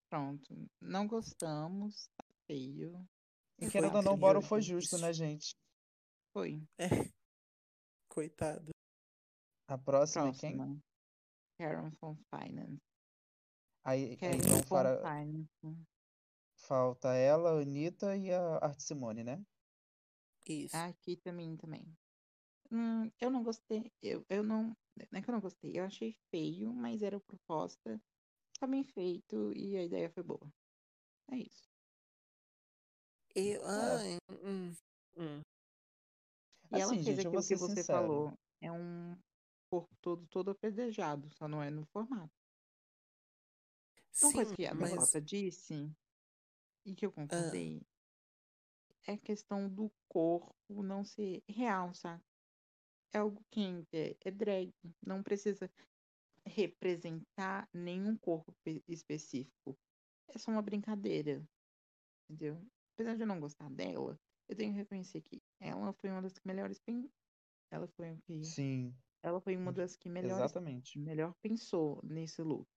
Speaker 1: Pronto, não gostamos, tá feio.
Speaker 2: E querendo ou não, Boro foi justo, né, gente?
Speaker 1: Foi.
Speaker 3: É, coitado.
Speaker 2: A próxima é quem?
Speaker 1: Próxima, Karen von Finance.
Speaker 2: Aí,
Speaker 1: Karen
Speaker 2: então
Speaker 1: Finance.
Speaker 2: Falta ela, a Anitta e a Art Simone, né?
Speaker 3: Isso.
Speaker 1: Aqui também, também. Hum, eu não gostei, eu, eu não, não é que eu não gostei, eu achei feio, mas era proposta, tá bem feito e a ideia foi boa. É isso.
Speaker 3: Eu,
Speaker 2: É,
Speaker 3: ai, hum, hum.
Speaker 1: E ela
Speaker 2: assim,
Speaker 1: fez
Speaker 2: gente,
Speaker 1: aquilo que você
Speaker 2: sincero.
Speaker 1: falou, é um corpo todo, todo apedrejado, só não é no formato. Uma
Speaker 3: Sim,
Speaker 1: coisa que a
Speaker 3: mas
Speaker 1: Dakota disse, e que eu
Speaker 3: ah,
Speaker 1: concordei, é a questão do corpo não ser real, sabe? É algo que é, é drag, não precisa representar nenhum corpo pe- específico. É só uma brincadeira, entendeu? Apesar de eu não gostar dela, eu tenho que reconhecer que ela foi uma das que melhores pen... ela foi a que
Speaker 2: Sim,
Speaker 1: ela foi uma das que melhores
Speaker 2: exatamente.
Speaker 1: melhor pensou nesse look,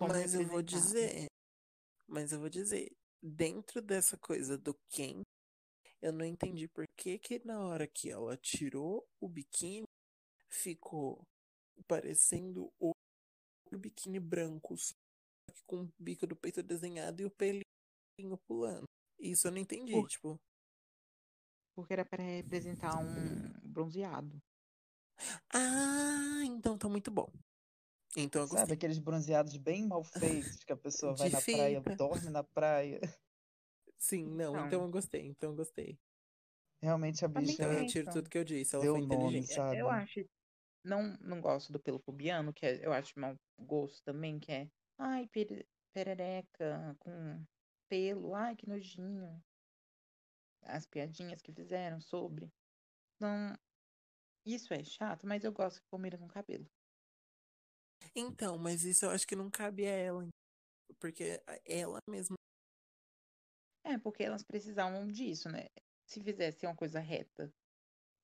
Speaker 3: mas eu vou dizer, mas eu vou dizer, dentro dessa coisa do quem, eu não entendi por que que na hora que ela tirou o biquíni, ficou parecendo o biquíni branco, só que com o bico do peito desenhado e o pelinho pulando. Isso eu não entendi,
Speaker 1: Por-
Speaker 3: tipo,
Speaker 1: porque era para representar um bronzeado.
Speaker 3: ah, então tá muito bom. Então eu
Speaker 2: Sabe,
Speaker 3: gostei.
Speaker 2: aqueles bronzeados bem mal feitos, que a pessoa vai na praia,
Speaker 3: fita.
Speaker 2: dorme na praia.
Speaker 3: Sim, não, então
Speaker 1: Então,
Speaker 3: eu gostei, então eu gostei.
Speaker 2: Realmente a
Speaker 1: bem
Speaker 2: bicha
Speaker 3: Então eu retiro tudo que eu disse. Ela
Speaker 2: deu
Speaker 3: foi
Speaker 2: nome,
Speaker 3: inteligente.
Speaker 2: sabe?
Speaker 1: Eu acho. Não, não gosto do pelo pubiano, que é- eu acho mau gosto também, que é. Ai, pere- perereca com pelo. Ai, que nojinho. As piadinhas que fizeram sobre. Então, isso é chato, mas eu gosto que combina com cabelo.
Speaker 3: Então, mas isso eu acho que não cabe a ela. Porque ela mesma.
Speaker 1: É, porque elas precisavam disso, né? Se fizesse uma coisa reta,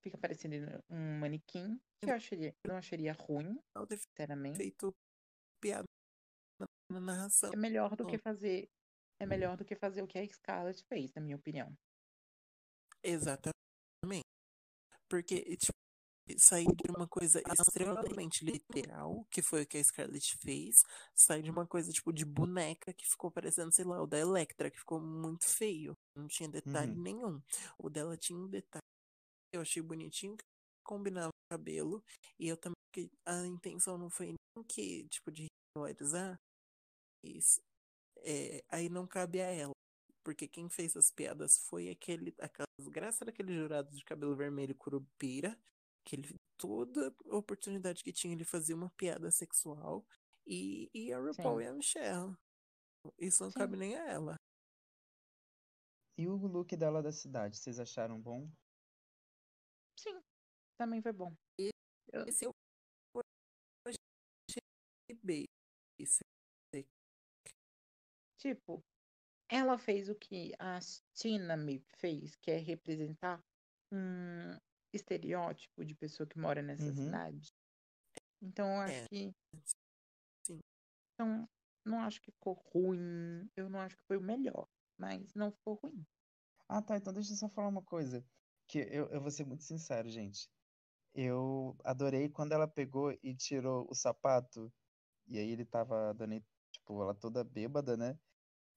Speaker 1: fica parecendo um manequim, que eu acharia, não acharia ruim, sinceramente.
Speaker 3: feito piada na, na narração.
Speaker 1: É melhor do que fazer. É melhor do que fazer o que a Scarlett fez, na minha opinião.
Speaker 3: Exatamente. Porque, tipo, sair de uma coisa extremamente literal, que foi o que a Scarlett fez, sair de uma coisa, tipo, de boneca, que ficou parecendo, sei lá, o da Electra, que ficou muito feio. Não tinha detalhe
Speaker 2: Uhum.
Speaker 3: nenhum. O dela tinha um detalhe. Eu achei bonitinho, que combinava com o cabelo. E eu também, a intenção não foi nem que, tipo, de ridicularizar, mas, é, aí não cabe a ela. Porque quem fez as piadas foi aquele, aquela desgraça daquele jurado de cabelo vermelho curupira, que ele, toda oportunidade que tinha, ele fazia uma piada sexual, e, e a RuPaul
Speaker 1: Sim.
Speaker 3: e a Michelle. Isso não
Speaker 1: Sim.
Speaker 3: cabe nem a ela.
Speaker 2: E o look dela da cidade, vocês acharam bom?
Speaker 1: Sim, também foi bom.
Speaker 3: Esse eu achei basic.
Speaker 1: tipo, ela fez o que a Tina me fez, que é representar um estereótipo de pessoa que mora nessa
Speaker 2: Uhum.
Speaker 1: cidade. Então, eu acho
Speaker 3: É.
Speaker 1: que.
Speaker 3: Sim.
Speaker 1: Então, não acho que ficou ruim. Eu não acho que foi o melhor, mas não ficou ruim.
Speaker 2: Ah, tá. Então deixa eu só falar uma coisa. Que eu, eu vou ser muito sincero, gente. Eu adorei quando ela pegou e tirou o sapato. E aí ele tava dando, tipo, ela toda bêbada, né?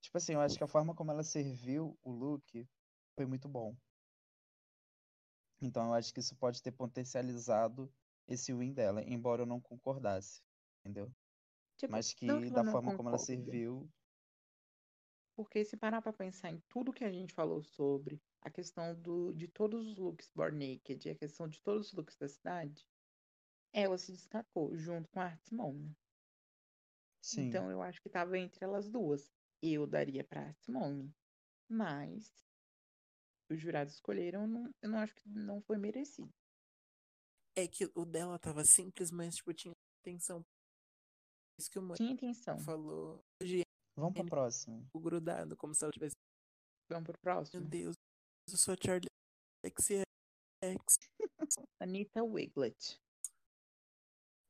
Speaker 2: Tipo assim, eu acho que a forma como ela serviu o look foi muito bom. Então eu acho que isso pode ter potencializado esse win dela, embora eu não concordasse, entendeu?
Speaker 1: Tipo,
Speaker 2: Mas que da forma como ela
Speaker 1: concordo,
Speaker 2: serviu,
Speaker 1: Porque se parar pra pensar em tudo que a gente falou sobre a questão do, de todos os looks Born Naked e a questão de todos os looks da cidade, ela se destacou junto com a Art Simone.
Speaker 2: sim.
Speaker 1: Então eu acho que tava entre elas duas. Eu daria pra Art Simone, mas os jurados escolheram, eu não, eu não acho que não foi merecido.
Speaker 3: É que o dela tava simples, mas, tipo, tinha intenção. Isso que o Mãe
Speaker 1: Tinha intenção.
Speaker 3: falou de
Speaker 2: Vamos pro próximo.
Speaker 3: algo grudado, como se ela tivesse.
Speaker 1: Vamos pro
Speaker 3: Meu
Speaker 1: próximo.
Speaker 3: Deus, eu sou a Charlie XX.
Speaker 1: Anita Wiglet.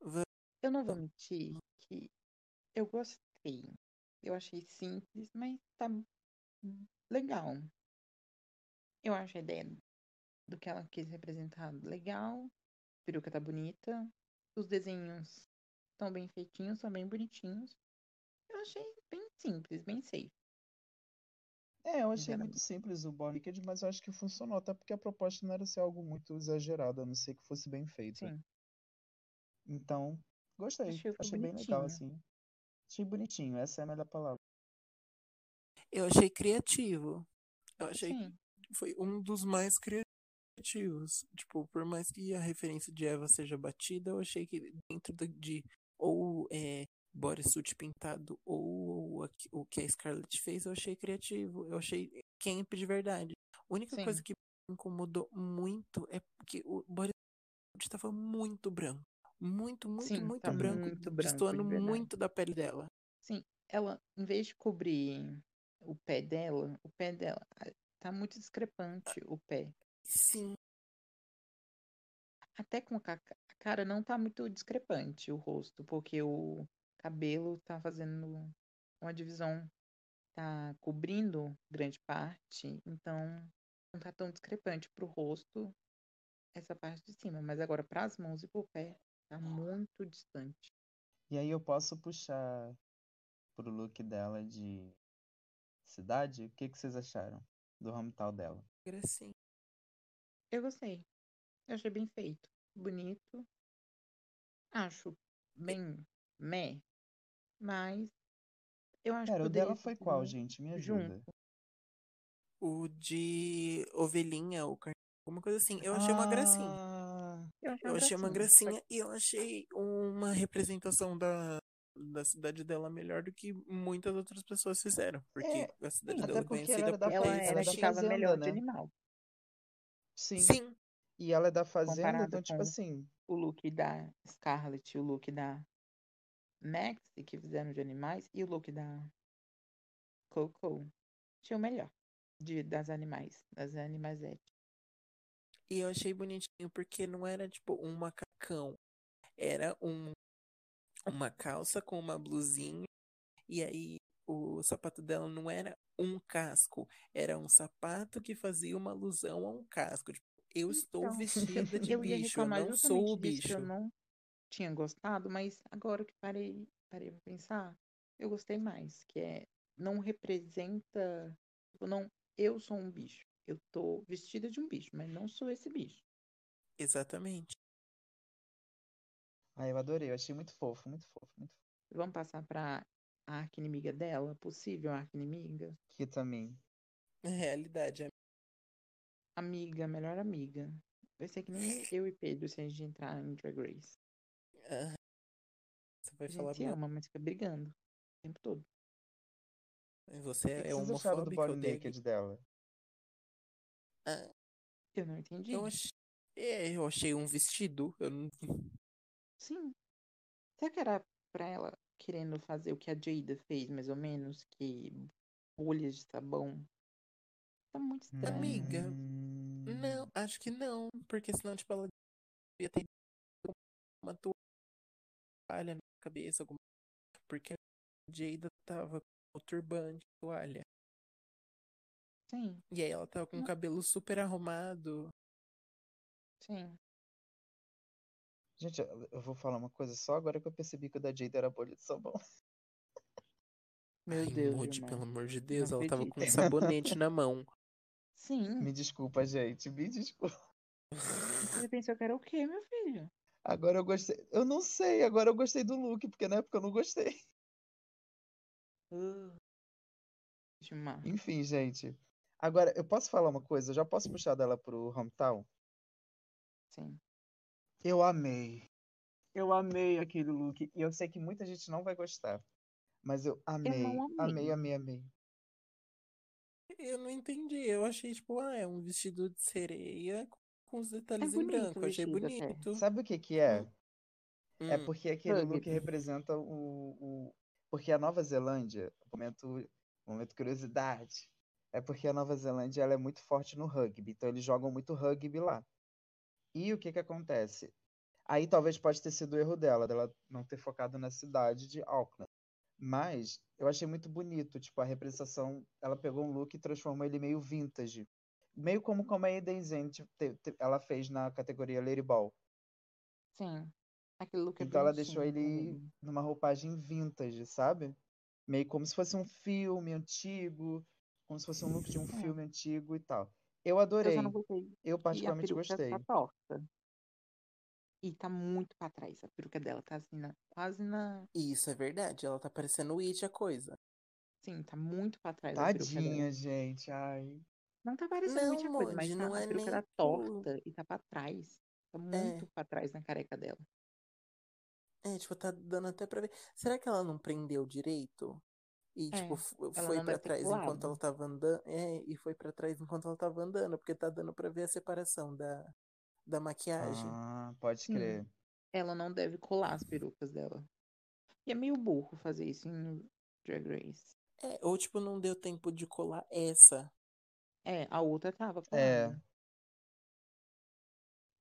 Speaker 3: Va-
Speaker 1: Eu não vou mentir que eu gostei. Eu achei simples, mas tá legal. Eu acho a ideia do que ela quis representar legal. A peruca tá bonita. Os desenhos estão bem feitinhos, são bem bonitinhos. Eu achei bem simples, bem safe.
Speaker 2: É, eu achei muito simples o Born Naked, mas eu acho que funcionou, até porque a proposta não era ser algo muito exagerado, a não ser que fosse bem feito.
Speaker 1: Sim.
Speaker 2: Então, gostei.
Speaker 1: Achei,
Speaker 2: Achei bem legal, assim. Achei bonitinho, essa é a melhor palavra.
Speaker 3: Eu achei criativo. Eu achei
Speaker 1: Sim.
Speaker 3: Que foi um dos mais criativos. Tipo, por mais que a referência de Eva seja batida, eu achei que dentro de ou é, bodysuit pintado ou a- o que a Scarlett fez, eu achei criativo. Eu achei camp de verdade. A única
Speaker 1: Sim.
Speaker 3: coisa que me incomodou muito é porque o bodysuit estava muito branco. Muito, muito,
Speaker 1: Sim,
Speaker 3: muito
Speaker 1: tá
Speaker 3: branco.
Speaker 1: muito branco,
Speaker 3: destoando
Speaker 1: de verdade.
Speaker 3: muito da pele dela.
Speaker 1: Ela, em vez de cobrir o pé dela, o pé dela tá muito discrepante o pé.
Speaker 3: Sim,
Speaker 1: Até com a ca- a cara não tá muito discrepante o rosto, porque o cabelo tá fazendo uma divisão, tá cobrindo grande parte, então não tá tão discrepante pro rosto essa parte de cima, mas agora pras mãos e pro pé tá muito distante.
Speaker 2: E aí eu posso puxar pro look dela de cidade? O que que vocês acharam do hometown dela?
Speaker 3: era assim.
Speaker 1: Eu gostei. Eu achei bem feito, bonito. Acho bem meh, mas eu acho
Speaker 2: Pera,
Speaker 1: que
Speaker 2: o dela foi qual, gente? Me
Speaker 1: junto.
Speaker 2: ajuda.
Speaker 3: O de ovelhinha, o carneiro Alguma coisa assim. Eu achei uma gracinha.
Speaker 2: Ah,
Speaker 3: Eu achei uma gracinha e eu achei uma representação da, da cidade dela melhor do que muitas outras pessoas fizeram. Porque
Speaker 2: É,
Speaker 3: a cidade dela é conhecida
Speaker 2: da
Speaker 3: por
Speaker 1: Ela
Speaker 2: Ela é
Speaker 1: melhor
Speaker 2: né?
Speaker 1: de animal.
Speaker 2: sim.
Speaker 3: Sim,
Speaker 2: E ela é da fazenda,
Speaker 1: Comparado
Speaker 2: então, tipo assim.
Speaker 1: O look da Scarlett e o look da Max, que fizeram de animais, e o look da Coco tinha o melhor de, das animais, das animais
Speaker 3: E eu achei bonitinho porque não era tipo um macacão. Era um, uma calça com uma blusinha. E aí o sapato dela não era um casco. Era um sapato que fazia uma alusão a um casco. Tipo, eu estou
Speaker 1: Então,
Speaker 3: vestida de
Speaker 1: eu ia
Speaker 3: bicho, eu não sou o bicho.
Speaker 1: eu não tinha gostado, mas agora que parei, parei pra pensar, eu gostei mais, que é não representa, tipo, não, eu sou um bicho. Eu tô vestida de um bicho, mas não sou esse bicho.
Speaker 3: Exatamente.
Speaker 2: Ah, eu adorei, eu achei muito fofo, muito fofo, muito fofo.
Speaker 1: Vamos passar pra arqui-inimiga dela, possível arqui-inimiga.
Speaker 2: Aqui também.
Speaker 3: É realidade. é-
Speaker 1: Amiga, melhor amiga. Vai ser que nem eu e Pedro se a gente entrar em Drag Race.
Speaker 3: Ah, Você vai
Speaker 1: A
Speaker 3: falar
Speaker 1: gente ama, mas fica brigando o tempo todo.
Speaker 3: Você
Speaker 2: O que, que
Speaker 3: é
Speaker 2: vocês acharam do
Speaker 3: homofóbico,
Speaker 2: body naked dela?
Speaker 3: Ah,
Speaker 1: Eu não entendi.
Speaker 3: eu, achei, é, eu achei um vestido. Eu não...
Speaker 1: Sim. Será que era pra ela querendo fazer o que a Jada fez, mais ou menos? Que bolhas de sabão. Tá muito estranho.
Speaker 3: Amiga, Não, acho que não. Porque senão, tipo, ela ia ter uma toalha na cabeça. Alguma... Porque a Jada tava com o turbante, toalha.
Speaker 1: Sim,
Speaker 3: E aí ela tava com o cabelo super arrumado.
Speaker 1: sim.
Speaker 2: Gente, eu vou falar uma coisa só agora que eu percebi que o da Jade era bolha de sabão.
Speaker 1: Meu
Speaker 3: Ai,
Speaker 1: Deus, Gilmar.
Speaker 3: pelo amor de Deus,
Speaker 1: Não
Speaker 3: ela tava com um sabonete na mão.
Speaker 1: Sim.
Speaker 2: Me desculpa, gente, me desculpa.
Speaker 1: Você pensou que era o quê, meu filho?
Speaker 2: Agora eu gostei. Eu não sei, agora eu gostei do look, porque na época eu não gostei.
Speaker 1: Uh.
Speaker 2: Enfim, gente. Agora, eu posso falar uma coisa? Eu já posso puxar dela pro hometown?
Speaker 1: Sim.
Speaker 2: Eu amei. Eu amei aquele look. E eu sei que muita gente não vai gostar. Mas eu amei.
Speaker 1: amei.
Speaker 2: Amei, amei, amei.
Speaker 3: Eu não entendi. Eu achei, tipo, ah, é um vestido de sereia com os detalhes em
Speaker 1: bonito o
Speaker 3: branco. Eu achei
Speaker 1: até.
Speaker 3: bonito.
Speaker 2: Sabe o que que é? É
Speaker 3: Hum,
Speaker 2: porque aquele look representa o, o. Porque a Nova Zelândia, momento, momento curiosidade, é porque a Nova Zelândia ela é muito forte no rugby, então eles jogam muito rugby lá. E o que que acontece? Aí talvez pode ter sido o erro dela, dela não ter focado na cidade de Auckland. Mas eu achei muito bonito, tipo, a representação, ela pegou um look e transformou ele meio vintage. Meio como, como a Eden ela fez na categoria Lady Ball.
Speaker 1: Sim. Aquele look é
Speaker 2: Então ela deixou ele numa roupagem vintage, sabe? Meio como se fosse um filme antigo, como se fosse um look de um
Speaker 1: É.
Speaker 2: filme antigo e tal. Eu
Speaker 1: Eu
Speaker 2: adorei.
Speaker 1: não gostei
Speaker 2: Eu
Speaker 1: que a
Speaker 2: particularmente
Speaker 1: peruca
Speaker 2: gostei.
Speaker 1: tá torta. E tá muito pra trás. A peruca dela tá assim, na- quase na.
Speaker 3: Isso é verdade. Ela tá parecendo o It, a coisa.
Speaker 1: Sim, tá muito pra trás a peruca dela.
Speaker 2: Tadinha, gente. Ai.
Speaker 1: Não tá parecendo
Speaker 3: Não,
Speaker 1: muita coisa, mas tá,
Speaker 3: não
Speaker 1: a
Speaker 3: é
Speaker 1: peruca
Speaker 3: nem
Speaker 1: tá torta e tá pra trás. Tá muito pra trás na careca dela.
Speaker 3: É, tipo, tá dando até pra ver. Será que ela não prendeu direito? E,
Speaker 1: É,
Speaker 3: tipo, f-
Speaker 1: ela
Speaker 3: foi
Speaker 1: ter
Speaker 3: trás enquanto ela tava andando. É, e foi pra trás enquanto ela tava andando, porque tá dando pra ver a separação da, da maquiagem.
Speaker 2: Ah, pode
Speaker 1: Sim.
Speaker 2: crer.
Speaker 1: Ela não deve colar as perucas dela. E é meio burro fazer isso em Drag Race.
Speaker 3: É, ou, tipo, não deu tempo de colar essa.
Speaker 1: É, a outra tava
Speaker 2: É.
Speaker 1: colada.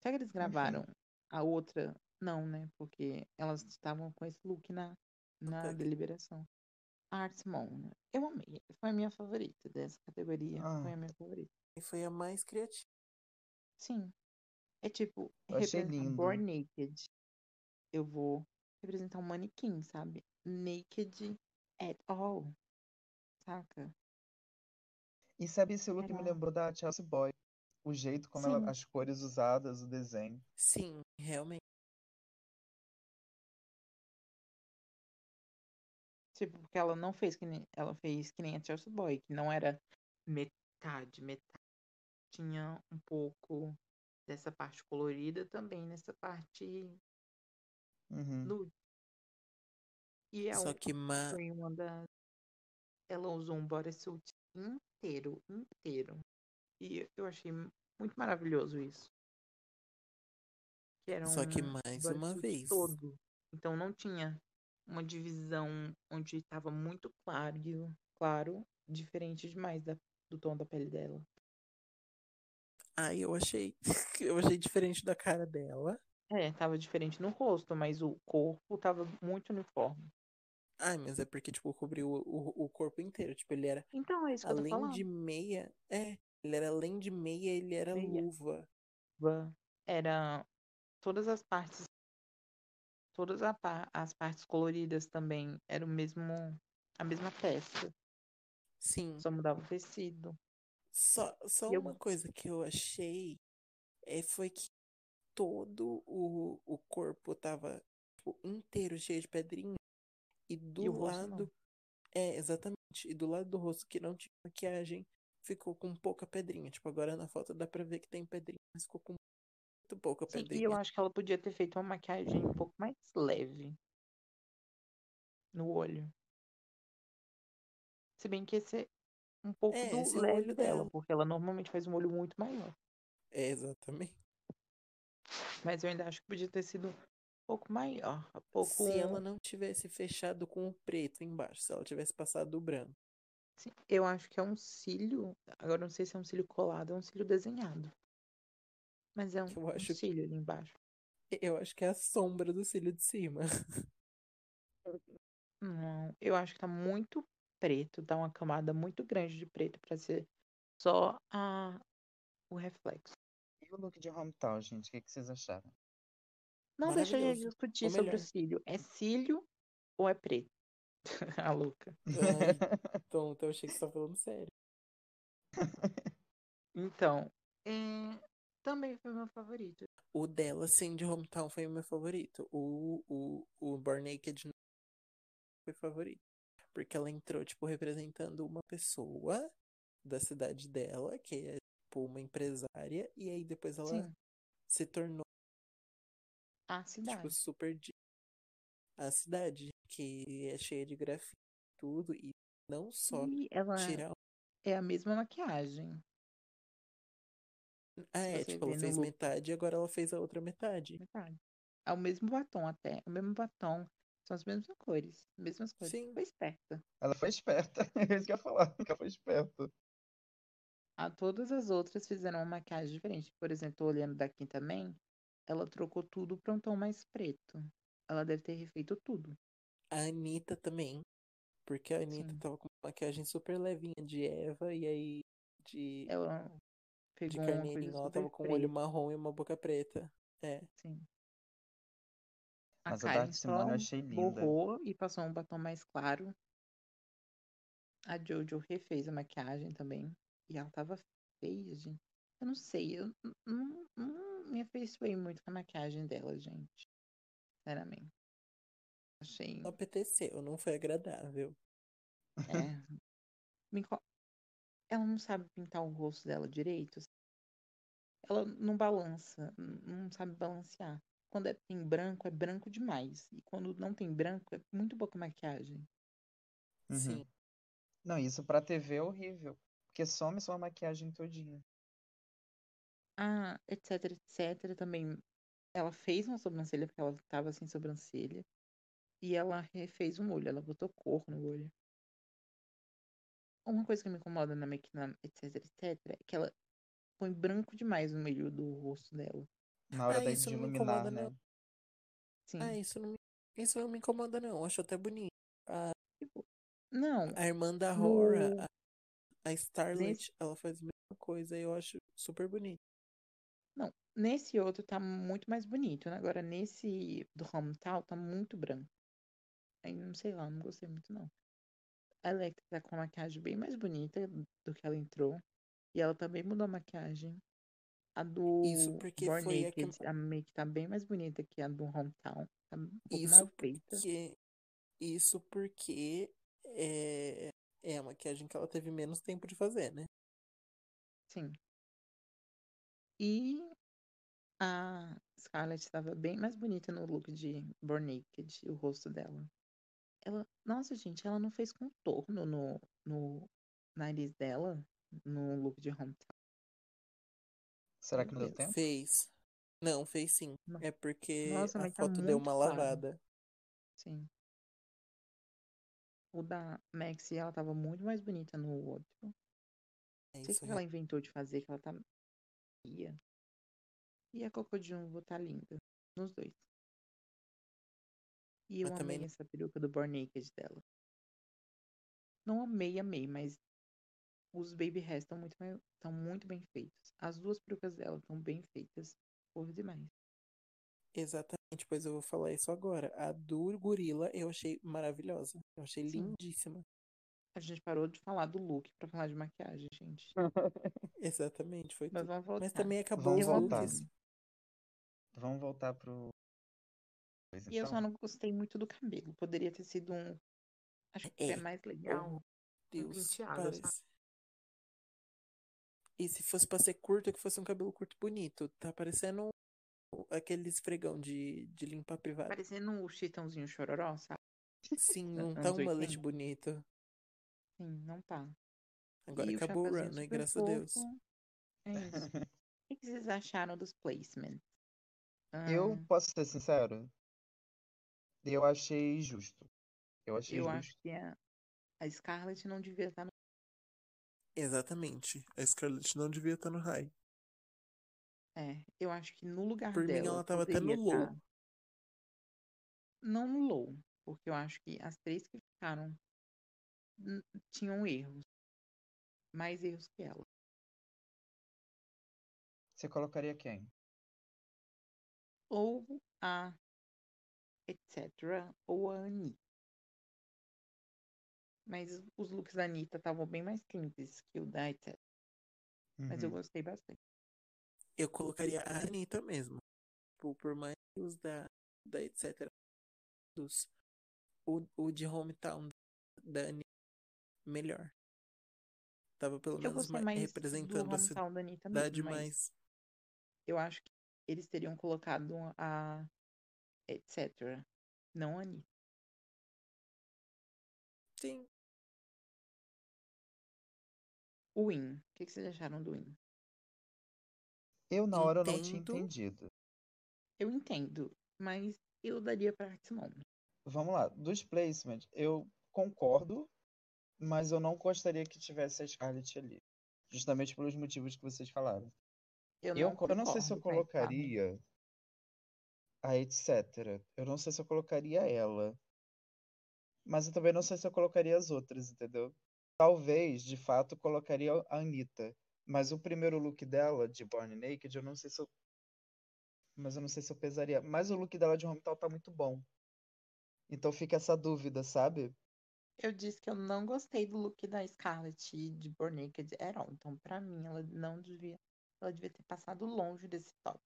Speaker 1: Será que eles gravaram a outra? Não, né? Porque elas estavam com esse look na, na
Speaker 3: Tá
Speaker 1: deliberação. Art Simone. Eu amei. Foi a minha favorita dessa categoria. Foi
Speaker 2: Ah.
Speaker 1: a minha favorita.
Speaker 3: E foi a mais criativa.
Speaker 1: Sim. É tipo,
Speaker 2: Eu
Speaker 1: representar. Born Naked. Eu vou representar um manequim, sabe? Naked at all. Saca?
Speaker 2: E sabe, esse look me
Speaker 1: Era-
Speaker 2: lembrou da Chelsea Boy. O jeito como ela, as cores usadas, o desenho.
Speaker 3: Sim, realmente.
Speaker 1: Tipo, porque ela não fez que nem. Ela fez que nem a Chelsea Boy, que não era metade, metade. tinha um pouco dessa parte colorida também nessa parte
Speaker 2: Uhum.
Speaker 1: nude. E
Speaker 3: Só que ma...
Speaker 1: foi uma das. Ela usou um bodysuit inteiro, inteiro. E eu achei muito maravilhoso isso. Que
Speaker 3: Só que mais uma vez.
Speaker 1: todo. Então não tinha uma divisão onde estava muito claro, claro, diferente demais da, do tom da pele dela.
Speaker 3: Ai, eu achei. Eu achei diferente da cara dela.
Speaker 1: É, tava diferente no rosto, mas o corpo tava muito uniforme.
Speaker 3: Ai, mas é porque, tipo, cobriu o, o, o corpo inteiro. Tipo, ele era
Speaker 1: Então é isso que eu tô
Speaker 3: além
Speaker 1: falando.
Speaker 3: de meia. É, ele era além de meia, ele era
Speaker 1: Meia.
Speaker 3: luva.
Speaker 1: Era todas as partes, todas as partes coloridas também era o mesmo, a mesma peça,
Speaker 3: Sim.
Speaker 1: só mudava o tecido.
Speaker 3: Só, só
Speaker 1: E eu-
Speaker 3: uma coisa que eu achei é, foi que todo o, o corpo tava tipo, inteiro cheio de pedrinha. E do
Speaker 1: E rosto
Speaker 3: lado. É, exatamente. E do lado do rosto que não tinha maquiagem, ficou com pouca pedrinha. Tipo, agora na foto dá pra ver que tem pedrinha, mas ficou com muito pouca
Speaker 1: Sim, e eu acho que ela podia ter feito uma maquiagem um pouco mais leve no olho. Se bem que esse é um pouco
Speaker 3: É,
Speaker 1: do
Speaker 3: é o
Speaker 1: leve
Speaker 3: olho
Speaker 1: dela,
Speaker 3: dela.
Speaker 1: porque ela normalmente faz um olho muito maior.
Speaker 3: É, exatamente.
Speaker 1: Mas eu ainda acho que podia ter sido um pouco maior, um pouco
Speaker 3: Se ela não tivesse fechado com o preto embaixo, se ela tivesse passado do branco.
Speaker 1: Sim, eu acho que é um cílio. Agora não sei se é um cílio colado ou um cílio desenhado. Mas é um,
Speaker 3: Eu
Speaker 1: um
Speaker 3: acho que-
Speaker 1: cílio ali embaixo.
Speaker 3: Eu acho que é a sombra do cílio de cima.
Speaker 1: Não, eu acho que tá muito preto, dá uma camada muito grande de preto pra ser só a, o reflexo.
Speaker 2: E o look de hometown, gente? O que, que vocês acharam?
Speaker 1: Não deixa de discutir sobre o cílio. É cílio ou é preto? a louca.
Speaker 3: Ai, então, então eu achei que você tava falando sério.
Speaker 1: Então, é, também foi meu favorito.
Speaker 3: O dela, sim, de Hometown foi o meu favorito. O, o, o Born Naked foi favorito. Porque ela entrou, tipo, representando uma pessoa da cidade dela, que é, tipo, uma empresária, e aí depois ela
Speaker 1: Sim,
Speaker 3: se tornou,
Speaker 1: a cidade.
Speaker 3: tipo, super de a cidade, que é cheia de grafite e tudo, e não só
Speaker 1: E ela
Speaker 3: tirar.
Speaker 1: é a mesma maquiagem.
Speaker 3: Ah, é, tipo, ela fez
Speaker 1: look.
Speaker 3: metade e agora ela fez a outra metade.
Speaker 1: Metade. É o mesmo batom até. É o mesmo batom. São as mesmas cores. Mesmas cores.
Speaker 3: Sim.
Speaker 1: Foi esperta.
Speaker 2: Ela foi esperta. É isso que eu ia falar. Ela foi esperta.
Speaker 1: A todas as outras fizeram uma maquiagem diferente. Por exemplo, olhando daqui também, ela trocou tudo pra um tom mais preto. Ela deve ter refeito tudo.
Speaker 3: A Anitta também. Porque a Anitta
Speaker 1: Sim.
Speaker 3: tava com uma maquiagem super levinha de Eva, e aí de,
Speaker 1: Ela
Speaker 3: de
Speaker 1: pegou coisa
Speaker 3: carneirinho ela
Speaker 1: super
Speaker 3: tava com um olho marrom e uma boca preta. É.
Speaker 1: Sim. A
Speaker 2: Mas a
Speaker 1: Karen
Speaker 2: Dark Simone
Speaker 1: só
Speaker 2: eu achei linda.
Speaker 1: borrou e passou um batom mais claro. A Jojo refez a maquiagem também. E ela tava feia, gente. Eu não sei, eu não, não me afeiçoei muito com a maquiagem dela, gente. Sinceramente. Achei.
Speaker 3: Não apeteceu, não foi agradável.
Speaker 1: É. Me Ela não sabe pintar o rosto dela direito. Ela não balança, não sabe balancear. Quando é, tem branco, é branco demais. E quando não tem branco, é muito pouca maquiagem.
Speaker 2: Uhum.
Speaker 3: Sim.
Speaker 2: Não, isso pra TV é horrível. Porque some sua maquiagem todinha.
Speaker 1: Ah, etc, etc. Também ela fez uma sobrancelha porque ela tava sem sobrancelha. E ela refez um olho, ela botou cor no olho. Uma coisa que me incomoda na make na etc, etc, é que ela põe branco demais no meio do rosto dela.
Speaker 2: Na hora
Speaker 3: Ah,
Speaker 2: da,
Speaker 3: isso
Speaker 2: de
Speaker 3: não me
Speaker 2: iluminar,
Speaker 3: incomoda,
Speaker 2: né?
Speaker 3: não.
Speaker 1: Sim.
Speaker 3: Ah, isso não me, isso não me incomoda, não. Eu acho até bonito. A,
Speaker 1: Não,
Speaker 3: a irmã da
Speaker 1: No-
Speaker 3: Rora, a, a Starlet,
Speaker 1: Nesse-
Speaker 3: ela faz a mesma coisa e eu acho super bonito.
Speaker 1: não. Nesse outro tá muito mais bonito. né? Agora, nesse do Hometown tá muito branco. Aí, não sei lá, não gostei muito, não. A Electra tá com a maquiagem bem mais bonita do que ela entrou. E ela também mudou a maquiagem. A do
Speaker 3: Isso porque
Speaker 1: Born
Speaker 3: foi a que-
Speaker 1: Naked, a make tá bem mais bonita que a do Hometown. Tá um
Speaker 3: Isso porque, isso porque é, é a maquiagem que ela teve menos tempo de fazer, né?
Speaker 1: Sim. E a Scarlett estava bem mais bonita no look de Born Naked, o rosto dela. Ela, nossa, gente, ela não fez contorno no, no nariz dela, no look de Hometown.
Speaker 2: Será que não deu tempo?
Speaker 3: Fez. Não, fez sim.
Speaker 1: Não.
Speaker 3: É porque
Speaker 1: Nossa,
Speaker 3: a
Speaker 1: tá
Speaker 3: foto deu
Speaker 1: muito
Speaker 3: uma
Speaker 1: claro.
Speaker 3: lavada.
Speaker 1: Sim. O da Maxi, ela tava muito mais bonita no outro.
Speaker 3: É
Speaker 1: Não sei o
Speaker 3: isso
Speaker 1: que ela inventou de fazer, que ela tá. E a Coco Jumbo tá linda. Nos dois. E eu
Speaker 3: Mas também
Speaker 1: amei essa peruca do Born Naked dela. Não amei, amei, mas os baby hairs estão muito, bem- tão muito bem feitos. As duas perucas dela estão bem feitas. Por demais.
Speaker 3: Exatamente, pois eu vou falar isso agora. A do gorila eu achei maravilhosa. Eu achei
Speaker 1: Sim.
Speaker 3: lindíssima.
Speaker 1: A gente parou de falar do look pra falar de maquiagem, gente.
Speaker 3: Exatamente, foi
Speaker 1: Mas
Speaker 3: tudo.
Speaker 1: vamos voltar.
Speaker 3: Mas também acabou
Speaker 2: Vamos
Speaker 3: os
Speaker 2: voltar.
Speaker 3: looks.
Speaker 2: Vamos voltar pro.
Speaker 1: E eu só não gostei muito do cabelo. Poderia ter sido um. Acho que é,
Speaker 3: É.
Speaker 1: mais legal.
Speaker 3: Deus,
Speaker 1: penteado,
Speaker 3: parece. E se fosse pra ser curto, que fosse um cabelo curto bonito. Tá parecendo aquele esfregão de, de limpar privado.
Speaker 1: Parecendo o Chitãozinho Chororó, sabe?
Speaker 3: Sim, não tá um mullet
Speaker 1: 80.
Speaker 3: bonito.
Speaker 1: Sim, não tá.
Speaker 3: Agora
Speaker 1: E
Speaker 3: acabou o run, né? Graças a Deus.
Speaker 1: É isso. O que vocês acharam dos placements?
Speaker 2: Eu posso ser sincero? Eu achei justo. Eu achei
Speaker 1: eu
Speaker 2: justo.
Speaker 1: acho que a, a Scarlett não devia estar no.
Speaker 3: Exatamente. A Scarlett não devia estar no high.
Speaker 1: É, eu acho que no lugar
Speaker 3: Por mim,
Speaker 1: dela.
Speaker 3: ela tava até no low.
Speaker 1: tá- Não no low, porque eu acho que as três que ficaram tinham erros. Mais erros que ela.
Speaker 2: Você colocaria quem?
Speaker 1: Ou a etc. Ou a Anitta. Mas os looks da Anitta estavam bem mais simples que o da etc. Mas eu
Speaker 2: Uhum.
Speaker 1: gostei bastante.
Speaker 3: Eu colocaria a Anitta mesmo. Por, por mais que os da, da etc. Dos, o, o de hometown da Anitta melhor. Tava pelo
Speaker 1: Eu
Speaker 3: menos mais
Speaker 1: mais do
Speaker 3: representando a
Speaker 1: hometown da Anitta
Speaker 3: cidade
Speaker 1: mesmo,
Speaker 3: mais.
Speaker 1: eu acho que eles teriam colocado a etc. Não a Anitta.
Speaker 3: Sim.
Speaker 1: O Win. O que que vocês acharam do Win?
Speaker 2: Eu, na hora, eu não tinha
Speaker 3: Entendo.
Speaker 2: entendido.
Speaker 1: Eu entendo, mas eu daria pra Simone.
Speaker 2: Vamos lá. Dos placements, eu concordo, mas eu não gostaria que tivesse a Scarlett ali. Justamente pelos motivos que vocês falaram.
Speaker 1: Eu
Speaker 2: Eu,
Speaker 1: não,
Speaker 2: co- eu não sei se eu colocaria a etc. Eu não sei se eu colocaria ela. Mas eu também não sei se eu colocaria as outras, entendeu? Talvez, de fato, colocaria a Anitta. Mas o primeiro look dela, de Born Naked, eu não sei se eu. Mas eu não sei se eu pesaria. Mas o look dela de Hometown tá muito bom. Então fica essa dúvida, sabe?
Speaker 1: Eu disse que eu não gostei do look da Scarlett de Born Naked. Então, pra mim, ela não devia. Ela devia ter passado longe desse top.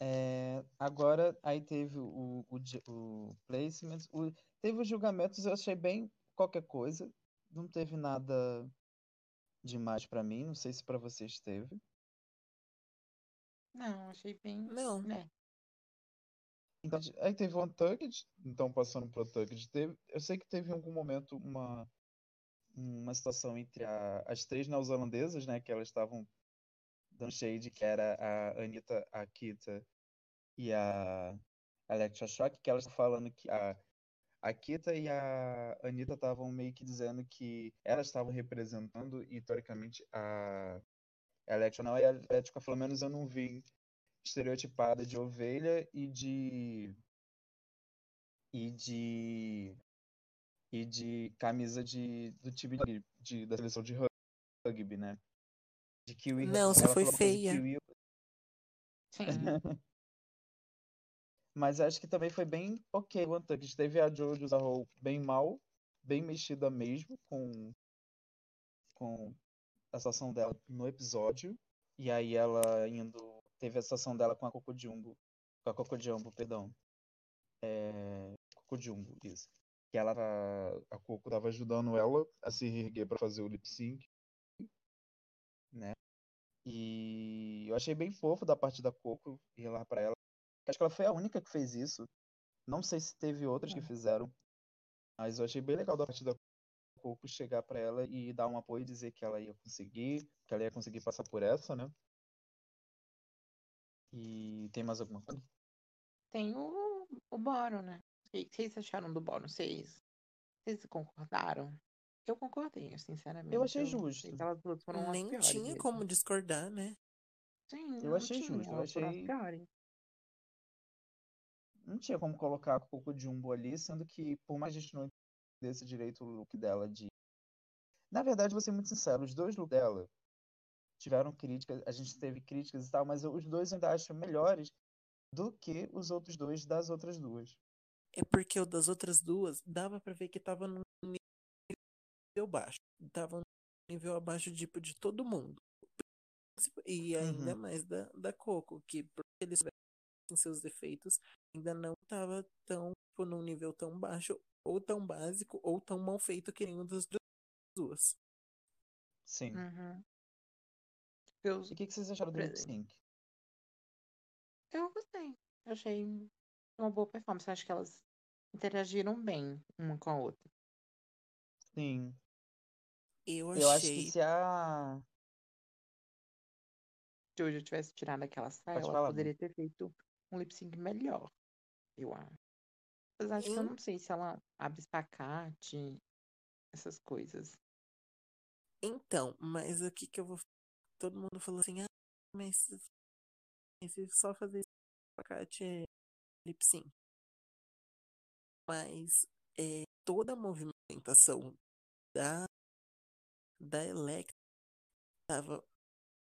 Speaker 2: É, agora, aí teve o, o, o placement. o- teve os julgamentos, eu achei bem qualquer coisa. Não teve nada demais pra mim. Não sei se pra vocês teve.
Speaker 1: Não, achei bem.
Speaker 3: Não.
Speaker 1: né?
Speaker 2: Então, aí teve o Untucked, então passando pro Untucked, teve, eu sei que teve em algum momento uma, uma situação entre a- as três neozelandesas, né, que elas estavam dando shade, que era a Anitta, a Kita e a Electra Shock, que elas estavam falando que a, Kita e a Anitta estavam meio que dizendo que elas estavam representando e, teoricamente, a Electra não, e a Electra, pelo menos eu não vi estereotipada de ovelha e de e de e de camisa de do time de, de- da seleção de rugby, né? De kiwi.
Speaker 3: Não, você foi feia.
Speaker 2: kiwi,
Speaker 1: Sim.
Speaker 2: mas acho que também foi bem ok o Untucked. Teve a Jojo Zaho bem mal, bem mexida mesmo com com a situação dela no episódio. E aí ela indo teve a situação dela com a Coco Jumbo, com a Coco Jumbo, perdão. É, Coco Jumbo, isso. Que ela a Coco tava ajudando ela a se reerguer para fazer o lip sync, né? E eu achei bem fofo da parte da Coco ir lá pra ela. Acho que ela foi a única que fez isso. Não sei se teve outras que
Speaker 1: É.
Speaker 2: fizeram. Mas eu achei bem legal da parte da Coco chegar pra ela e dar um apoio e dizer que ela ia conseguir, que ela ia conseguir passar por essa, né? E tem mais alguma coisa?
Speaker 1: Tem o, o Bono, né? O que vocês acharam do Bono? Vocês, vocês concordaram? Eu concordei, sinceramente.
Speaker 2: Eu achei justo.
Speaker 1: Aquelas duas foram as
Speaker 3: Nem
Speaker 1: piores
Speaker 3: tinha
Speaker 1: mesmo.
Speaker 3: como discordar, né?
Speaker 1: Sim,
Speaker 2: Eu
Speaker 1: não
Speaker 2: achei
Speaker 1: tinha,
Speaker 2: justo, eu
Speaker 1: elas
Speaker 2: achei-. Não tinha como colocar a Coco Jumbo ali, sendo que, por mais que a gente não entendesse direito o look dela de. Na verdade, vou ser muito sincero, os dois looks dela tiveram críticas, a gente teve críticas e tal, mas eu- os dois eu ainda acho melhores do que os outros dois das outras duas.
Speaker 3: É porque o das outras duas dava pra ver que tava num nível baixo. Tava num nível abaixo tipo, de todo mundo. E ainda
Speaker 2: Uhum.
Speaker 3: mais da, da Coco, que por eles tivessem seus defeitos, ainda não tava tão, tipo, num nível tão baixo, ou tão básico, ou tão mal feito que nenhuma das duas.
Speaker 2: Sim.
Speaker 1: Uhum. Eu,
Speaker 2: E o que, que vocês acharam do lip sync?
Speaker 1: eu gostei. Eu achei uma boa performance. Acho que elas interagiram bem uma com a outra.
Speaker 2: Sim.
Speaker 3: Eu
Speaker 2: Eu acho que
Speaker 3: achei.
Speaker 2: se a.
Speaker 1: Se hoje eu tivesse tirado aquela saia,
Speaker 2: Pode
Speaker 1: ela
Speaker 2: falar,
Speaker 1: poderia ter feito um lip sync melhor. Eu acho. Apesar de que eu não sei se ela abre espacate, essas coisas.
Speaker 3: Então, mas o que que eu vou. Todo mundo falou assim, ah, mas se mas só fazer esse pacote é lip sync. Mas é, toda a movimentação da, da Electra tava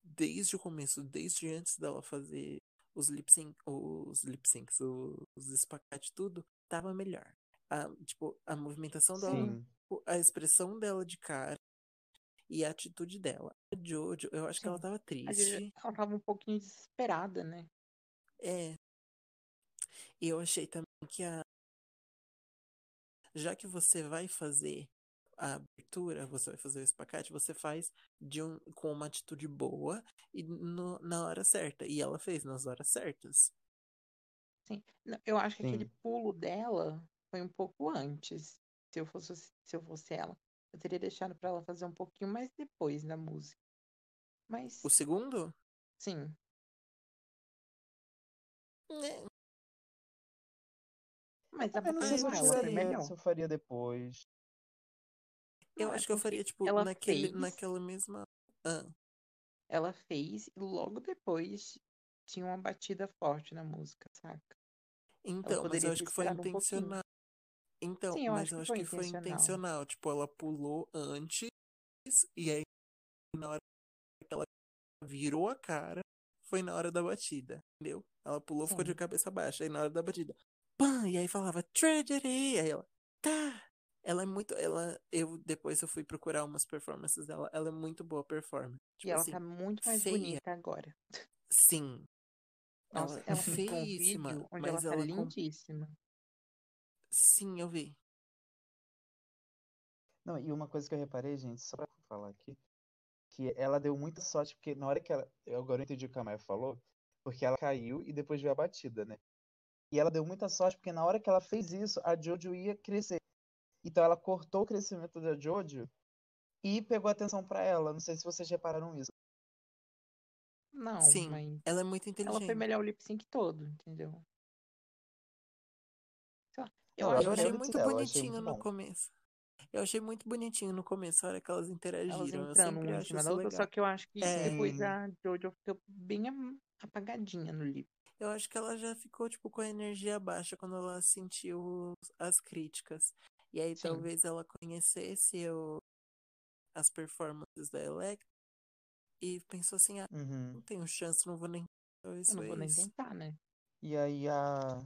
Speaker 3: desde o começo, desde antes dela fazer os lip sync, os lip syncs, os espacate tudo, tava melhor. A, tipo, a movimentação dela
Speaker 2: Sim.
Speaker 3: a expressão dela de cara e a atitude dela. A Jojo, eu acho que ela
Speaker 1: Sim.
Speaker 3: tava triste.
Speaker 1: ela tava um pouquinho desesperada, né?
Speaker 3: É. E eu achei também que a. Já que você vai fazer a abertura, você vai fazer o espacate, você faz de um, com uma atitude boa e no- na hora certa. E ela fez nas horas certas.
Speaker 1: Sim. Eu acho que aquele
Speaker 2: Sim.
Speaker 1: pulo dela foi um pouco antes. Se eu fosse, se eu fosse ela, eu teria deixado pra ela fazer um pouquinho mais depois da música. Mas,
Speaker 3: O segundo?
Speaker 1: sim.
Speaker 3: É,
Speaker 1: Mas a
Speaker 2: Eu não sei se eu
Speaker 1: foi
Speaker 2: tiraria,
Speaker 1: melhor.
Speaker 2: se eu faria depois.
Speaker 3: Eu
Speaker 1: é
Speaker 3: acho que eu faria, tipo,
Speaker 1: ela
Speaker 3: naquele,
Speaker 1: fez,
Speaker 3: naquela mesma. Ah,
Speaker 1: ela fez e logo depois tinha uma batida forte na música, saca?
Speaker 3: Então, mas eu acho que foi
Speaker 1: um
Speaker 3: intencional. Então,
Speaker 1: Sim, eu
Speaker 3: mas
Speaker 1: acho
Speaker 3: eu
Speaker 1: que
Speaker 3: acho
Speaker 1: foi
Speaker 3: que foi
Speaker 1: intencional.
Speaker 3: Tipo, ela pulou antes e aí na hora que ela virou a cara, foi na hora da batida, entendeu? Ela pulou, ficou de
Speaker 1: Sim.
Speaker 3: cabeça baixa, aí na hora da batida, pam, e aí falava tragedy, aí ela, tá. Ela é muito, ela, eu depois eu fui procurar umas performances dela, ela é muito boa performance.
Speaker 1: E
Speaker 3: Tipo
Speaker 1: ela
Speaker 3: assim,
Speaker 1: tá muito mais
Speaker 3: feia,
Speaker 1: bonita agora.
Speaker 3: sim.
Speaker 1: Nossa,
Speaker 3: Ela
Speaker 1: ela postou um
Speaker 3: feíssima,
Speaker 1: ela
Speaker 3: mas
Speaker 1: tá
Speaker 3: ela com...
Speaker 1: lindíssima.
Speaker 3: sim, eu vi.
Speaker 2: Não, e uma coisa que eu reparei, gente, só pra falar aqui, que ela deu muita sorte, porque na hora que ela. Eu agora eu entendi o que a Maia falou, porque ela caiu e depois veio a batida, né? E ela deu muita sorte, porque na hora que ela fez isso, a Jojo ia crescer. Então ela cortou o crescimento da Jojo e pegou atenção pra ela. Não sei se vocês repararam isso.
Speaker 1: Não,
Speaker 3: Sim,
Speaker 1: mas
Speaker 3: ela é muito
Speaker 1: ela foi
Speaker 3: inteligente.
Speaker 1: melhor o lip sync todo, entendeu? Eu
Speaker 2: eu
Speaker 1: acho
Speaker 3: Eu
Speaker 1: que
Speaker 2: adorei
Speaker 3: achei muito
Speaker 2: dela, eu achei
Speaker 3: bonitinho
Speaker 2: muito
Speaker 3: no começo. Eu achei muito bonitinho no começo, a hora que elas
Speaker 1: elas
Speaker 3: interagiram. Eu
Speaker 1: entrando
Speaker 3: sempre acho isso
Speaker 1: outra, só que eu acho que
Speaker 3: É,
Speaker 1: depois a Jojo ficou bem apagadinha no lip.
Speaker 3: eu acho que ela já ficou, tipo, com a energia baixa quando ela sentiu as críticas. E aí
Speaker 1: Sim,
Speaker 3: talvez ela conhecesse o- as performances da Electra e pensou assim, ah,
Speaker 2: Uhum.
Speaker 3: não tenho chance, não vou nem. Talvez
Speaker 1: eu não vou nem
Speaker 3: isso.
Speaker 1: tentar, né?
Speaker 2: E aí a,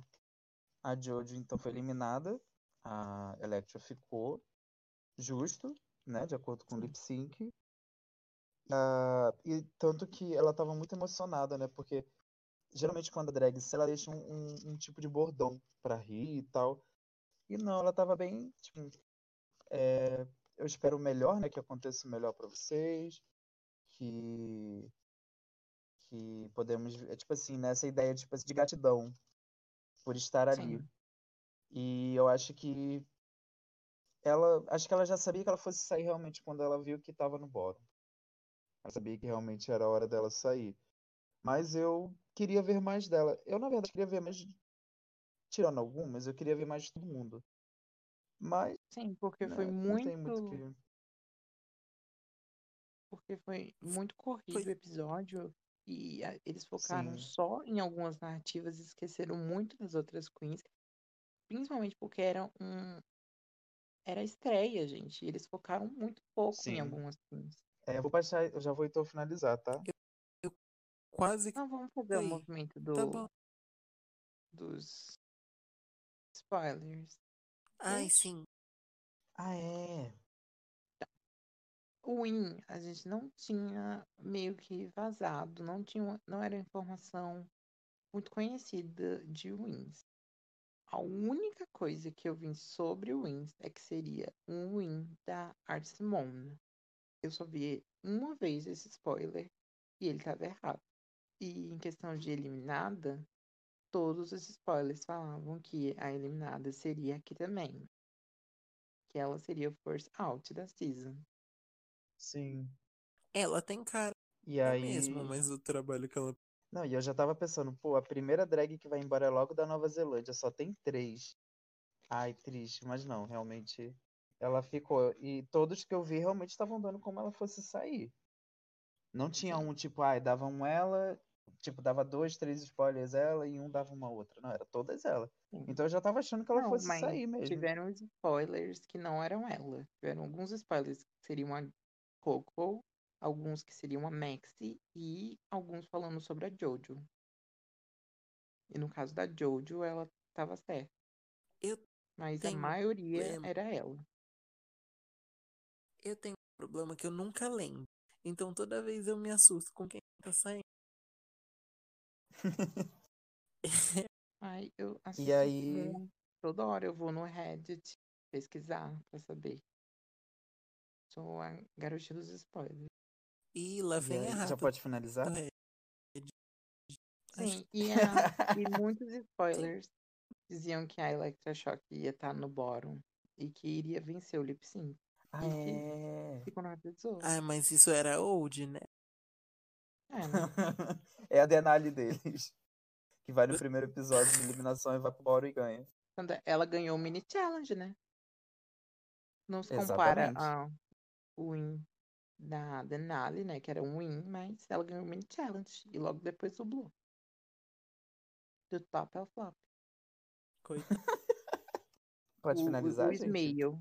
Speaker 2: a Jojo então foi eliminada. A Electra ficou justo, né? De acordo com o lip sync. Ah, e tanto que ela tava muito emocionada, né? Porque geralmente quando a drag se ela deixa um, um, um tipo de bordão pra rir e tal. E não, ela tava bem, tipo, é, eu espero o melhor, né? Que aconteça o melhor pra vocês. Que que podemos, é tipo assim, nessa ideia tipo, de gratidão por estar ali.
Speaker 1: Sim.
Speaker 2: E eu acho que ela, acho que ela já sabia que ela fosse sair realmente quando ela viu que estava no bórum. Ela sabia que realmente era a hora dela sair. Mas eu queria ver mais dela. Eu, na verdade, queria ver mais. Tirando algumas, eu queria ver mais de todo mundo. Mas.
Speaker 1: Sim, porque foi
Speaker 2: né,
Speaker 1: muito.
Speaker 2: Não tem muito que.
Speaker 1: Porque foi muito corrido
Speaker 3: Foi-
Speaker 1: o episódio. E a- eles focaram
Speaker 2: Sim.
Speaker 1: só em algumas narrativas e esqueceram muito das outras queens. Principalmente porque era um. Era estreia, gente. Eles focaram muito pouco em
Speaker 2: Sim.
Speaker 1: algumas queens.
Speaker 2: É, eu vou baixar, eu já vou então finalizar, tá?
Speaker 3: Quase que
Speaker 1: Não, vamos fazer o movimento
Speaker 3: tá
Speaker 1: do,
Speaker 3: bom.
Speaker 1: dos spoilers.
Speaker 3: Ai, sim.
Speaker 2: Ah, é.
Speaker 1: O Win, a gente não tinha meio que vazado, não tinha, não era informação muito conhecida de Wins. A única coisa que eu vi sobre o Wins é que seria um Win da Art Simone. Eu só vi uma vez esse spoiler e ele estava errado. E em questão de eliminada, todos os spoilers falavam que a eliminada seria aqui também. Que ela seria o first out da season.
Speaker 2: Sim.
Speaker 3: Ela tem cara
Speaker 2: E aí.
Speaker 3: mesmo, mas o trabalho que ela.
Speaker 2: Não, e eu já tava pensando, pô, a primeira drag que vai embora é logo da Nova Zelândia, só tem três. Ai, triste, mas não, realmente ela ficou. E todos que eu vi realmente estavam dando como ela fosse sair. Não tinha um tipo, ai, dava um ela, tipo, dava dois, três spoilers ela e um dava uma outra. Não, era todas ela.
Speaker 1: Sim.
Speaker 2: Então eu já tava achando que ela
Speaker 1: Não,
Speaker 2: fosse
Speaker 1: mas
Speaker 2: sair mesmo.
Speaker 1: tiveram spoilers que não eram ela. Tiveram alguns spoilers que seriam a Coco, alguns que seriam a Maxi e alguns falando sobre a Jojo. E no caso da Jojo, ela tava certa.
Speaker 3: Eu
Speaker 1: Mas a
Speaker 3: tenho
Speaker 1: maioria
Speaker 3: problema.
Speaker 1: era ela.
Speaker 3: Eu tenho um problema que eu nunca lembro. Então toda vez eu me assusto com quem tá saindo.
Speaker 1: Ai, eu assisto
Speaker 2: aí-.
Speaker 1: Toda hora eu vou no Reddit pesquisar pra saber. Sou a garotinha dos spoilers.
Speaker 3: E lá
Speaker 2: E
Speaker 3: vem
Speaker 2: aí,
Speaker 3: a
Speaker 2: já pode finalizar?
Speaker 1: Sim, e, a- e muitos spoilers diziam que a Electra Shock ia estar no bottom e que iria vencer o lip sync.
Speaker 2: Ah,
Speaker 1: E que
Speaker 2: é.
Speaker 1: ficou na.
Speaker 3: Ah, mas isso era old, né?
Speaker 1: É, né?
Speaker 2: é a Denali deles. Que vai no primeiro episódio de eliminação e vai pro boro e ganha.
Speaker 1: Ela ganhou o mini challenge, né? Não se compara
Speaker 2: Exatamente.
Speaker 1: a o win da Denali, né? Que era um win, mas ela ganhou o mini challenge. E logo depois o Blue. Do top ao flop.
Speaker 3: Coitado.
Speaker 2: Pode
Speaker 1: o,
Speaker 2: finalizar,
Speaker 1: o, o
Speaker 2: gente?
Speaker 1: Smile.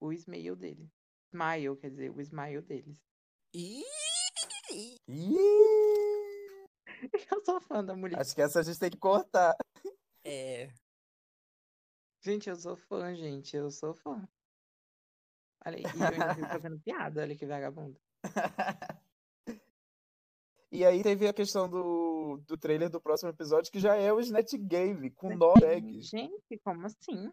Speaker 1: O Smile dele. Smile, quer dizer, o Smile deles.
Speaker 3: Ih!
Speaker 1: Eu sou fã da mulher.
Speaker 2: Acho que essa a gente tem que cortar.
Speaker 3: É.
Speaker 1: Gente, eu sou fã, gente. Eu sou fã. Olha aí, eu ainda fazendo piada, olha que vagabundo.
Speaker 2: E aí teve a questão do, do trailer do próximo episódio, que já é o Snatch Game, com nó drags.
Speaker 1: Gente, como assim?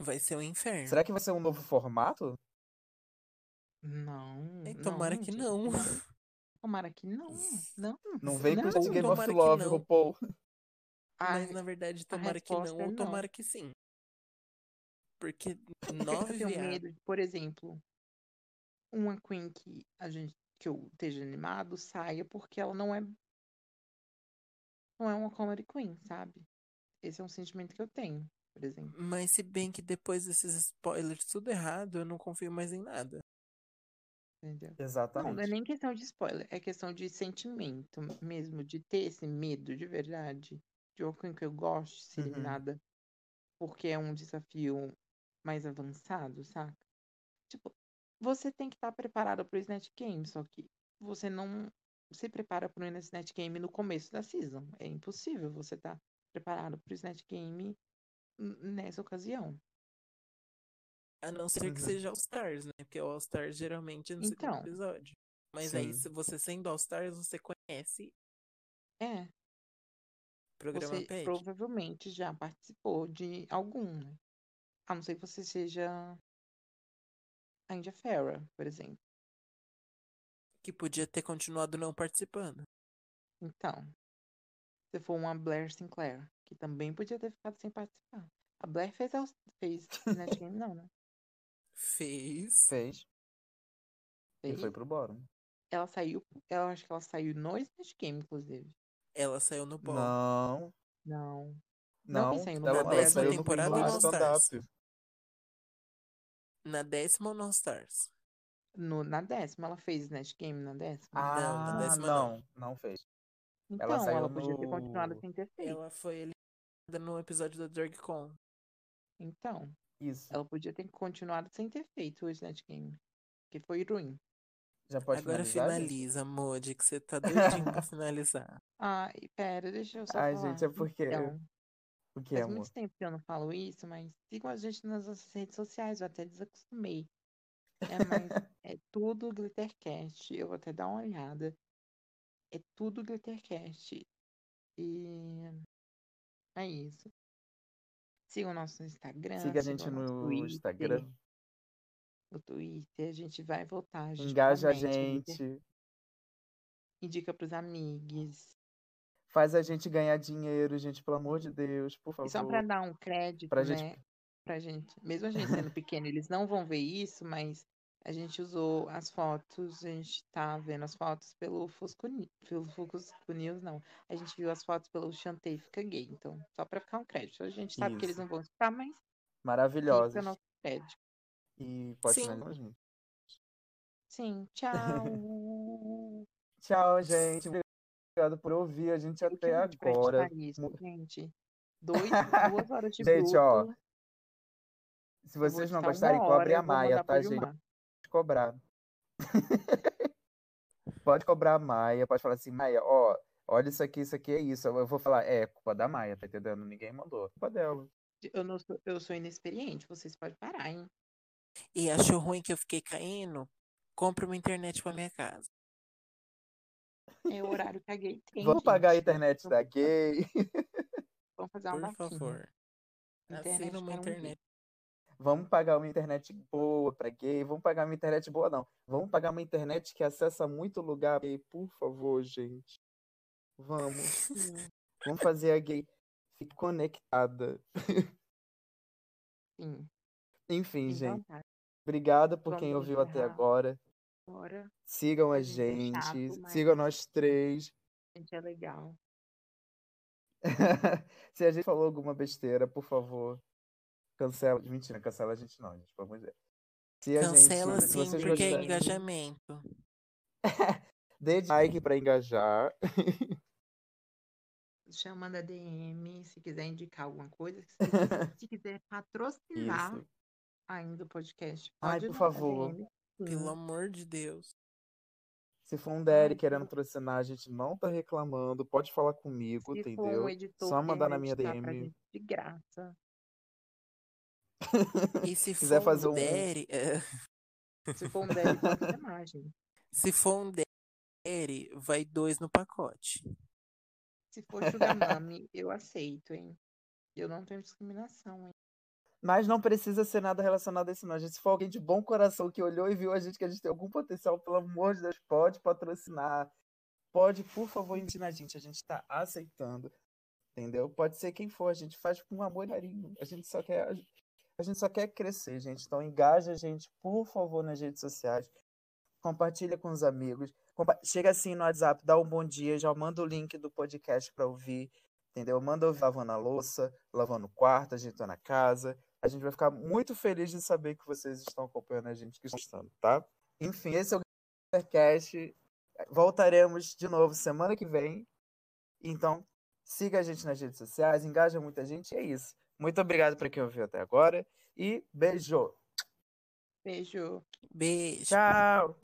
Speaker 3: Vai ser um inferno.
Speaker 2: Será que vai ser um novo formato?
Speaker 1: Não.
Speaker 3: Ai, tomara
Speaker 1: não,
Speaker 3: que
Speaker 1: gente,
Speaker 3: não.
Speaker 1: Tomara, que não. Não.
Speaker 2: Não vem com o
Speaker 1: Não,
Speaker 2: Snatch Game of Love,
Speaker 3: não.
Speaker 2: RuPaul.
Speaker 3: Mas na verdade, tomara que não
Speaker 1: resposta é
Speaker 3: ou
Speaker 1: não.
Speaker 3: tomara que sim. Porque
Speaker 1: eu
Speaker 3: nove
Speaker 1: tenho
Speaker 3: viados.
Speaker 1: medo de, por exemplo, uma Queen que a gente que eu esteja animado saia porque ela não é não é uma comedy queen, sabe? Esse é um sentimento que eu tenho, por exemplo.
Speaker 3: Mas se bem que depois desses spoilers tudo errado, eu não confio mais em nada.
Speaker 1: Entendeu? Não, não é
Speaker 2: Exatamente.
Speaker 1: nem questão de spoiler, é questão de sentimento mesmo, de ter esse medo de verdade, de Queen que eu gosto de ser
Speaker 2: Uhum.
Speaker 1: eliminada porque é um desafio mais avançado, saca? Tipo, você tem que estar preparado pro Snatch Game, só que você não se prepara pro Snatch Game no começo da season. É impossível você estar preparado pro Snatch Game nessa ocasião.
Speaker 3: A não ser que
Speaker 2: Uhum.
Speaker 3: seja All Stars, né? Porque o All Stars geralmente é no segundo
Speaker 1: Então.
Speaker 3: episódio. Mas aí,
Speaker 2: Sim.
Speaker 3: se você sendo All Stars, você conhece
Speaker 1: É,
Speaker 3: o programa
Speaker 1: você
Speaker 3: PET.
Speaker 1: provavelmente já participou de algum, né? A não ser que você seja a India Farah, por exemplo.
Speaker 3: Que podia ter continuado não participando.
Speaker 1: Então, se for uma Blair Sinclair, que também podia ter ficado sem participar. A Blair fez, fez Snatch Game, não, né?
Speaker 3: Fez.
Speaker 2: Fez. E
Speaker 1: Fez.
Speaker 2: foi pro bottom.
Speaker 1: Ela saiu, eu acho que ela saiu no Snatch Game, inclusive.
Speaker 3: Ela saiu no ball.
Speaker 2: Não,
Speaker 1: Não. Não,
Speaker 2: não.
Speaker 1: saiu no
Speaker 2: ela,
Speaker 1: bottom?
Speaker 2: saiu no
Speaker 3: temporada
Speaker 2: primeiro
Speaker 3: do All Stars.
Speaker 2: stand-up.
Speaker 3: Na décima ou no Stars?
Speaker 1: No, na décima, ela fez Snatch Game na décima.
Speaker 3: Não, na
Speaker 2: Ah,
Speaker 3: décima
Speaker 2: não, não fez.
Speaker 1: então,
Speaker 2: ela
Speaker 1: ela, podia ter
Speaker 2: no-
Speaker 1: continuado sem ter feito.
Speaker 3: Ela foi eliminada no episódio da DragCon.
Speaker 1: Então,
Speaker 2: Isso.
Speaker 1: ela podia ter continuado sem ter feito o Snatch Game. Que foi ruim.
Speaker 2: Já pode
Speaker 3: Agora
Speaker 2: finalizar,
Speaker 3: finaliza, Modi, que você tá doidinho pra finalizar.
Speaker 1: Ai, pera, deixa eu só
Speaker 2: Ai,
Speaker 1: falar.
Speaker 2: gente, é porque.
Speaker 1: Então,
Speaker 2: O que,
Speaker 1: faz
Speaker 2: amor?
Speaker 1: muito tempo que eu não falo isso, mas sigam a gente nas nossas redes sociais, eu até desacostumei. É, mas é tudo Glittercast. Eu vou até dar uma olhada. É tudo Glittercast. E é isso. Sigam o nosso Instagram.
Speaker 2: Siga a gente no
Speaker 1: Twitter,
Speaker 2: Instagram.
Speaker 1: No Twitter, a gente vai voltar. A gente
Speaker 2: Engaja a
Speaker 1: promete,
Speaker 2: gente.
Speaker 1: Indica pros amigos.
Speaker 2: Faz a gente ganhar dinheiro, gente, pelo amor de Deus, por
Speaker 1: E só
Speaker 2: favor.
Speaker 1: pra dar um crédito,
Speaker 2: Pra
Speaker 1: né?
Speaker 2: gente-
Speaker 1: Pra gente. Mesmo a gente sendo pequeno, eles não vão ver isso, mas a gente usou as fotos, a gente tá vendo as fotos pelo Fusco, pelo Fusco News, não. A gente viu as fotos pelo Chantei Fica Gay. Então, só pra ficar um crédito. A gente sabe que eles
Speaker 2: Isso.
Speaker 1: não vão escutar, mas
Speaker 2: Maravilhosos.
Speaker 1: fica nosso crédito.
Speaker 2: E pode
Speaker 3: Sim.
Speaker 2: finalizar, gente.
Speaker 1: Sim, tchau.
Speaker 2: Tchau, gente. Obrigado por ouvir a gente
Speaker 1: Eu
Speaker 2: até agora.
Speaker 1: isso, gente. Dois, duas horas de
Speaker 2: Gente, ó,
Speaker 1: dupla.
Speaker 2: Se vocês não gostarem, cobre a Maia, tá, gente? Cobrar. pode cobrar a Maia, pode falar assim, Maia, ó, olha isso aqui, isso aqui é isso. Eu vou falar, é, culpa da Maia, tá entendendo? Ninguém mandou. Culpa dela.
Speaker 1: Eu, não sou, eu sou inexperiente, vocês podem parar, hein?
Speaker 3: E achou ruim que eu fiquei caindo? Compre uma internet pra minha casa.
Speaker 1: É o horário que a gay tem.
Speaker 2: Vamos pagar a
Speaker 1: gente.
Speaker 2: internet da gay.
Speaker 1: Vamos fazer uma
Speaker 3: Por
Speaker 1: vaquinha.
Speaker 3: favor.
Speaker 1: Internet
Speaker 3: Assina uma
Speaker 1: um
Speaker 3: internet.
Speaker 2: Vamos pagar uma internet boa pra gay. Vamos pagar uma internet boa, não. Vamos pagar uma internet que acessa muito lugar gay, por favor, gente. Vamos. Vamos fazer a gay fique conectada.
Speaker 1: sim.
Speaker 2: Enfim, gente. Obrigado por
Speaker 1: Vamos
Speaker 2: quem ouviu até agora.
Speaker 1: Agora,
Speaker 2: Sigam a
Speaker 1: é
Speaker 2: gente.
Speaker 1: chato, mas-
Speaker 2: Sigam nós três.
Speaker 1: a gente é legal.
Speaker 2: Se a gente falou alguma besteira, por favor, cancela. Mentira, cancela a gente não, gente. Vamos ver. Se a
Speaker 3: Cancela
Speaker 2: gente, se
Speaker 3: sim, porque é
Speaker 2: gostarem,
Speaker 3: engajamento.
Speaker 2: dê like pra engajar.
Speaker 1: Chama da DM, se quiser indicar alguma coisa. Se quiser, se quiser patrocinar
Speaker 2: Isso.
Speaker 1: ainda o podcast,
Speaker 2: Ai,
Speaker 1: pode
Speaker 2: por favor.
Speaker 1: DM.
Speaker 3: Pelo amor de Deus.
Speaker 2: Se for um
Speaker 1: Ai,
Speaker 2: querendo
Speaker 1: se-
Speaker 2: patrocinar, a gente não tá reclamando. Pode falar comigo,
Speaker 1: Se for
Speaker 2: entendeu?
Speaker 1: um editor
Speaker 2: Só mandar na minha DM.
Speaker 1: de graça.
Speaker 3: E se
Speaker 2: quiser
Speaker 3: for
Speaker 2: fazer
Speaker 3: um Daddy, é,
Speaker 1: Se for um dele, pode gente.
Speaker 3: se for um Daddy, vai dois no pacote.
Speaker 1: Se for Sugar Mami, eu aceito, hein? Eu não tenho discriminação, hein?
Speaker 2: Mas não precisa ser nada relacionado a isso, não. Gente, se for alguém de bom coração que olhou e viu a gente que a gente tem algum potencial, pelo amor de Deus, pode patrocinar. Pode, por favor, ensinar a gente. A gente tá aceitando. Entendeu? Pode ser quem for, a gente faz com amor e carinho. A gente só quer. A gente só quer crescer, gente. Então engaja a gente, por favor, nas redes sociais. Compartilha com os amigos. Chega assim no WhatsApp, dá um bom dia, já manda o link do podcast pra ouvir. Entendeu? Manda ouvir lavando a louça, lavando o quarto, ajeitando a casa. A gente vai ficar muito feliz de saber que vocês estão acompanhando a gente, que estão tá? Enfim, esse é o Podcast. Voltaremos de novo semana que vem. Então, siga a gente nas redes sociais, engaja muita gente. E é isso. Muito obrigado para quem ouviu até agora. E beijo.
Speaker 1: Beijo.
Speaker 3: Beijo.
Speaker 2: Tchau.